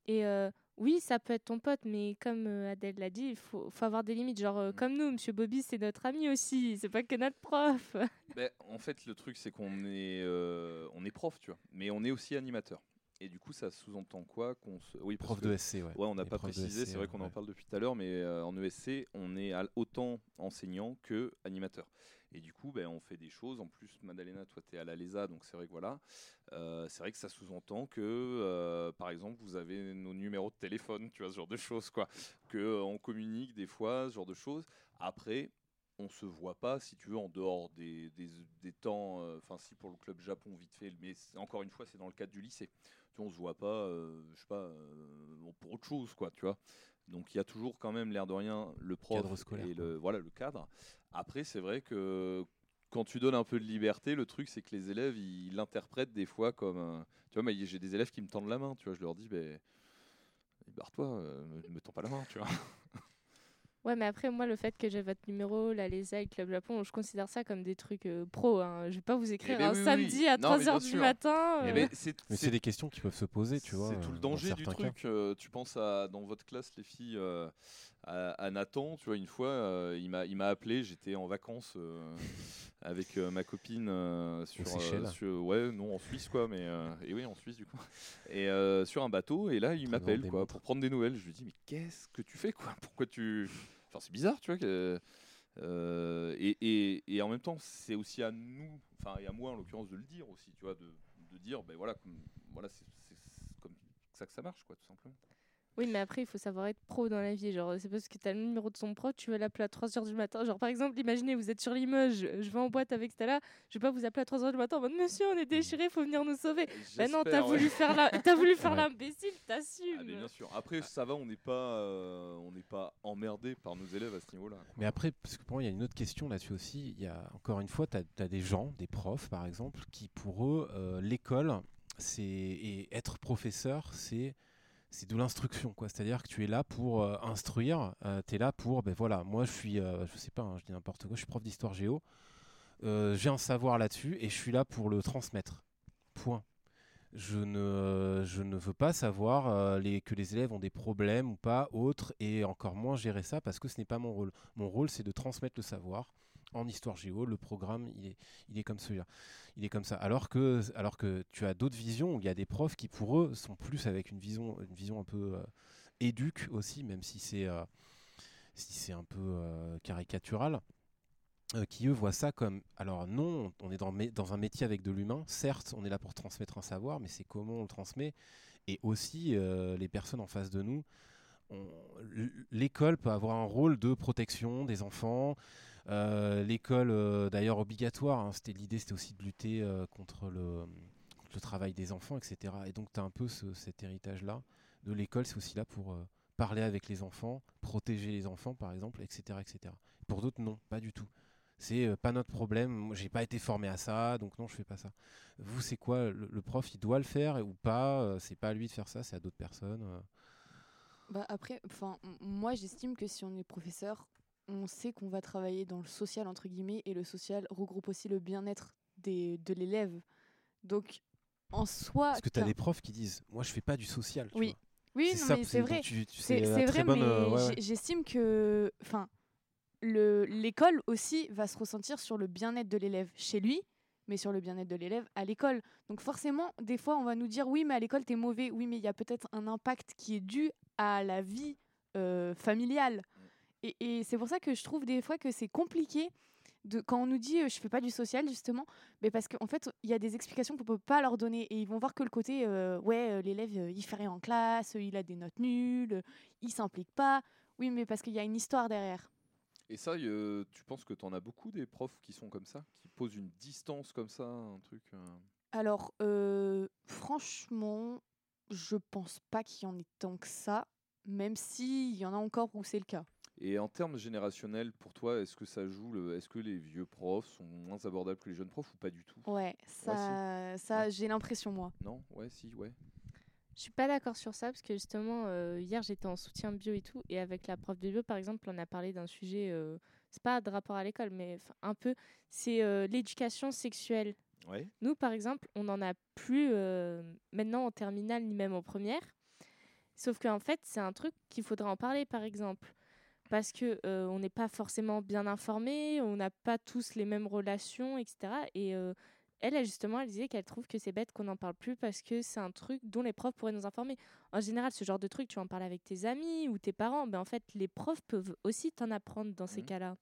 S6: Et euh, oui, ça peut être ton pote, mais comme euh, Adèle l'a dit, il faut, faut avoir des limites. Genre, euh,
S4: Mm.
S6: comme nous, Monsieur Bobby, c'est notre ami aussi, c'est pas que notre prof.
S4: Ben, en fait, le truc c'est qu'on est, euh, on est prof, tu vois, mais on est aussi animateur. Et du coup, ça sous-entend quoi qu'on se... Oui,
S7: Prof
S4: que-
S7: de SC, ouais.
S4: Ouais, on n'a pas précisé, c'est vrai qu'on en parle depuis tout à l'heure, mais euh, en ESC, on est autant enseignant que animateur. Et du coup, ben, on fait des choses. En plus, Madalena, toi, tu es à la LESA, donc c'est vrai que voilà. Euh, c'est vrai que ça sous-entend que, euh, par exemple, vous avez nos numéros de téléphone, tu vois, ce genre de choses, quoi. Que euh, on communique des fois, ce genre de choses. Après, on se voit pas, si tu veux, en dehors des, des, des temps. euh, Enfin, si pour le club Japon, vite fait, mais encore une fois, c'est dans le cadre du lycée. Tu vois, on se voit pas, euh, je sais pas, euh, pour autre chose, quoi, tu vois. Donc il y a toujours quand même l'air de rien le prof
S7: Cadre scolaire,
S4: et
S7: quoi.
S4: le voilà le cadre. Après, c'est vrai que quand tu donnes un peu de liberté, le truc c'est que les élèves ils l'interprètent des fois comme un- tu vois, mais j'ai des élèves qui me tendent la main, tu vois, je leur dis ben barre-toi, euh, me, me tends pas la main, tu vois.
S6: Ouais, mais après, moi, le fait que j'ai votre numéro, la LESA et le Club Japon, je considère ça comme des trucs euh, pro. Hein. Je vais pas vous écrire
S4: ben
S6: un
S4: oui,
S6: samedi
S4: oui.
S6: à
S4: Non, mais
S6: 3h
S4: bien
S6: du
S4: sûr.
S6: matin.
S4: Eh
S6: euh.
S4: ben, c'est
S7: Mais c'est des questions qui peuvent se poser, tu vois.
S4: C'est tout
S7: euh,
S4: le
S7: dans
S4: danger du truc. euh, tu penses à dans votre classe, les filles, euh, à, à Nathan. Tu vois, une fois, euh, il m'a il m'a appelé. J'étais en vacances euh, avec euh, ma copine euh, sur, sur- ouais, non, en Suisse quoi, mais euh, et oui, en Suisse du coup. Et euh, sur un bateau. Et là, il
S7: Très
S4: m'appelle quoi
S7: démontre.
S4: pour prendre des nouvelles. Je lui dis mais qu'est-ce que tu fais quoi? Pourquoi tu C'est bizarre, tu vois que. euh, et, et, et en même temps, c'est aussi à nous, enfin et à moi en l'occurrence, de le dire aussi, tu vois, de, de dire, ben voilà, comme, voilà, c'est comme ça que ça marche, quoi, tout simplement.
S6: Oui, mais après, il faut savoir être pro dans la vie. Genre, c'est parce que tu as le numéro de son pro, tu vas l'appeler à 3h du matin. Genre, par exemple, imaginez, vous êtes sur Limoges, je vais en boîte avec Stella, je vais pas vous appeler à 3h du matin en mode Monsieur, on est déchiré, faut venir nous sauver. Bah non, t'as
S4: ouais.
S6: voulu faire la... t'as voulu faire
S7: Ouais.
S6: l'imbécile, t'assumes.
S4: Ah, mais bien sûr. Après, ça va, on n'est pas, euh, on n'est pas emmerdé par nos élèves à ce niveau-là.
S7: Mais après, parce que pour moi, il y a une autre question là-dessus aussi. Il y a encore une fois, tu as, des gens, des profs par exemple, qui pour eux, euh, l'école, c'est et être professeur, c'est c'est de l'instruction, quoi. C'est-à-dire que tu es là pour euh, instruire. tu es là pour, ben voilà, moi je suis, euh, je sais pas, hein, je dis n'importe quoi, je suis prof d'histoire géo. Euh, J'ai un savoir là-dessus et je suis là pour le transmettre. Point. Je ne, je ne veux pas savoir euh, que les élèves ont des problèmes ou pas, autres, et encore moins gérer ça parce que ce n'est pas mon rôle. Mon rôle, c'est de transmettre le savoir en histoire géo, le programme, il est, il est comme celui-là. Il est comme ça. Alors que, alors que tu as d'autres visions où il y a des profs qui, pour eux, sont plus avec une vision, une vision un peu euh, éduque aussi, même si c'est euh, si un peu euh, caricatural. qui eux voient ça comme alors non on est dans, dans un métier avec de l'humain certes on est là pour transmettre un savoir mais c'est comment on le transmet et aussi les personnes en face de nous l'école peut avoir un rôle de protection des enfants l'école euh, d'ailleurs obligatoire hein, c'était l'idée c'était aussi de lutter euh, contre le travail des enfants etc et donc tu as un peu ce- cet héritage là de l'école c'est aussi là pour euh, parler avec les enfants protéger les enfants par exemple etc etc pour d'autres non pas du tout. C'est euh, pas notre problème j'ai pas été formé à ça donc non je fais pas ça. Vous c'est quoi le, prof il doit le faire ou pas euh, c'est pas à lui de faire ça c'est à d'autres personnes euh?
S5: Bah après, moi j'estime que si on est professeur, on sait qu'on va travailler dans le social entre guillemets et le social regroupe aussi le bien-être des de l'élève. Donc en soi,
S7: parce que tu as des profs qui disent moi je fais pas du social tu
S5: Oui.
S7: vois.
S5: oui,
S7: C'est
S5: vrai.
S7: tu- tu-
S5: C'est vrai,
S7: bonne,
S5: mais
S7: euh, ouais,
S5: j'ai-
S7: ouais.
S5: j'estime que, enfin, le l'école aussi va se ressentir sur le bien-être de l'élève chez lui, mais sur le bien-être de l'élève à l'école. Donc forcément, des fois, on va nous dire oui, mais à l'école t'es mauvais. Oui, mais il y a peut-être un impact qui est dû à la vie euh, familiale. Et, et c'est pour ça que je trouve des fois que c'est compliqué. De, quand on nous dit euh, je fais pas du social justement mais parce qu'en fait il y a des explications qu'on peut pas leur donner et ils vont voir que le côté euh, ouais euh, l'élève euh, il fait rien en classe il a des notes nulles il s'implique pas oui mais parce qu'il y a une histoire derrière
S4: Et ça, tu penses que tu en as beaucoup des profs qui sont comme ça, qui posent une distance comme ça, un truc.
S5: alors franchement je pense pas qu'il y en ait tant que ça même s'il y en a encore où c'est le cas
S4: Et en termes générationnels, pour toi, est-ce que ça joue le... Est-ce que les vieux profs sont moins abordables que les jeunes profs ou pas du tout?
S5: Ouais ça ça j'ai l'impression moi
S4: Non? Ouais, si, ouais.
S6: Je suis pas d'accord sur ça parce que justement euh, hier j'étais en soutien bio et tout et avec la prof de bio par exemple on a parlé d'un sujet euh, c'est pas de rapport à l'école mais un peu c'est euh, l'éducation sexuelle.
S4: Ouais.
S6: Nous par exemple on n'en a plus euh, maintenant en terminale ni même en première. Sauf qu'en fait c'est un truc qu'il faudra en parler par exemple parce que euh, on n'est pas forcément bien informé, on n'a pas tous les mêmes relations etc. Et euh, elle, justement, elle disait qu'elle trouve que c'est bête qu'on n'en parle plus parce que c'est un truc dont les profs pourraient nous informer. En général, ce genre de truc, tu en parles avec tes amis ou tes parents, mais en fait, les profs peuvent aussi t'en apprendre dans ces
S4: Mhm.
S6: cas-là.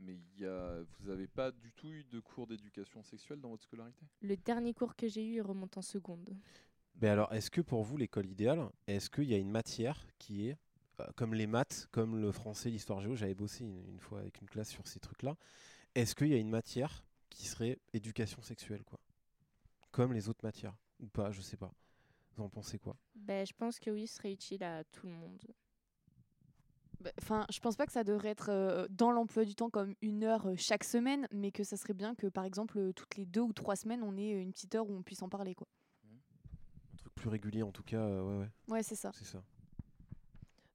S4: Mais il y a... vous n'avez pas du tout eu de cours d'éducation sexuelle dans votre scolarité?
S6: Le dernier cours que j'ai eu il remonte en seconde.
S7: Mais alors, est-ce que pour vous, l'école idéale, est-ce qu'il y a une matière qui est, comme les maths, comme le français, l'histoire géo, j'avais bossé une, une fois avec une classe sur ces trucs-là, est-ce qu'il y a une matière qui serait éducation sexuelle, quoi? Comme les autres matières Ou pas, je sais pas. Vous en pensez quoi?
S6: Ben, je pense que oui, ce serait utile à tout le monde.
S5: Bah, Enfin, je pense pas que ça devrait être euh, dans l'emploi du temps comme une heure euh, chaque semaine, mais que ça serait bien que par exemple euh, toutes les deux ou trois semaines on ait une petite heure où on puisse en parler quoi.
S7: Un truc plus régulier, en tout cas, euh, ouais, ouais,
S5: Ouais, c'est ça.
S7: c'est ça.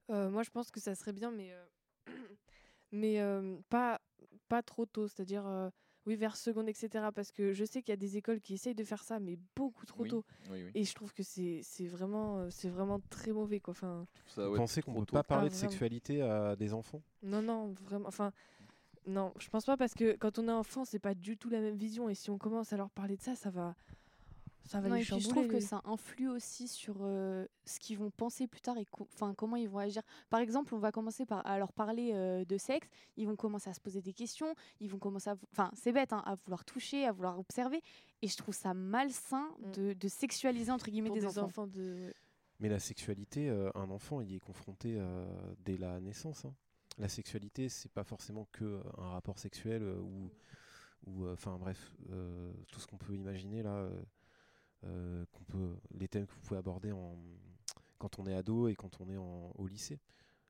S8: Euh, moi, je pense que ça serait bien, mais, euh, mais euh, pas, pas trop tôt, c'est-à-dire euh, oui, vers seconde, etc. Parce que je sais qu'il y a des écoles qui essayent de faire ça, mais beaucoup trop
S4: Oui,
S8: tôt.
S4: Oui, oui.
S8: Et je trouve que c'est c'est vraiment, c'est vraiment très mauvais. Quoi. Enfin,
S4: Ça,
S7: Vous
S4: ouais,
S7: pensez qu'on
S4: trop
S7: peut
S4: tôt.
S7: pas parler
S8: Ah,
S7: de sexualité à des enfants?
S8: Non, non, vraiment. Enfin, non, je pense pas parce que quand on est enfant, c'est pas du tout la même vision. Et si on commence à leur parler de ça, ça va, ça va
S5: Non,
S8: les
S5: et puis je trouve que ça influe aussi sur euh, ce qu'ils vont penser plus tard et co- comment ils vont agir. Par exemple, on va commencer par à leur parler euh, de sexe, ils vont commencer à se poser des questions, ils vont commencer à enfin c'est bête hein, à vouloir toucher, à vouloir observer et je trouve ça malsain
S8: Mm.
S5: de, de sexualiser entre guillemets
S8: Pour
S5: des,
S8: des
S5: enfants.
S8: enfants de. ouais.
S7: Mais la sexualité, euh, un enfant, il y est confronté euh, dès la naissance. hein. La sexualité, c'est pas forcément que un rapport sexuel euh, ou, ou, euh, enfin bref, euh, tout ce qu'on peut imaginer là, qu'on peut, les thèmes que vous pouvez aborder en, quand on est ado et quand on est en- au lycée.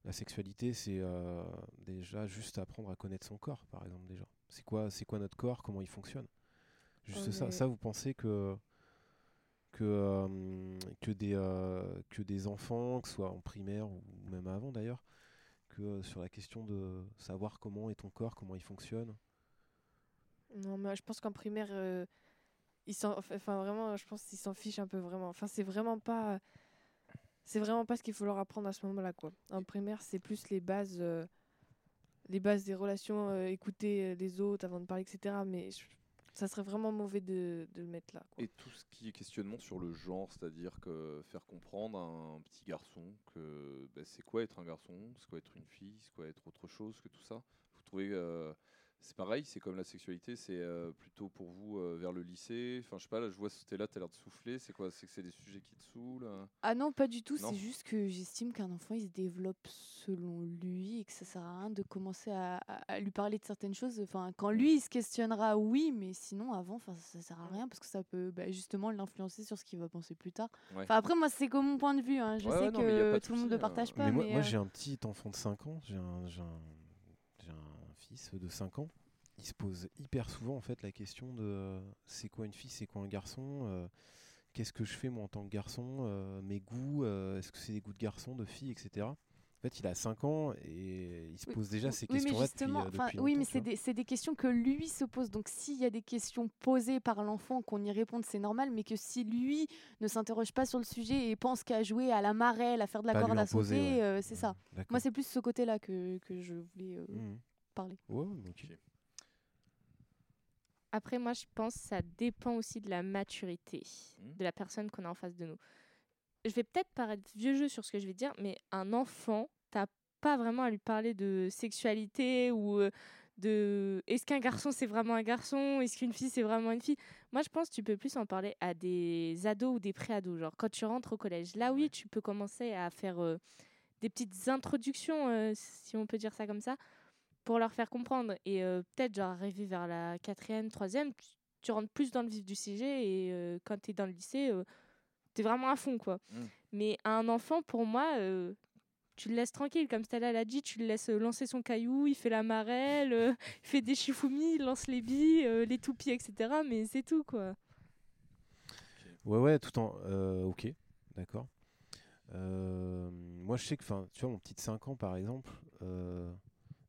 S7: La sexualité, c'est euh, déjà juste apprendre à connaître son corps, par exemple déjà. C'est quoi, c'est quoi notre corps, comment il fonctionne? Juste ça. Ça, vous pensez que que, euh, que, des, euh, que des enfants, que ce soit en primaire ou même avant d'ailleurs, que euh, sur la question de savoir comment est ton corps, comment il fonctionne?
S8: Non, mais je pense qu'en primaire, euh, ils enfin vraiment, je pense qu'ils s'en fichent un peu vraiment. Enfin, c'est vraiment pas, c'est vraiment pas ce qu'il faut leur apprendre à ce moment-là, quoi. En primaire, c'est plus les bases, euh, les bases des relations, euh, écouter euh, les autres avant de parler, etc. Mais ça serait vraiment mauvais de, le mettre là.
S4: Et tout ce qui est questionnement sur le genre, c'est-à-dire que faire comprendre à un petit garçon que ben, c'est quoi être un garçon, c'est quoi être une fille, c'est quoi être autre chose que tout ça. Vous trouvez c'est pareil, c'est comme la sexualité, c'est euh, plutôt pour vous euh, vers le lycée. Enfin, je sais pas, là, je vois Stella, t'as l'air de souffler. C'est quoi? C'est que c'est des sujets qui te saoulent euh?
S5: Ah non, pas du tout. C'est juste que j'estime qu'un enfant, il se développe selon lui et que ça sert à rien de commencer à, à- à lui parler de certaines choses. Enfin, quand lui, il se questionnera, oui, mais sinon, avant, enfin, ça sert à rien parce que ça peut bah, justement l'influencer sur ce qu'il va penser plus tard.
S4: Ouais.
S5: Enfin, après, moi, c'est comme mon point de vue. hein. Je
S4: Ouais,
S5: sais
S4: ouais, non,
S5: que tout le monde ne
S4: hein.
S5: partage pas.
S7: mais moi,
S5: mais,
S7: moi, j'ai un petit enfant de 5 ans, j'ai un, j'ai un, j'ai un fils de 5 ans. Il se pose hyper souvent en fait la question de euh, c'est quoi une fille, c'est quoi un garçon, euh, qu'est-ce que je fais moi en tant que garçon, euh, mes goûts, est-ce que c'est des goûts de garçon, de fille, etc. En fait, il a 5 ans et il se
S5: Oui,
S7: pose déjà ces
S5: oui,
S7: questions-là depuis,
S5: oui, mais c'est des, questions que lui se pose. Donc, s'il y a des questions posées par l'enfant, qu'on y réponde, c'est normal. Mais que si lui ne s'interroge pas sur le sujet et pense qu'à jouer à la marelle, à faire de la
S7: Pas
S5: corde à sauter,
S7: ouais.
S5: euh, c'est ça. Moi, c'est plus ce côté-là que, que je voulais euh,
S7: Mhm.
S5: Parler.
S7: Ouais.
S6: Après, moi, je pense que ça dépend aussi de la maturité
S4: Mhm.
S6: de la personne qu'on a en face de nous. Je vais peut-être paraître vieux jeu sur ce que je vais dire, mais un enfant, t'as pas vraiment à lui parler de sexualité ou euh, de est-ce qu'un garçon c'est vraiment un garçon, est-ce qu'une fille c'est vraiment une fille? Moi, je pense que tu peux plus en parler à des ados ou des pré-ados. Genre, quand tu rentres au collège, là, oui, tu peux commencer à faire euh, des petites introductions, euh, si on peut dire ça comme ça, pour leur faire comprendre. Et euh, peut-être, genre, arriver vers la quatrième, troisième, tu, tu rentres plus dans le vif du sujet. Et euh, quand tu es dans le lycée, tu es vraiment à fond, quoi.
S4: Mm.
S6: Mais un enfant, pour moi, euh, tu le laisses tranquille. Comme Stella l'a dit, tu le laisses euh, lancer son caillou, il fait la marelle, euh, il fait des chifoumi, il lance les billes, euh, les toupies, etc. Mais c'est tout, quoi.
S7: Ouais, ouais, tout en. euh, ok, d'accord. Euh, moi, je sais que, enfin, tu vois, mon petit de 5 ans, par exemple, euh,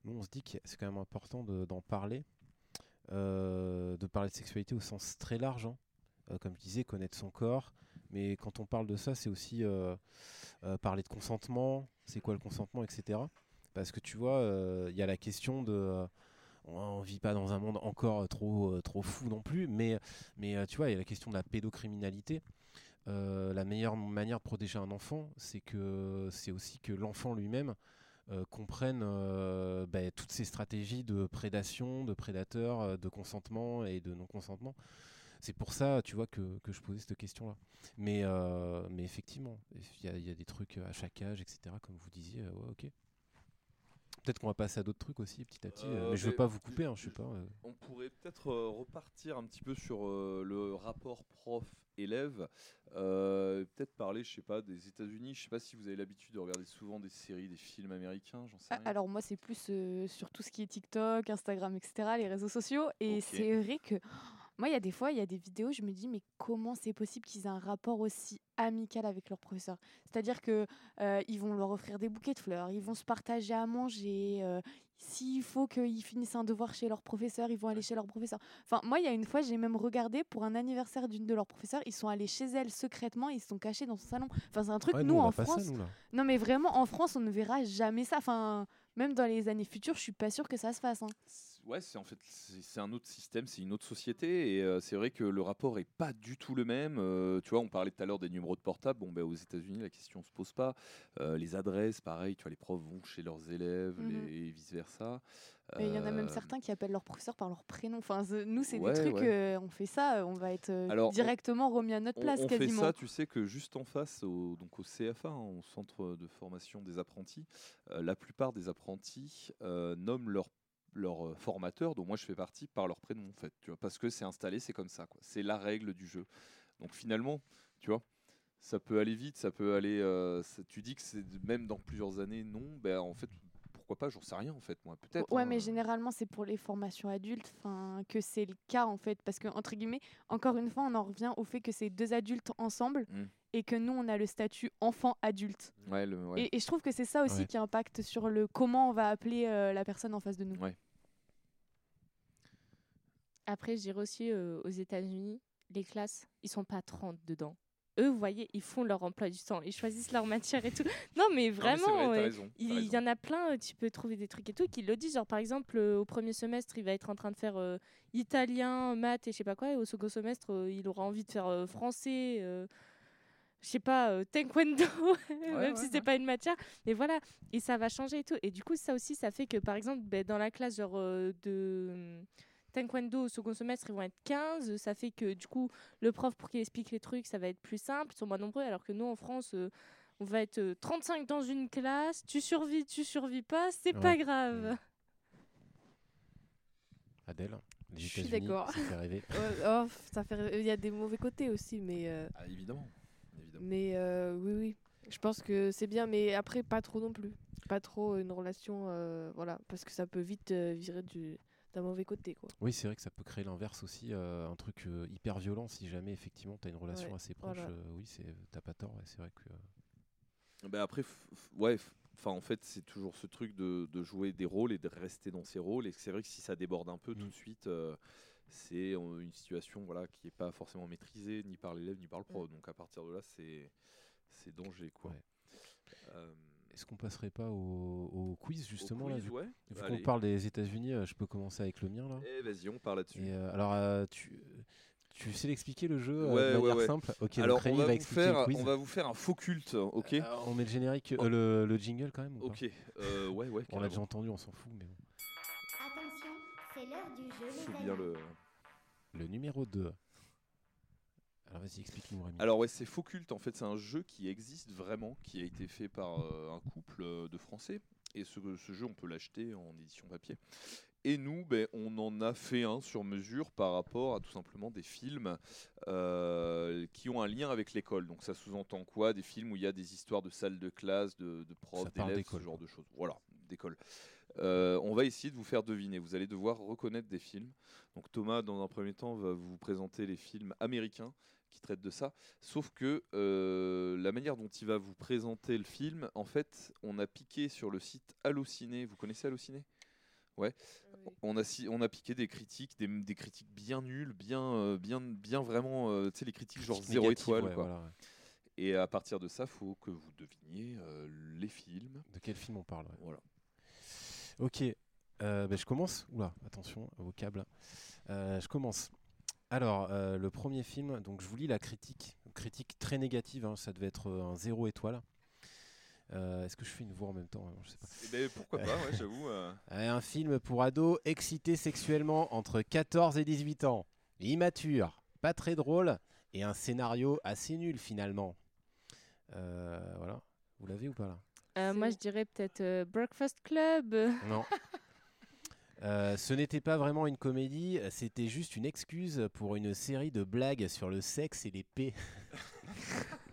S7: nous, on se dit que c'est quand même important de- d'en parler, euh, de parler de sexualité au sens très large. hein. Euh, comme je disais, connaître son corps. Mais quand on parle de ça, c'est aussi euh, parler de consentement, c'est quoi le consentement, etc. Parce que tu vois, il y a la question de. on vit pas dans un monde encore trop, trop fou non plus, mais mais tu vois, il y a la question de la pédocriminalité. La meilleure manière de protéger un enfant, c'est que c'est aussi que l'enfant lui-même euh, comprenne euh, ben, toutes ces stratégies de prédation, de prédateur, euh, de consentement et de non-consentement. C'est pour ça, tu vois, que, je posais cette question-là. Mais, mais effectivement, il y, a- des trucs à chaque âge, etc., comme vous disiez. ok. Peut-être qu'on va passer à d'autres trucs aussi, petit à petit. euh,
S4: Euh,
S7: mais je veux pas vous couper, hein, je sais pas. euh.
S4: On pourrait peut-être euh, repartir un petit peu sur euh, le rapport prof-élève. Euh, peut-être parler, je sais pas, des États-Unis. Je sais pas si vous avez l'habitude de regarder souvent des séries, des films américains, j'en sais
S5: Ah,
S4: rien.
S5: Alors moi, c'est plus euh, sur tout ce qui est TikTok, Instagram, etc., les réseaux sociaux. Et c'est vrai que moi, il y a des fois, il y a des vidéos, je me dis, mais comment c'est possible qu'ils aient un rapport aussi amical avec leur professeur? C'est-à-dire que euh, ils vont leur offrir des bouquets de fleurs, ils vont se partager à manger. euh, S'il faut qu'ils finissent un devoir chez leur professeur, ils vont aller chez leur professeur. Enfin, moi, il y a une fois, j'ai même regardé pour un anniversaire d'une de leurs professeurs, ils sont allés chez elle secrètement, ils se sont cachés dans son salon. Enfin, c'est un truc,
S7: Ouais,
S5: nous, en
S7: ça,
S5: France,
S7: nous,
S5: non, mais vraiment, en France, on ne verra jamais ça. Enfin, même dans les années futures, je suis pas sûre que ça se fasse. hein.
S4: Ouais, c'est en fait c'est un autre système, c'est une autre société et euh, c'est vrai que le rapport est pas du tout le même. Euh, tu vois, on parlait tout à l'heure des numéros de portable. Bon, ben aux États-Unis, la question se pose pas. Euh, les adresses, pareil. Tu vois, les profs vont chez leurs élèves les- et vice versa.
S5: Il y en a même certains qui appellent leur professeur par leur prénom. Enfin, nous, c'est
S4: Ouais,
S5: des trucs,
S4: ouais.
S5: on fait ça, on va être
S4: on-
S5: directement remis à notre
S4: On,
S5: place
S4: on fait
S5: quasiment.
S4: ça, tu sais que juste en face, au, donc au CFA, hein, au Centre de formation des apprentis, la plupart des apprentis nomment leur leur euh, formateur, dont moi je fais partie, par leur prénom en fait, tu vois, parce que c'est installé, c'est comme ça, quoi. C'est la règle du jeu. Donc finalement, tu vois, ça peut aller vite, ça peut aller. euh, tu dis que c'est même dans plusieurs années, non, ben en fait, pourquoi pas, j'en sais rien en fait, moi, peut-être.
S5: Ouais,
S4: hein.
S5: mais généralement, c'est pour les formations adultes enfin, que c'est le cas, en fait. Parce que, entre guillemets, encore une fois, on en revient au fait que c'est deux adultes ensemble
S4: Mm.
S5: et que nous, on a le statut enfant-adulte.
S4: Ouais, le- ouais.
S5: Et, et je trouve que c'est ça aussi
S7: Ouais.
S5: qui impacte sur le comment on va appeler euh, la personne en face de nous.
S4: Ouais.
S6: Après, je dirais aussi euh, aux États-Unis, les classes, ils sont pas 30 dedans. Eux, vous voyez, ils font leur emploi du temps, ils choisissent leur matière et tout. Non, mais
S4: Non, mais c'est
S6: vraiment,
S4: vrai, raison,
S6: il y en a plein, euh, tu peux trouver des trucs et tout, qui le disent. Genre, par exemple, euh, au premier semestre, il va être en train de faire euh, italien, maths et je sais pas quoi, et au second semestre, euh, il aura envie de faire euh, français. je sais pas, euh, taekwondo, même
S4: ouais,
S6: si c'est pas une matière. Mais voilà, et ça va changer et tout. Et du coup, ça aussi, ça fait que, par exemple, ben, dans la classe genre, euh, de taekwondo au second semestre, ils vont être 15. Ça fait que, du coup, le prof, pour qu'il explique les trucs, ça va être plus simple. Ils sont moins nombreux, alors que nous, en France, euh, on va être euh, 35 dans une classe. Tu survis, tu survis pas, c'est pas
S7: Ouais.
S6: grave.
S7: Adèle, les
S8: Je suis d'accord.
S7: ça fait rêver.
S8: Oh, ça fait... Il y a des mauvais côtés aussi, mais, euh,
S4: Ah, évidemment. évidemment.
S8: mais euh, oui, oui. Je pense que c'est bien, mais après, pas trop non plus. Pas trop une relation, euh, voilà, parce que ça peut vite euh, virer du d'un mauvais côté, quoi.
S7: Oui, c'est vrai que ça peut créer l'inverse aussi, euh, un truc euh, hyper violent si jamais effectivement tu as une relation
S8: Ouais,
S7: assez proche.
S8: voilà.
S7: euh, oui, c'est t'as pas tort, ouais, c'est vrai que. euh,
S4: Ben après, ouais, enfin en fait, c'est toujours ce truc de, de jouer des rôles et de rester dans ces rôles. Et c'est vrai que si ça déborde un peu tout
S7: Mm.
S4: de suite, euh, c'est une situation voilà qui est pas forcément maîtrisée ni par l'élève ni par le prof. Donc à partir de là, c'est c'est danger quoi.
S7: Ouais. Est-ce qu'on passerait pas au, au quiz justement
S4: au
S7: là, vu,
S4: ouais.
S7: vu qu'on parle des États-Unis, euh, je peux commencer avec le mien là.
S4: Eh, vas-y, on parle là-dessus.
S7: Euh, alors, euh, tu, tu sais l'expliquer le jeu euh,
S4: Ouais,
S7: de manière
S4: ouais.
S7: simple? Ok,
S4: Alors
S7: donc Rémi
S4: on va,
S7: expliquer
S4: faire,
S7: le quiz.
S4: on va vous faire un faux culte, ok?
S7: Euh, on met le générique,
S4: Oh.
S7: euh, le, le jingle quand même ou pas?
S4: Ok, euh, ouais, ouais.
S7: On l'a déjà entendu, on s'en fout, mais bon.
S1: Attention, c'est l'heure du jeu,
S4: Je
S1: les
S4: fais bien
S1: amis.
S7: Le
S4: le.
S7: numéro 2. Alors vas-y, explique-nous Rémi.
S4: Alors ouais, c'est Faux Culte, en fait c'est un jeu qui existe vraiment, qui a été fait par euh, un couple euh, de Français. Et ce, ce jeu, on peut l'acheter en édition papier. Et nous, ben, on en a fait un sur mesure par rapport à tout simplement des films euh, qui ont un lien avec l'école. Donc ça sous-entend quoi? Des films où il y a des histoires de salles de classe, de, de profs, d'élèves, ce genre de choses. Voilà, d'école. Euh, on va essayer de vous faire deviner. Vous allez devoir reconnaître des films. Donc Thomas, dans un premier temps, va vous présenter les films américains qui traitent de ça. Sauf que euh, la manière dont il va vous présenter le film, en fait, on a piqué sur le site Allociné. Vous connaissez Allociné? Ouais. On a, si- on a piqué des critiques, des, des critiques bien nulles, bien, euh, bien, bien vraiment, euh, tu sais, les critiques genre
S7: Critique
S4: zéro étoile.
S7: ouais,
S4: quoi.
S7: voilà, ouais.
S4: Et à partir de ça, faut que vous deviniez euh, les films.
S7: De quel film on parle ouais.
S4: Voilà.
S7: Ok, euh, ben, je commence. Oula, attention au câble. Euh, je commence. Alors, euh, le premier film, donc je vous lis la critique. Critique très négative, hein, ça devait être euh, un zéro étoile. Euh, Est-ce que je fais une voix en même temps hein, Je sais pas.
S4: Eh ben, pourquoi pas, ouais, j'avoue. euh.
S7: Un film pour ados excités sexuellement entre 14 et 18 ans. Immature, pas très drôle et un scénario assez nul finalement. Euh, voilà. Vous l'avez ou pas là?
S6: Euh, moi, je dirais peut-être euh, Breakfast Club.
S7: Non. Euh, ce n'était pas vraiment une comédie, c'était juste une excuse pour une série de blagues sur le sexe et les P.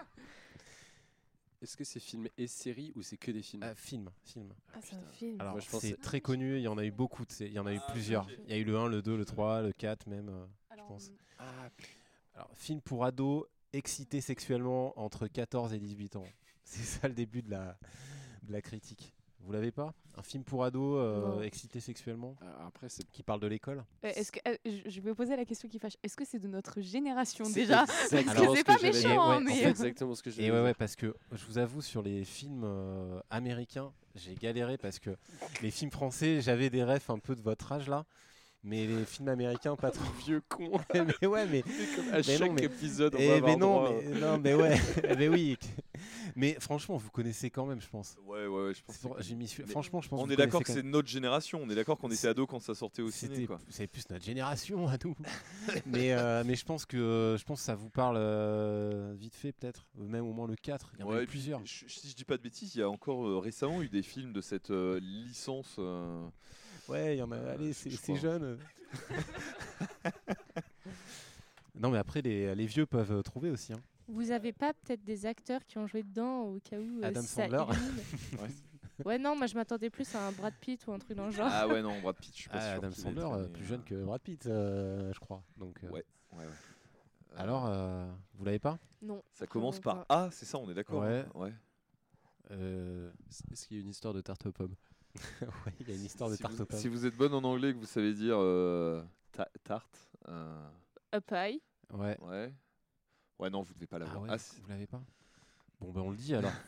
S3: Est-ce que c'est film et série ou c'est que des films
S7: Ah, film, film.
S8: Ah, c'est un film.
S7: Alors
S3: Moi, je pense
S7: c'est très connu, il y en a eu beaucoup, de il y en a eu
S4: Ah,
S7: plusieurs. Il y a eu le 1, le 2, le 3, le 4 même, euh, je pense.
S3: Ah,
S7: Alors, film pour ados excités sexuellement entre 14 et 18 ans. C'est ça le début de la, de la critique. Vous l'avez pas Un film pour ados euh,
S8: Non.
S7: excités sexuellement
S3: ah, après, c'est
S7: qui parle de l'école
S5: Euh, Est-ce que euh, je vais poser la question qui fâche. Est-ce que c'est de notre génération déjà? c'est pas méchant,
S7: hein,
S3: En
S7: mais-
S3: fait, exactement ce que je
S7: Et ouais, ouais, parce que je vous avoue, sur les films euh, américains, j'ai galéré parce que les films français, j'avais des refs un peu de votre âge là, mais les films américains, pas trop.
S3: vieux con.
S7: mais ouais, mais.
S3: Comme à
S7: Mais
S3: chaque
S7: non, mais-
S3: épisode, on
S7: eh,
S3: va avoir
S7: mais non,
S3: droit.
S7: mais, non, mais ouais, mais oui. Mais franchement, vous connaissez quand même, je pense.
S4: Ouais, ouais, ouais, je pense. Que-
S7: j'ai mis su-
S4: Mais
S7: Franchement, je pense.
S4: On est d'accord que c'est notre génération. On est d'accord qu'on était
S7: C'est-
S4: ado quand ça sortait au ciné.
S7: C'est plus notre génération à nous. mais, euh, mais je pense que je pense que ça vous parle euh, vite fait peut-être, même au moins le 4. Il y en a
S4: Ouais,
S7: plusieurs.
S4: je- si je dis pas de bêtises, il y a encore euh, récemment eu des films de cette euh, licence.
S7: Ouais, il y en a.
S4: Euh,
S7: Allez, c'est,
S4: je
S7: jeune. non, mais après, les, les vieux peuvent euh, trouver aussi. hein.
S6: Vous avez pas peut-être des acteurs qui ont joué dedans au cas où euh,
S7: Adam
S6: ça
S7: Sandler.
S4: Ouais.
S6: Ouais, non, moi je m'attendais plus à un Brad Pitt ou un truc dans le genre.
S4: Ah ouais, non, Brad Pitt, je suis pas
S7: Ah,
S4: sûr.
S7: Adam Sandler, euh, plus jeune que Brad Pitt, euh, je crois. Donc, euh,
S4: Ouais, ouais, ouais.
S7: Alors, euh, vous l'avez pas?
S8: Non.
S4: ça commence par A, c'est ça, on est d'accord
S7: Ouais.
S4: hein Ouais.
S7: Euh,
S3: Est-ce qu'il y a une histoire de tarte aux pommes?
S7: ouais, il y a une histoire de
S4: si,
S7: tarte
S4: vous,
S7: aux pommes.
S4: si vous êtes bonne en anglais, que vous savez dire euh, ta- tarte, euh,
S6: A pie.
S7: Ouais.
S4: ouais. Ouais, non, vous devez pas
S7: Ah
S4: l'avoir.
S7: ouais,
S4: Ah, c'est-
S7: vous l'avez pas? Bon, ben on le dit alors.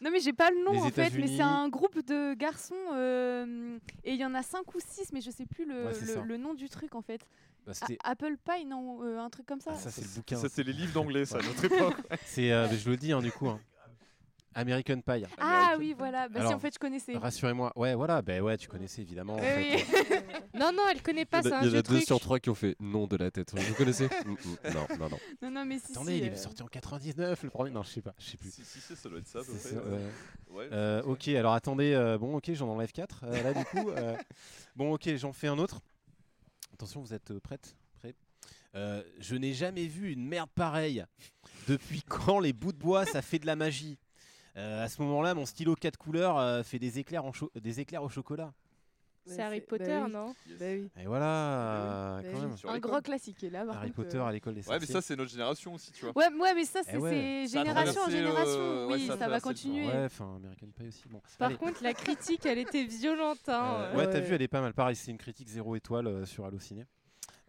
S5: Non mais j'ai pas le nom
S7: Les
S5: en fait, mais
S7: États-Unis.
S5: c'est un groupe de garçons euh, et il y en a 5 ou 6 mais je sais plus le,
S7: Ouais, c'est
S5: le-
S7: ça.
S5: le nom du truc en fait.
S7: Bah,
S5: Apple Pie non, euh, un truc comme ça.
S7: Ah, ça, c'est le bouquin.
S4: Ça, c'est les livres d'anglais, ça, notre époque.
S7: C'est, euh, je le dis hein, du coup, hein. American Pie.
S5: ah oui voilà, bah si
S7: Alors,
S5: en fait je connaissais.
S7: Rassurez-moi. Ouais, voilà, ben ouais, tu connaissais évidemment. en fait.
S6: Non, non, elle connaît pas,
S3: Il y a,
S6: un
S3: il y en a deux
S6: truc.
S3: sur trois qui ont fait non de la tête. Vous connaissez Mm, mm, Non, non, non.
S5: non non mais si
S7: Attendez,
S5: si,
S7: il est
S5: euh,
S7: sorti en 99, le premier. Non, je sais pas, je sais plus.
S4: Si, si, si, ça doit être ça. à peu
S7: Euh, ok, alors attendez, euh, bon, ok, j'en enlève 4. là, du coup, euh, bon, ok, j'en fais un autre. Attention, vous êtes prêtes Prêts? Euh, Je n'ai jamais vu une merde pareille. Depuis quand les bouts de bois, ça fait de la magie? Euh, À ce moment-là, mon stylo 4 couleurs euh, fait des éclairs, en cho- des éclairs au chocolat.
S6: C'est Harry
S8: bah
S6: Potter,
S8: oui.
S6: non
S4: Yes.
S8: Bah oui.
S7: Et voilà, euh,
S8: bah
S7: quand
S8: oui.
S7: même.
S4: Sur
S5: un gros classique là par
S7: Harry
S5: contre,
S7: Potter
S5: euh,
S7: à l'école des
S4: Ouais, mais ça, c'est notre génération aussi, tu vois.
S5: Ouais, ouais, mais ça,
S7: Eh
S5: c'est
S7: ouais.
S5: génération en
S4: le-
S5: génération.
S4: ouais,
S5: oui,
S4: ça
S5: va continuer.
S7: Ouais, enfin, American Pie aussi. Bon.
S6: Par
S7: Allez.
S6: contre, la critique, elle était violente. Hein.
S7: Euh, ouais, t'as
S8: Ouais.
S7: vu, elle est pas mal. Pareil, c'est une critique zéro étoile euh, sur Allociné.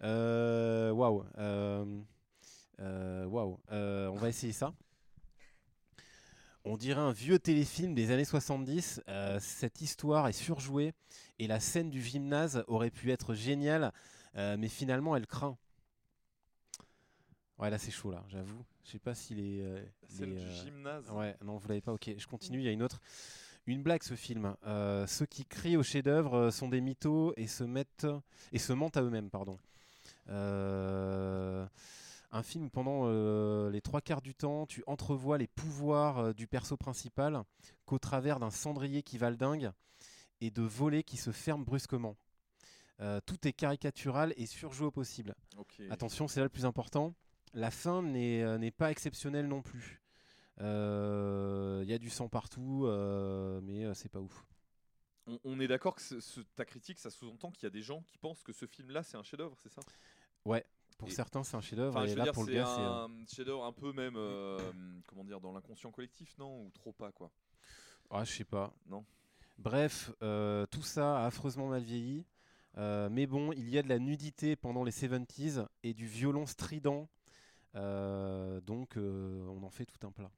S7: Euh, Waouh. Euh, euh, Waouh. Euh, on va essayer ça. On dirait un vieux téléfilm des années 70. Euh, cette histoire est surjouée et la scène du gymnase aurait pu être géniale, euh, mais finalement elle craint. Ouais, là c'est chaud là, j'avoue. Je sais pas si les. euh,
S4: Celle
S7: les,
S4: du
S7: euh,
S4: gymnase.
S7: Ouais, non, vous l'avez pas. Ok, je continue. Il y a une autre. Une blague, ce film. Ceux qui crient au chef-d'œuvre sont des mythos et se mettent et se mentent à eux-mêmes, pardon. Euh, un film où pendant euh, les trois quarts du temps, tu entrevois les pouvoirs euh, du perso principal qu'au travers d'un cendrier qui va le dingue et de volets qui se ferment brusquement. Euh, tout est caricatural et surjoué au possible. Attention, c'est là le plus important. La fin n'est pas exceptionnelle non plus. Il y a du sang partout, mais c'est pas ouf.
S4: On, on est d'accord que ce- ta critique, ça sous-entend qu'il y a des gens qui pensent que ce film-là, c'est un chef-d'œuvre, c'est ça?
S7: Pour
S4: Et-
S7: certains, c'est un chef-d'œuvre,
S4: Enfin,
S7: et là,
S4: dire,
S7: pour le
S4: c'est
S7: gars, c'est. euh,
S4: un chef-d'œuvre un peu même, euh, comment dire, dans l'inconscient collectif, non Ou trop pas, quoi
S7: Ah, je sais pas.
S4: Non.
S7: Bref, euh, tout ça a affreusement mal vieilli. Euh, mais bon, il y a de la nudité pendant les 70s et du violon strident. Euh, donc, euh, on en fait tout un plat.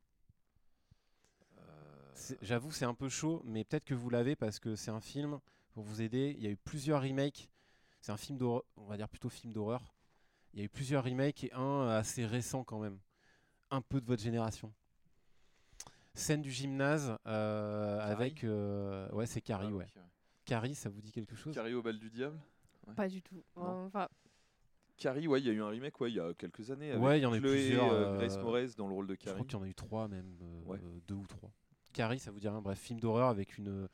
S4: Euh,
S7: J'avoue, c'est un peu chaud, mais peut-être que vous l'avez parce que c'est un film, pour vous aider, il y a eu plusieurs remakes. C'est un film d'horreur, on va dire plutôt film d'horreur. Il y a eu plusieurs remakes et un assez récent quand même. Un peu de votre génération. Scène du gymnase euh,
S4: Carrie
S7: avec... euh, ouais, c'est Carrie,
S4: ah,
S7: ouais. Carrie, ça vous dit quelque chose?
S4: Carrie au bal du diable?
S8: Pas du tout.
S4: Non.
S8: Enfin,
S4: Carrie, ouais, il y a eu un remake, ouais, il y a quelques années. Avec
S7: Ouais, il y en a eu plusieurs,
S4: euh, Grace
S7: euh,
S4: Moretz dans le rôle de
S7: Je crois
S4: Carrie.
S7: qu'il y en a eu trois même, euh,
S4: Ouais.
S7: euh, deux ou trois. Carrie, ça vous dit rien? Bref, film d'horreur avec une,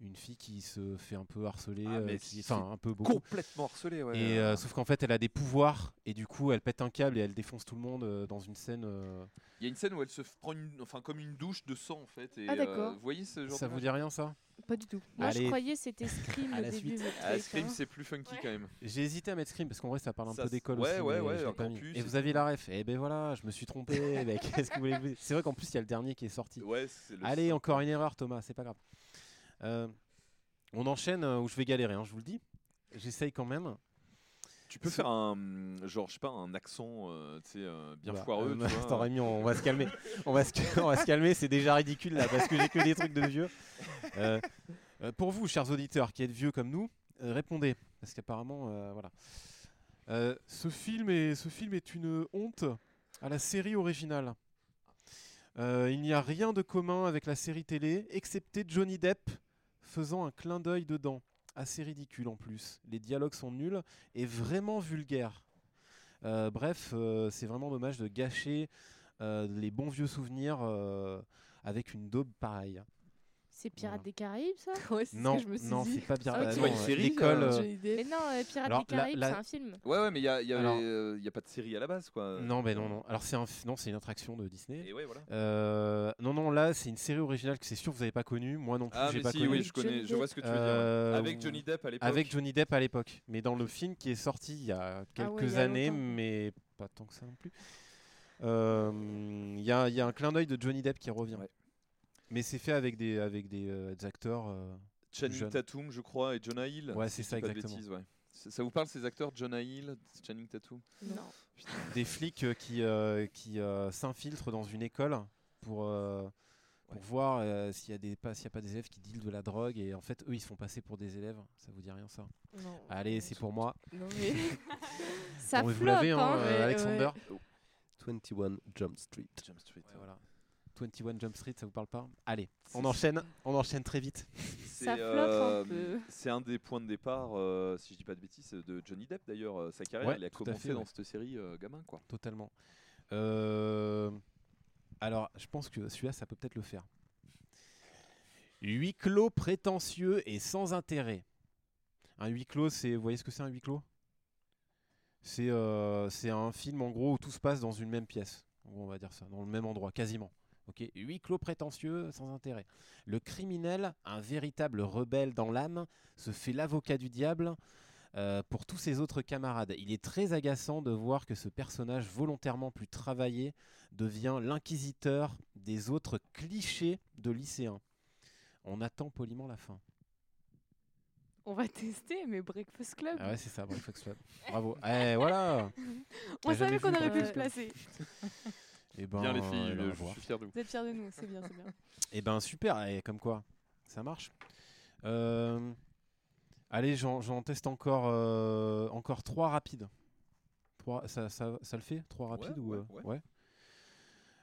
S7: une fille qui se fait un peu harceler,
S4: Ah,
S7: euh,
S4: mais
S7: qui-
S4: c'est
S7: enfin un peu beaucoup.
S4: Complètement harcelé, ouais.
S7: Et euh, sauf qu'en fait, elle a des pouvoirs et du coup, elle pète un câble et elle défonce tout le monde euh, dans une scène. euh,
S4: Il y a une scène où elle se prend une, enfin, comme une douche de sang, en fait. Et,
S8: Ah, d'accord.
S4: euh, vous voyez ce genre
S7: Ça
S4: de
S7: vous dit rien ça?
S8: Pas du tout.
S6: Moi, je
S7: Allez.
S6: croyais que c'était Scream
S7: À
S6: au
S7: la
S6: début.
S7: suite.
S6: votre
S4: Ah,
S6: truc,
S4: Scream,
S6: hein.
S4: c'est plus funky quand même.
S7: J'ai hésité à mettre Scream parce qu'en vrai, ça parle un
S4: Ça,
S7: peu d'école
S4: ouais,
S7: aussi.
S4: ouais,
S7: mais
S4: ouais,
S7: je l'ai
S4: un
S7: pas mis.
S4: campus
S7: Et
S4: et
S7: vous
S4: tout.
S7: aviez la ref. Et ben voilà, je me suis trompé. mec. Qu'est-ce que vous voulez C'est vrai qu'en plus, il y a le dernier qui est sorti.
S4: Ouais, c'est le
S7: Allez, encore une erreur, Thomas, c'est pas grave. Euh, on enchaîne euh, où je vais galérer, hein, je vous le dis. J'essaye quand même.
S4: Tu peux faire un, hum, genre, je sais pas, un accent, euh, euh, bien
S7: Oula,
S4: foireux,
S7: euh,
S4: tu vois.
S7: on, on va se calmer. on, va se, on va se calmer, c'est déjà ridicule là parce que j'ai que des trucs de vieux. Pour vous, chers auditeurs qui êtes vieux comme nous, répondez. Parce qu'apparemment, voilà. Ce, film est, ce film est une honte à la série originale. Il n'y a rien de commun avec la série télé, excepté Johnny Depp faisant un clin d'œil dedans. Assez ridicule en plus. Les dialogues sont nuls et vraiment vulgaires. Euh, bref, euh, c'est vraiment dommage de gâcher euh, les bons vieux souvenirs avec une daube pareille.
S6: C'est Pirates
S7: Voilà.
S6: des Caraïbes, ça
S8: Ouais, c'est ce
S7: Non,
S8: que je me suis
S7: non, c'est pas bien.
S6: Ah, c'est
S7: non,
S4: pas une
S7: euh,
S4: série,
S7: l'école, euh.
S6: Mais non, euh, Pirates
S7: Alors,
S6: des Caraïbes,
S7: la-
S6: c'est un film.
S4: Ouais, ouais, mais il y a, y
S7: Alors-
S4: euh, y a pas de série à la base, quoi.
S7: Non, mais non, non. Alors c'est un, non, c'est une attraction de Disney.
S4: Et ouais, voilà.
S7: Euh, non, non, là c'est une série originale que c'est sûr que vous n'avez pas connue. Moi non plus,
S4: Ah,
S7: j'ai
S4: mais
S7: pas
S4: si,
S7: connu.
S4: oui, je connais,
S8: Johnny
S4: je vois ce que tu veux dire.
S7: Euh,
S4: Avec Johnny Depp à l'époque.
S7: Avec Johnny Depp à l'époque, mais dans le film qui est sorti il y a quelques
S8: Ah ouais, il y a
S7: années,
S8: longtemps.
S7: mais pas tant que ça non plus. Euh, Il y, a, il y a un clin d'œil de Johnny Depp qui revient.
S4: Ouais.
S7: Mais c'est fait avec des, avec des, euh, des acteurs. euh,
S4: Channing
S7: jeune.
S4: Tatum, je crois, et Jonah Hill.
S7: Ouais,
S4: si
S7: c'est
S4: je
S7: ça,
S4: dis pas de
S7: exactement.
S4: bêtises, ouais. Ça ça vous parle ces acteurs John Hill, Channing Tatum?
S5: Non.
S7: Des flics euh, qui, euh, qui euh, s'infiltrent dans une école pour, euh, pour
S4: Ouais.
S7: voir euh, s'il y a des pas s'il y a pas des élèves qui dealent de la drogue et en fait eux ils se font passer pour des élèves. Ça vous dit rien ça?
S8: Non.
S7: Allez, c'est pour moi.
S8: Non, mais.
S5: Ça
S7: Bon, mais vous
S5: floppe,
S7: l'avez, hein,
S5: hein.
S7: euh,
S8: Ouais,
S7: Alexander.
S3: 21 Jump Street.
S4: Jump Street.
S7: Ouais, voilà. 21 Jump Street, ça vous parle pas? Allez, on enchaîne, on enchaîne très vite.
S5: Ça
S4: C'est,
S5: flotte
S4: euh,
S5: un peu.
S4: C'est un des points de départ, euh, si je dis pas de bêtises, de Johnny Depp d'ailleurs. euh, Sa carrière,
S7: Ouais,
S4: il a
S7: tout à
S4: commencé
S7: fait,
S4: dans
S7: ouais.
S4: cette série euh, gamin quoi.
S7: Totalement. Euh, Alors, je pense que celui-là, ça peut peut-être le faire. Huis clos prétentieux et sans intérêt. Un huis clos, c'est. Vous voyez ce que c'est un huis clos? C'est euh, c'est un film en gros où tout se passe dans une même pièce. On va dire ça, dans le même endroit, quasiment. Ok, huis clos prétentieux, sans intérêt. Le criminel, un véritable rebelle dans l'âme, se fait l'avocat du diable euh, pour tous ses autres camarades. Il est très agaçant de voir que ce personnage volontairement plus travaillé devient l'inquisiteur des autres clichés de lycéens. On attend poliment la fin.
S5: On va tester, mais Breakfast Club.
S7: Ah ouais, c'est ça, Breakfast Club. Bravo. Eh, voilà
S5: On savait qu'on aurait pu se placer.
S7: Eh ben,
S4: Bien les filles,
S7: allez, au
S4: je suis fier de vous.
S5: Vous êtes fiers de nous, c'est bien, c'est bien.
S7: Eh ben super, et comme quoi, ça marche. Euh, allez, j'en teste encore, euh, encore trois rapides. Trois, ça, ça, ça le fait Trois rapides ou
S4: ouais,
S7: euh,
S4: ouais.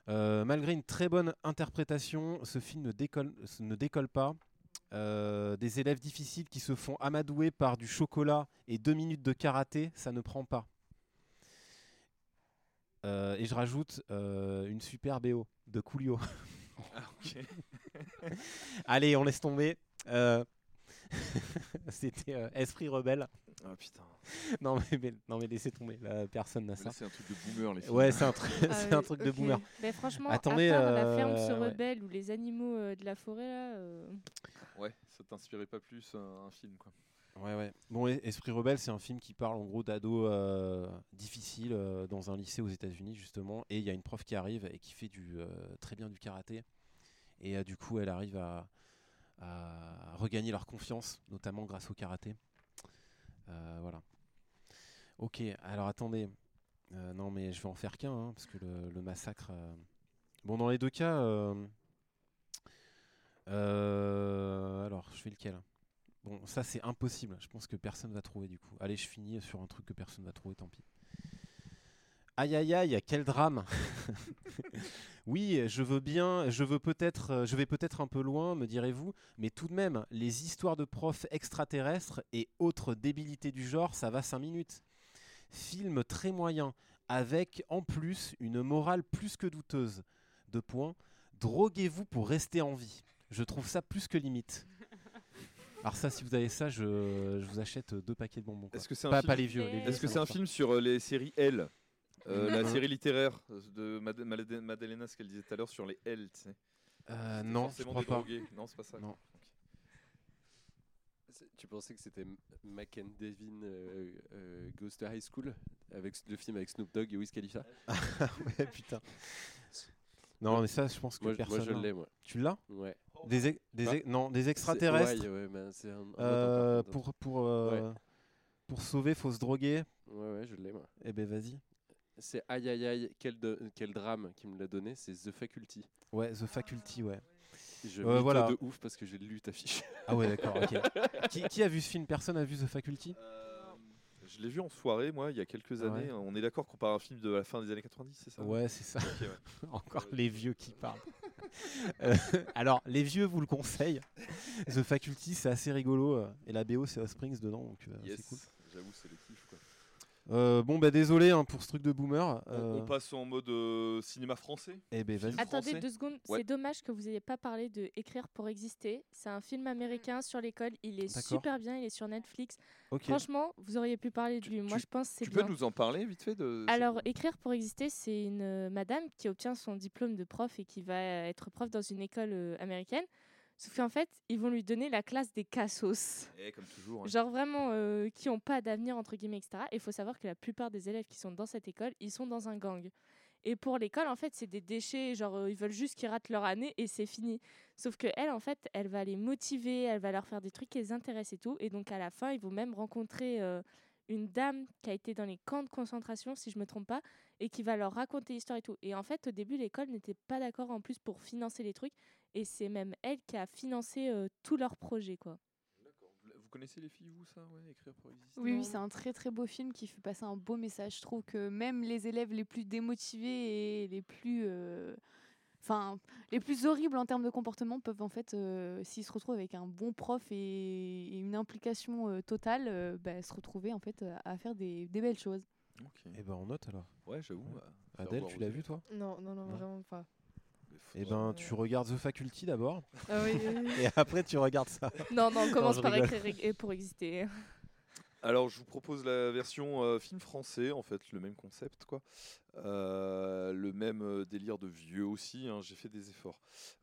S7: Euh, Malgré une très bonne interprétation, ce film ne décolle, ne décolle pas. Euh, des élèves difficiles qui se font amadouer par du chocolat et deux minutes de karaté, ça ne prend pas. Euh, et je rajoute euh, une super BO de Coolio.
S4: Ah.
S7: Allez, on laisse tomber. Euh, C'était euh, Esprit Rebelle.
S4: Ah putain.
S7: Non mais, mais- non mais laissez tomber, là, personne n'a ça.
S4: c'est un truc de boomer les filles.
S7: Ouais, c'est un, truc-
S5: Ah
S7: un truc de boomer.
S6: Mais franchement,
S7: Attendez,
S6: à part la ferme se
S7: ouais.
S6: rebelle ou les animaux euh, de la forêt là. euh,
S4: Ouais, ça t'inspirait pas plus un, un film quoi.
S7: Ouais, ouais. Bon, et- Esprit Rebelle, c'est un film qui parle en gros d'ados euh, difficiles euh, dans un lycée aux États-Unis justement, et il y a une prof qui arrive et qui fait du euh, très bien du karaté, et euh, du coup, elle arrive à, regagner leur confiance, notamment grâce au karaté. Voilà. Ok, alors attendez. Non, mais je vais en faire qu'un, hein, parce que le, le massacre. Bon, dans les deux cas. alors, je fais lequel? Bon, ça c'est impossible. Je pense que personne va trouver du coup. Allez, je finis sur un truc que personne va trouver, tant pis. Aïe aïe aïe, quel drame Oui, je veux bien, je veux peut-être, euh, je vais peut-être un peu loin, me direz-vous, mais tout de même, les histoires de profs extraterrestres et autres débilités du genre, ça va 5 minutes. Film très moyen, avec en plus une morale plus que douteuse. Deux points. Droguez-vous pour rester en vie. Je trouve ça plus que limite. Alors ça, si vous avez ça, je, je vous achète deux paquets de bonbons.
S4: Est-ce que c'est un
S7: Pas,
S4: film
S7: pas les vieux. les vieux,
S4: Est-ce que c'est un film sur euh, les séries L Euh, La série littéraire de Mad- Mad- Madalena, ce qu'elle disait tout à l'heure sur les L, tu sais?
S7: Euh, Non, je crois pas.
S4: Non, c'est pas ça.
S7: Non.
S3: Tu pensais que c'était Mac and Devin euh, euh, Goes to High School avec le film avec Snoop Dogg et Wiz Khalifa?
S7: Ouais, putain. Non, mais ça, je pense que
S3: moi, je-
S7: personne.
S3: moi je
S7: l'a.
S3: l'ai moi.
S7: Tu l'as?
S3: Ouais.
S7: Des, ex- non, des extraterrestres.
S3: Ouais, ouais, un,
S7: euh, pour pour euh, pour sauver, faut se droguer.
S3: Ouais ouais, je l'ai moi.
S7: Eh ben vas-y.
S3: C'est aïe aïe aïe quel de- quel drame qui me l'a donné, c'est The Faculty.
S7: Ouais, The Faculty, ouais.
S3: Je
S7: Euh, voilà.
S3: de ouf parce que j'ai lu ta fiche.
S7: Ah ouais, d'accord. ok. qui, qui a vu ce film? Personne a vu The Faculty?
S4: Je l'ai vu en soirée, moi, il y a quelques
S7: Ouais.
S4: années. On est d'accord qu'on parle un film de la fin des années 90, c'est ça?
S7: Ouais, c'est ça.
S4: Ouais.
S7: Encore les vieux qui parlent. Euh, alors, les vieux vous le conseillent. The Faculty, c'est assez rigolo. euh, Et la BO, c'est Springs dedans, donc euh,
S4: Yes,
S7: c'est cool.
S4: j'avoue, c'est le kiff. Quoi.
S7: Euh, bon, bah désolé hein, pour ce truc de boomer.
S4: On,
S7: Euh,
S4: on passe en mode euh, cinéma français.
S7: Eh ben vas-y.
S6: Attendez
S4: Français
S6: deux secondes,
S4: Ouais.
S6: c'est dommage que vous n'ayez pas parlé de Écrire pour exister. C'est un film américain sur l'école, il est super bien, il est sur Netflix. Franchement, vous auriez pu parler de
S4: Tu-
S6: lui. Moi,
S4: tu-
S6: je pense que c'est
S4: Tu
S6: bien.
S4: peux nous en parler vite fait de
S6: Alors, Écrire pour exister, c'est une euh, madame qui obtient son diplôme de prof et qui va être prof dans une école euh, américaine. Sauf qu'en fait, ils vont lui donner la classe des cassos.
S4: Eh, comme toujours. hein.
S6: Genre vraiment euh, qui n'ont pas d'avenir, entre guillemets, etc. Et il faut savoir que la plupart des élèves qui sont dans cette école, ils sont dans un gang. Et pour l'école, en fait, c'est des déchets, genre euh, ils veulent juste qu'ils ratent leur année et c'est fini. Sauf que elle, en fait, elle va les motiver, elle va leur faire des trucs qui les intéressent et tout. Et donc à la fin, ils vont même rencontrer euh, une dame qui a été dans les camps de concentration, si je me trompe pas, et qui va leur raconter l'histoire et tout. Et en fait, au début, l'école n'était pas d'accord en plus pour financer les trucs. Et c'est même elle qui a financé euh, tous leurs projets, quoi.
S4: D'accord. Vous connaissez les filles, vous, ça ouais, Écrire pour exister?
S5: Oui, oui, c'est un très très beau film qui fait passer un beau message. Je trouve que même les élèves les plus démotivés et les plus, euh, enfin, les plus horribles en termes de comportement peuvent en fait, euh, s'ils se retrouvent avec un bon prof et, et une implication euh, totale, euh, bah, se retrouver en fait à à faire des, des belles choses.
S4: Ok.
S7: Et ben on note alors.
S4: Ouais, j'avoue.
S7: Ouais.
S4: bah,
S7: Adèle, tu l'as vu toi?
S8: Non, non, non,
S7: Non.
S8: vraiment pas.
S7: Eh ben tu regardes The Faculty d'abord
S8: Ah oui, oui, oui.
S7: et après tu regardes ça.
S6: Non, non, on commence par
S7: rigole.
S6: écrire et pour exister.
S4: Alors, je vous propose la version euh, film français, en fait, le même concept, quoi. Euh, le même euh, délire de vieux aussi, hein, j'ai fait des efforts.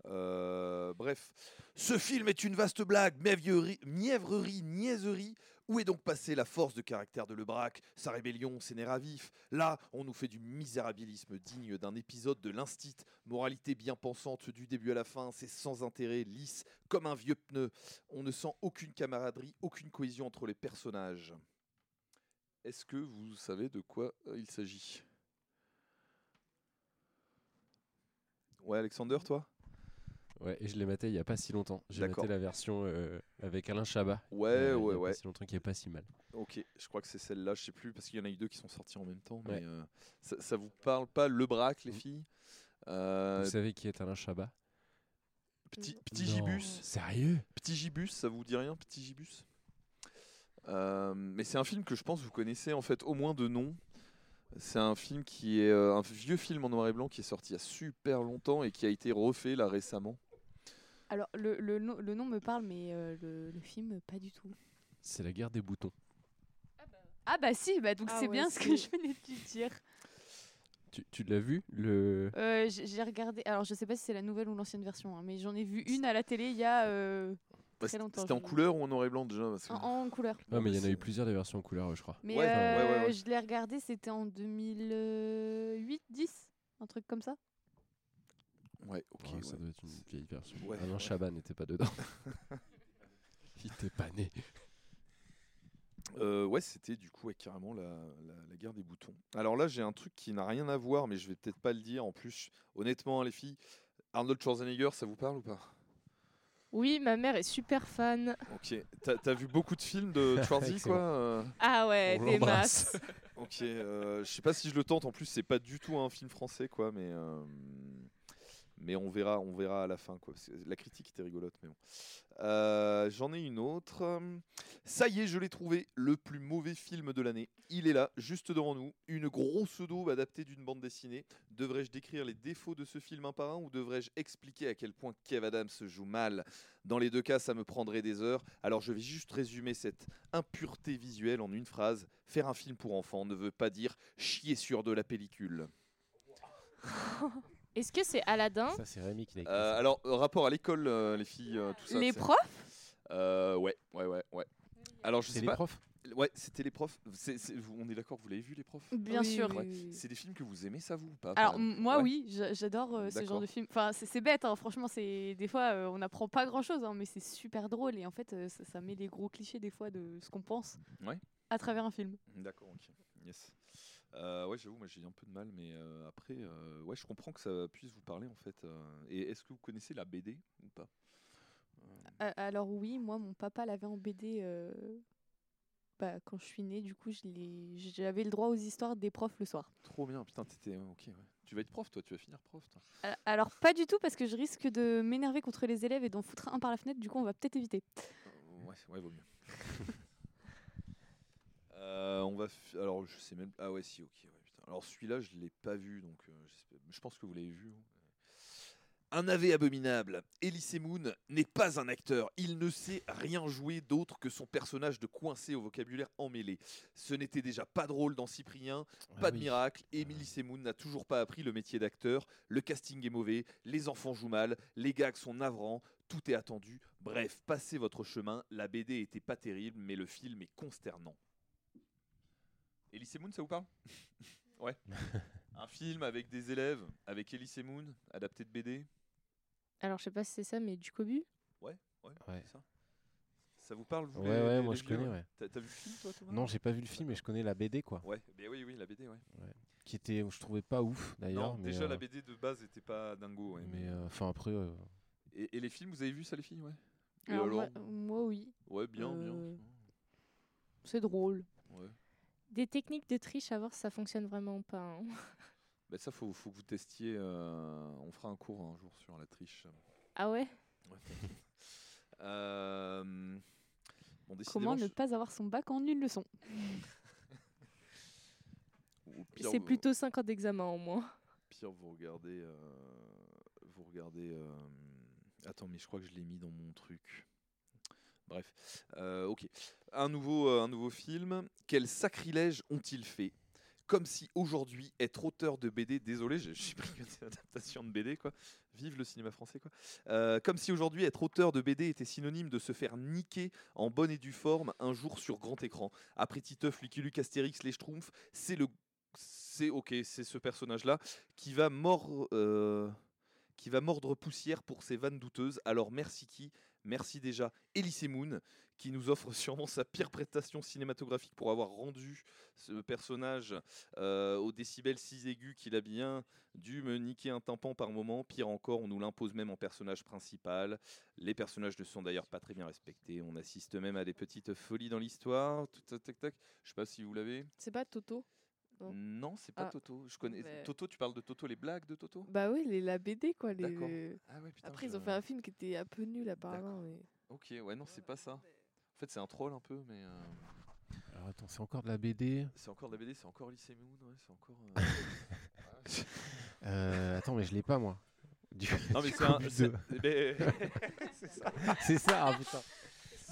S4: Euh, bref, ce film est une vaste blague, mièvrerie, mièvrerie, niaiserie. Où est donc passée la force de caractère de Lebrac, sa rébellion, ses nerfs à vif. Là, on nous fait du misérabilisme digne d'un épisode de l'Instit, moralité bien pensante du début à la fin, c'est sans intérêt, lisse, comme un vieux pneu. On ne sent aucune camaraderie, aucune cohésion entre les personnages. Est-ce que vous savez de quoi euh, il s'agit? Ouais, Alexander, toi?
S3: Ouais, et je l'ai maté il y a pas si longtemps. J'ai maté la version euh, avec Alain Chabat.
S4: Ouais,
S3: euh,
S4: ouais,
S3: il y a
S4: ouais.
S3: Pas si longtemps qui est pas si mal.
S4: Ok, je crois que c'est celle-là, je sais plus, parce qu'il y en a eu deux qui sont sortis en même temps.
S3: Ouais.
S4: Mais euh, ça, ça vous parle pas le braque, les filles? Euh,
S3: Vous savez qui est Alain Chabat?
S4: Petit, petit
S3: Non.
S4: gibus?
S3: Sérieux?
S4: Petit gibus, ça vous dit rien, petit gibus? Euh, Mais c'est un film que je pense que vous connaissez en fait au moins de nom. C'est un film qui est euh, un vieux film en noir et blanc qui est sorti il y a super longtemps et qui a été refait là récemment.
S5: Alors le, le, nom- le nom me parle, mais euh, le, le film pas du tout.
S3: C'est la guerre des boutons.
S5: Ah bah si, bah donc
S8: Ah
S5: c'est
S8: ouais,
S5: bien ce que je venais de lui dire.
S3: Tu, tu l'as vu le
S5: Euh, j'ai regardé, alors je sais pas si c'est la nouvelle ou l'ancienne version, hein, mais j'en ai vu une à la télé il y a euh,
S4: Bah,
S5: Très
S4: c'était-
S5: longtemps,
S4: C'était en couleur ou en noir et blanc déjà parce que-
S5: en, en couleur.
S3: Ah, mais il y en a eu plusieurs des versions en couleur, euh, je crois.
S5: Mais
S4: Ouais, enfin, ouais, ouais,
S5: euh,
S4: ouais.
S5: je l'ai regardé, c'était en 2008, 10, un truc comme ça.
S4: Ouais, ok.
S3: Ouais,
S4: ouais.
S3: Ça doit être une vieille version.
S4: Ouais,
S3: Alain
S4: ouais.
S3: Chabat n'était pas dedans. il était pas né.
S4: Euh, ouais, c'était du coup ouais, carrément la, la- la guerre des boutons. Alors là, j'ai un truc qui n'a rien à voir, mais je vais peut-être pas le dire. En plus, honnêtement, hein, les filles, Arnold Schwarzenegger, ça vous parle ou pas?
S6: Oui, ma mère est super fan.
S4: Ok. T'as t'as vu beaucoup de films de Schwarzy, quoi euh?
S6: Ah ouais,
S3: On
S6: des masses.
S4: Ok. euh, je sais pas si je le tente. En plus, c'est pas du tout un film français, quoi, mais. Mais on verra, on verra à la fin. Quoi. La critique était rigolote, mais bon. Euh, J'en ai une autre. Ça y est, je l'ai trouvé, le plus mauvais film de l'année. Il est là, juste devant nous. Une grosse daube adaptée d'une bande dessinée. Devrais-je décrire les défauts de ce film un par un ou devrais-je expliquer à quel point Kev Adams joue mal? Dans les deux cas, ça me prendrait des heures. Alors je vais juste résumer cette impureté visuelle en une phrase. Faire un film pour enfants ne veut pas dire chier sur de la pellicule.
S6: Est-ce que c'est Aladdin
S7: Ça, c'est Rémi qui l'a écrit.
S4: Euh, alors, euh, rapport à l'école, euh, les filles, euh, tout ça.
S5: Les
S4: c'est-
S5: profs
S4: Euh, ouais, ouais, ouais, ouais. Alors, je
S7: c'est
S4: sais
S7: les
S4: pas.
S7: profs
S4: Ouais, c'était les profs. C'est- c'est- vous- on est d'accord vous l'avez vu, les profs?
S5: Bien
S8: Oui,
S5: sûr.
S8: oui,
S4: Ouais.
S8: oui, oui.
S4: C'est des films que vous aimez, ça, vous ou pas
S5: Alors m- moi
S4: Ouais.
S5: oui, j'a- j'adore euh, ce genre de film. Enfin c'est c'est bête, hein, franchement c'est des fois euh, on n'apprend pas grand chose, mais c'est super drôle et en fait euh, ça, ça met les gros clichés des fois de ce qu'on pense
S4: Ouais.
S5: à travers un film.
S4: D'accord, ok. Yes. Euh, ouais, j'avoue, moi j'ai un peu de mal, mais euh, après, euh, ouais, je comprends que ça puisse vous parler en fait. et est-ce que vous connaissez la BD ou pas?
S5: Alors oui, moi mon papa l'avait en BD bah, quand je suis née, du coup j'avais le droit aux histoires des profs le soir.
S4: Trop bien, putain, t'étais. ok, ouais. Tu vas être prof, toi, tu vas finir prof, toi.
S5: Euh, Alors pas du tout parce que je risque de m'énerver contre les élèves et d'en foutre un par la fenêtre, du coup on va peut-être éviter.
S4: Ouais, ouais, vaut mieux. Euh, on va. f- Alors, je sais même. Ah ouais, si, ok. ouais, putain. Alors, celui-là, je l'ai pas vu, donc euh, j'espère- je pense que vous l'avez vu. hein. Un navet abominable. Elise Moon n'est pas un acteur. Il ne sait rien jouer d'autre que son personnage de coincé au vocabulaire emmêlé. Ce n'était déjà pas drôle dans Cyprien,
S7: Ah
S4: pas de miracle. Emily Semoun n'a toujours pas appris le métier d'acteur. Le casting est mauvais, les enfants jouent mal, les gags sont navrants, tout est attendu. Bref, passez votre chemin. La BD était pas terrible, mais le film est consternant. Elise Moon, ça vous parle? Ouais. Un film avec des élèves, avec Elise Moon, adapté de BD.
S6: Alors, je sais pas si c'est ça, mais du cobu
S4: Ouais, ouais,
S7: Ouais.
S4: c'est ça. Ça vous parle vous,
S7: Ouais,
S4: les-
S7: ouais,
S4: les-
S7: moi
S4: les
S7: je connais,
S4: ouais. T'as t'as vu le film toi Thomas?
S7: Non, j'ai pas vu le film, mais je connais la BD, quoi.
S4: Ouais, mais oui, oui, la BD, ouais.
S7: Qui était, je trouvais pas ouf, d'ailleurs.
S4: Non,
S7: mais,
S4: déjà
S7: euh,
S4: la BD de base était pas dingo. ouais,
S7: Mais euh, enfin, après. euh,
S4: Et, et les films, vous avez vu ça les filles ouais?
S5: Alors,
S4: alors
S5: moi, moi, oui.
S4: Ouais, bien,
S5: euh,
S4: bien.
S5: C'est drôle.
S4: Ouais.
S6: Des techniques de triche à voir si ça fonctionne vraiment ou pas. hein.
S4: Bah ça, faut, faut que vous testiez. euh, on fera un cours un jour sur la triche.
S6: Ah ouais?
S4: Ouais. Euh, bon,
S5: Comment ne
S4: je-
S5: pas avoir son bac en une leçon?
S4: Ou pire,
S6: C'est
S4: vous-
S6: plutôt 50 examens en moins.
S4: Pire, vous regardez. euh, vous regardez. euh, attends, mais je crois que je l'ai mis dans mon truc. Bref, Euh, ok. Un nouveau, euh, film. Quel sacrilège ont-ils fait? Comme si aujourd'hui être auteur de BD, désolé, j'ai j'ai pris une adaptation de BD quoi. Vive le cinéma français quoi. Euh, comme si aujourd'hui être auteur de BD était synonyme de se faire niquer en bonne et due forme un jour sur grand écran. Après Titeuf, Lucky Luke, Astérix, les Schtroumpfs, c'est le, c'est ok, c'est ce personnage-là qui va qui va mordre poussière pour ses vannes douteuses. Alors merci qui? Merci déjà Elise Moon qui nous offre sûrement sa pire prestation cinématographique pour avoir rendu ce personnage euh, au décibel si aigu qu'il a bien dû me niquer un tympan par moment. Pire encore, on nous l'impose même en personnage principal. Les personnages ne sont d'ailleurs pas très bien respectés. On assiste même à des petites folies dans l'histoire. Tac, tac, sais pas si vous l'avez.
S8: C'est pas Toto? Non.
S4: Non, c'est pas
S8: Ah.
S4: Toto. Je connais
S8: Mais-
S4: Toto. Tu parles de Toto, les blagues de Toto?
S8: Bah oui, les, la BD quoi. Les...
S4: D'accord. Ah ouais, putain,
S8: Après, ils ont fait un film qui était un peu nul apparemment. Mais...
S4: Ok, ouais, non, c'est pas ça. En fait, c'est un troll un peu, mais euh,
S7: Alors attends, c'est encore de la BD.
S4: c'est encore de la BD, c'est encore Lycée Moon, ouais, c'est encore. euh,
S7: Euh, attends, mais je l'ai pas moi. Du-
S4: Non, mais c'est un.
S7: Cobu
S4: c'est-
S7: 2.
S4: mais- c'est ça.
S7: C'est ça, ah putain.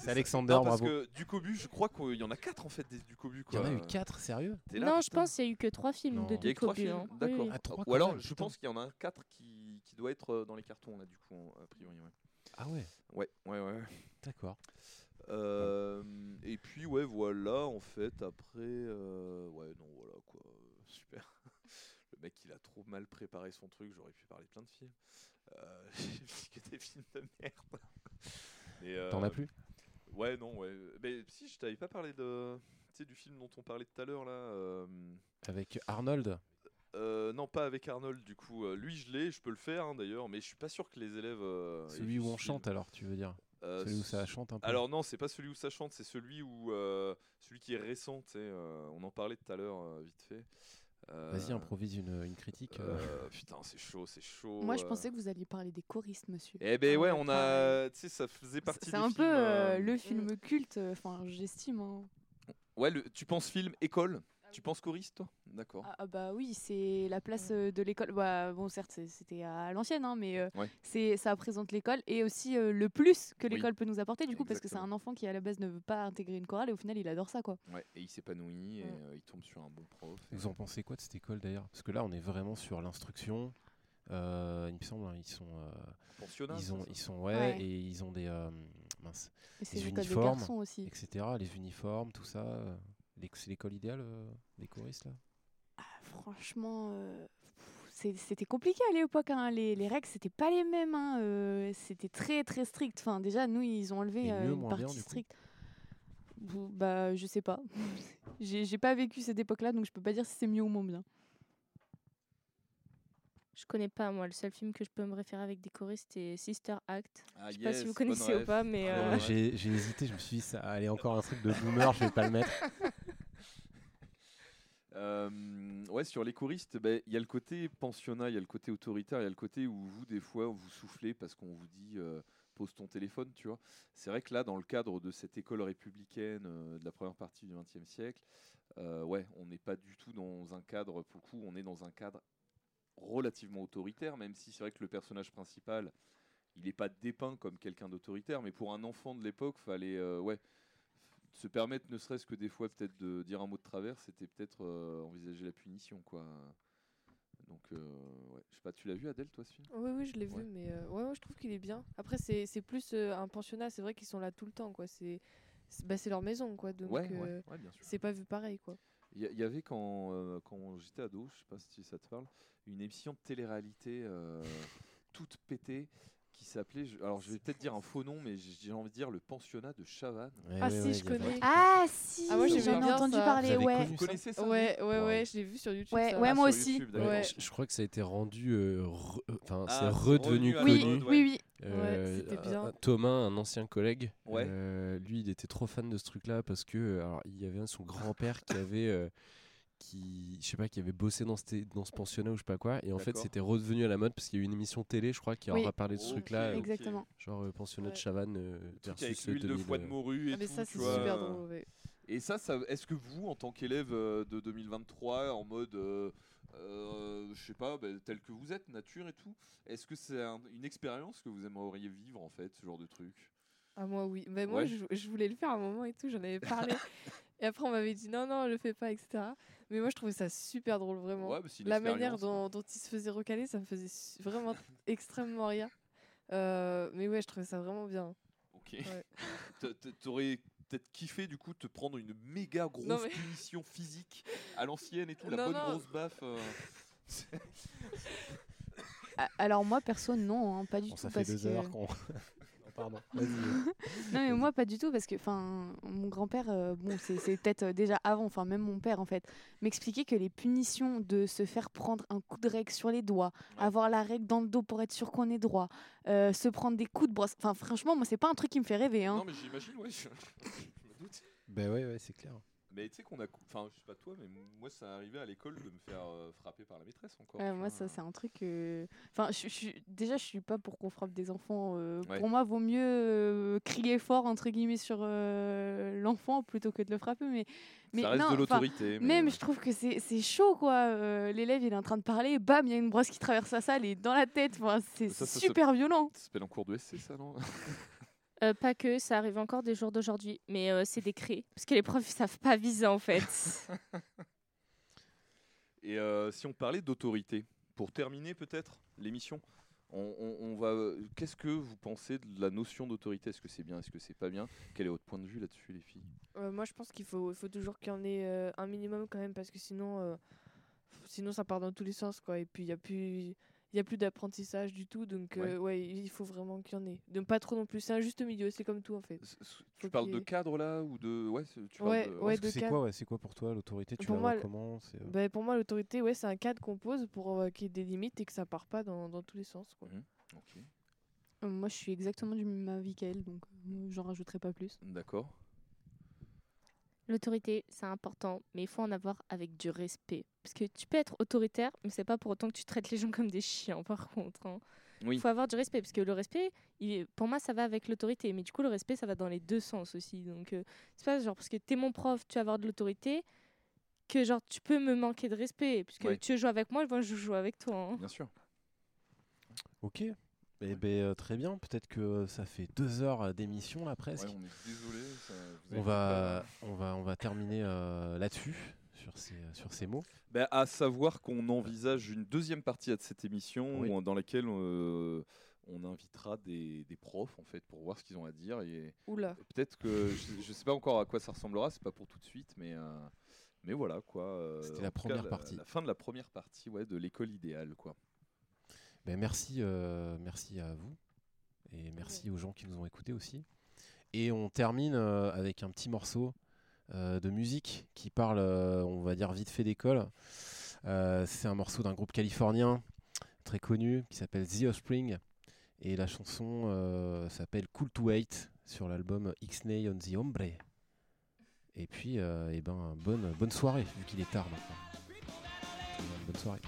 S7: C'est Alexander,
S4: Non, parce
S7: bravo.
S4: que du Cobu, je crois qu'il y en a 4 en fait des du Cobu.
S7: Il y en
S4: Quoi.
S7: a eu 4, sérieux?
S4: Là,
S6: non, je
S4: putain
S6: pense qu'il y a eu que 3 films
S7: Non.
S6: de
S4: Il y a eu que trois
S6: Ducobu.
S4: films,
S6: hein.
S4: D'accord.
S6: oui.
S7: Ah,
S4: Ou alors, je
S7: putain.
S4: pense qu'il y en a un 4 qui, qui doit être euh, dans les cartons là, du coup, en- a priori. Ouais,
S7: Ah ouais,
S4: ouais, ouais. ouais.
S7: d'accord.
S4: Euh, et puis ouais voilà en fait après euh, ouais non voilà quoi super le mec il a trop mal préparé son truc j'aurais pu parler plein de films euh, j'ai dit que des films de merde euh,
S7: T'en as plus?
S4: Ouais non ouais mais si je t'avais pas parlé de tu sais du film dont on parlait tout à l'heure là euh,
S7: Avec Arnold
S4: euh, non pas avec Arnold du coup Euh, lui je l'ai je peux le faire hein, d'ailleurs mais je suis pas sûr que les élèves euh, aient
S7: Celui
S4: vu
S7: où
S4: ce
S7: on
S4: film.
S7: chante alors, tu veux dire
S4: Euh,
S7: Celui où ça chante un peu
S4: alors non, c'est pas celui où ça chante, c'est celui où euh, celui qui est récent. tu sais, euh, on en parlait tout à l'heure euh, vite fait. Euh,
S7: Vas-y, improvise une, une critique. euh.
S4: euh, putain, c'est chaud, c'est chaud.
S5: Moi, je
S4: euh.
S5: pensais que vous alliez parler des choristes, monsieur.
S4: Eh ben
S5: Ah
S4: ouais, on a, tu sais, ça faisait partie.
S5: C'est un
S4: films,
S5: peu euh,
S4: euh,
S5: le film culte, euh, enfin, j'estime. hein.
S4: Ouais, le- tu penses film école? Tu penses choriste toi? D'accord.
S5: Ah, ah bah oui, c'est la place euh, de l'école. Bah, bon, certes, c'était à l'ancienne, hein, mais euh,
S4: Ouais.
S5: c'est ça représente l'école et aussi euh, le plus que
S4: Oui.
S5: l'école peut nous apporter, du coup, parce que c'est un enfant qui, à la base, ne veut pas intégrer une chorale et au final, il adore ça, quoi.
S4: Ouais, et il s'épanouit et euh, il tombe sur un bon prof. et-
S7: Vous en pensez quoi de cette école d'ailleurs? Parce que là, on est vraiment sur l'instruction. Euh, il me semble, hein, ils sont, euh, ils ont,
S4: ça?
S7: ils sont, ouais,
S5: Ouais.
S7: et ils ont des, euh, mince,
S5: Et des
S7: uniformes,
S5: aussi.
S7: etc. Les uniformes, tout ça. Les- C'est l'école idéale euh, des choristes là?
S5: Ah, franchement, euh, c'était compliqué à l'époque. hein. Les, les règles, c'était pas les mêmes. hein. Euh, c'était très très strict. Enfin, déjà, nous, ils ont enlevé euh,
S7: mieux,
S5: une
S7: bien,
S5: partie stricte. Bah, je sais pas. J'ai pas vécu cette époque-là, donc je peux pas dire si c'est mieux ou moins bien.
S6: Je connais pas, moi. Le seul film que je peux me référer avec des choristes, c'est Sister Act.
S4: Ah,
S6: Je sais pas si vous connaissez ou pas, mais. Euh,
S7: Ouais, J'ai j'ai hésité, je me suis dit, ça allez, encore un truc de boomer, je vais pas le mettre.
S4: Euh, ouais, sur les choristes, ben, il y a le côté pensionnat, il y a le côté autoritaire, il y a le côté où vous, des fois, vous soufflez parce qu'on vous dit euh, pose ton téléphone, tu vois. C'est vrai que là, dans le cadre de cette école républicaine euh, de la première partie du XXe siècle, ouais, on n'est pas du tout dans un cadre, pour le coup, on est dans un cadre relativement autoritaire, même si c'est vrai que le personnage principal, il n'est pas dépeint comme quelqu'un d'autoritaire, mais pour un enfant de l'époque, fallait, ouais, se permettre ne serait-ce que des fois peut-être de dire un mot de travers, c'était peut-être euh, envisager la punition quoi. Donc euh, ouais, je sais pas, tu l'as vu Adèle toi ce film?
S8: Oui, oui, je l'ai
S4: Ouais.
S8: vu, mais euh, ouais, ouais, je trouve qu'il est bien. Après, c'est c'est plus euh, un pensionnat, c'est vrai qu'ils sont là tout le temps, quoi. C'est bah, c'est leur maison, quoi. Donc, euh, c'est pas vu pareil, quoi.
S4: Il y, y avait quand, quand j'étais ado, je sais pas si ça te parle, une émission de télé-réalité toute pétée qui s'appelait, je- alors je vais peut-être dire un faux nom, mais j'ai j'ai envie de dire le pensionnat de Chavannes.
S7: Ouais,
S8: Ah
S7: ouais,
S8: si,
S7: ouais,
S8: je connais.
S5: Ah si,
S8: Ah, moi, j'aimais
S5: j'en ai
S8: bien
S5: entendu
S8: ça.
S5: parler,
S7: Vous avez
S5: ouais.
S7: connu
S4: Vous
S7: ça
S4: connaissez ça
S8: Ouais, ouais,
S7: Wow.
S8: ouais, je l'ai vu sur YouTube.
S5: Ouais,
S8: ça.
S5: ouais,
S4: Ah,
S5: moi
S4: sur
S5: aussi.
S4: YouTube, d'accord.
S5: Ouais.
S3: Je, je crois que ça a été rendu. euh, re- euh, Enfin,
S4: Ah,
S3: c'est redevenu
S4: revenu à
S5: Oui,
S4: la
S3: connu.
S4: mode,
S5: oui, oui.
S3: Euh,
S8: c'était
S3: un-
S8: bien.
S3: un- Thomas, un ancien collègue,
S4: Ouais.
S3: euh, lui, il était trop fan de ce truc-là parce que alors, il y avait un- son grand-père qui avait, euh, qui, je sais pas, qui avait bossé dans ce, dans ce pensionnat ou je sais pas quoi, et en fait, c'était redevenu à la mode parce qu'il y a eu une émission télé, je crois, qui
S5: Oui.
S3: aura parlé de ce truc-là, euh.
S5: Exactement.
S3: genre euh, pensionnat de. Chavannes euh, versus
S4: avec
S3: euh,
S4: l'huile de
S3: 2000,
S4: foie de
S3: euh,
S4: morue et
S8: Ah, mais
S4: tout,
S8: ça, c'est super drôle. ouais.
S4: Et ça, ça est-ce que vous, en tant qu'élève euh, de 2023, en mode, euh, euh, je sais pas, bah, tel que vous êtes, nature et tout, est-ce que c'est un- une expérience que vous aimeriez vivre en fait, ce genre de truc?
S8: Ah, moi, oui. Bah, moi,
S4: Ouais.
S8: je, je voulais le faire à un moment et tout, j'en avais parlé. et après, on m'avait dit non, non, le fais pas, etc. Mais moi, je trouvais ça super drôle, vraiment.
S4: Ouais, bah,
S8: La manière dont, dont il se faisait recaler, ça me faisait vraiment extrêmement rire. Euh, mais ouais, je trouvais ça vraiment bien.
S4: Ok.
S8: Ouais.
S4: T'aurais peut-être kiffé du coup te prendre une méga grosse
S8: Non, mais-
S4: punition physique à l'ancienne et tout, la
S8: Non,
S4: bonne
S8: non.
S4: grosse baffe. euh.
S5: Alors moi, perso, non, hein, pas du
S7: Bon,
S5: tout.
S7: ça fait
S5: parce
S7: deux
S5: que...
S7: heures qu'on. Pardon. Vas-y.
S5: Non mais moi pas du tout parce que enfin mon grand-père euh, bon c'est c'est peut-être euh, déjà avant enfin même mon père en fait m'expliquait que les punitions de se faire prendre un coup de règle sur les doigts,
S4: Ouais.
S5: avoir la règle dans le dos pour être sûr qu'on est droit, euh, se prendre des coups de brosse enfin franchement moi c'est pas un truc qui me fait rêver hein.
S4: Non, mais j'imagine, ouais, je, je me doute.
S7: Ben ouais, ouais, c'est clair.
S4: Mais tu sais qu'on a. Enfin, je sais pas toi, mais moi, ça arrivait à l'école de me faire euh, frapper par la maîtresse encore.
S5: Ouais, moi ça c'est un truc euh, enfin je, je suis- déjà je suis pas pour qu'on frappe des enfants euh,
S4: Ouais.
S5: pour moi vaut mieux euh, crier fort entre guillemets sur euh, l'enfant plutôt que de le frapper mais mais
S4: ça reste
S5: non,
S4: de
S5: enfin,
S4: l'autorité. mais,
S5: Même, je trouve que c'est c'est chaud, quoi. Euh, L'élève, il est en train de parler, bam, il y a une brosse qui traverse la salle et dans la tête. Enfin, c'est
S4: Ça, ça se-
S5: super violent.
S4: Ça s'appelle en cours de SC, ça, non?
S6: Euh, pas que, ça arrive encore des jours d'aujourd'hui, mais euh, c'est des crés. Parce que les profs, ils savent pas viser en fait.
S4: Et euh, si on parlait d'autorité, pour terminer peut-être l'émission, on, on- on va. Qu'est-ce que vous pensez de la notion d'autorité? Est-ce que c'est bien? Est-ce que c'est pas bien? Quel est votre point de vue là-dessus, les filles?
S8: Euh, moi, je pense qu'il faut, il faut toujours qu'il y en ait euh, un minimum quand même, parce que sinon, euh, sinon ça part dans tous les sens, quoi. Et puis, il n'y a plus, il y a plus d'apprentissage du tout, donc
S4: Ouais.
S8: euh, ouais, il faut vraiment qu'il y en ait. Donc pas trop non plus, c'est un juste milieu, c'est comme tout en fait.
S4: Tu parles de cadre là ou de ouais c'est- tu parles
S8: Ouais,
S4: de-
S8: ouais,
S7: c'est quoi, ouais, c'est quoi pour toi l'autorité? Tu
S8: Pour
S7: la
S8: moi,
S7: comment? Euh,
S8: Ben, pour moi, l'autorité, ouais, c'est un cadre qu'on pose pour euh, qu'il y ait des limites et que ça part pas dans, dans tous les sens, quoi.
S4: Ok,
S5: Euh, moi, je suis exactement du même avis qu'elle, donc euh, j'en rajouterai pas plus.
S4: D'accord.
S6: L'autorité, c'est important, mais il faut en avoir avec du respect. Parce que tu peux être autoritaire, mais c'est pas pour autant que tu traites les gens comme des chiens, par contre. hein.
S4: Oui.
S6: Il faut avoir du respect, parce que le respect, il pour moi, ça va avec l'autorité. Mais du coup, le respect, ça va dans les deux sens aussi. Donc, euh, c'est pas genre parce que t'es mon prof, tu vas avoir de l'autorité, que genre tu peux me manquer de respect. Puisque
S4: Ouais.
S6: tu veux jouer avec moi, moi je joue avec toi. hein.
S4: Bien sûr.
S7: Ok. Eh ben, euh, très bien. Peut-être que euh, ça fait deux heures euh, d'émission là presque.
S4: Ouais, on est désolé. ça- vous
S7: on
S4: fait
S7: va, on va, on va terminer euh, là-dessus sur ces, sur ces mots.
S4: Ben, à savoir qu'on envisage une deuxième partie de cette émission
S7: Oui.
S4: où- dans laquelle euh, on invitera des, des profs en fait pour voir ce qu'ils ont à dire et
S8: Oula.
S4: peut-être que je, je sais pas encore à quoi ça ressemblera, c'est pas pour tout de suite, mais euh, mais voilà quoi. euh,
S7: C'était la
S4: cas,
S7: première partie.
S4: La fin de la première partie, ouais, de l'école idéale quoi.
S7: Ben, merci, euh, merci à vous et merci aux gens qui nous ont écoutés aussi. Et on termine euh, avec un petit morceau euh, de musique qui parle, on va dire vite fait d'école. C'est un morceau d'un groupe californien très connu qui s'appelle The Offspring et la chanson s'appelle Cool to Wait sur l'album X-Nay on the Hombre. Et puis, eh ben, bonne, bonne soirée vu qu'il est tard maintenant. Bonne soirée.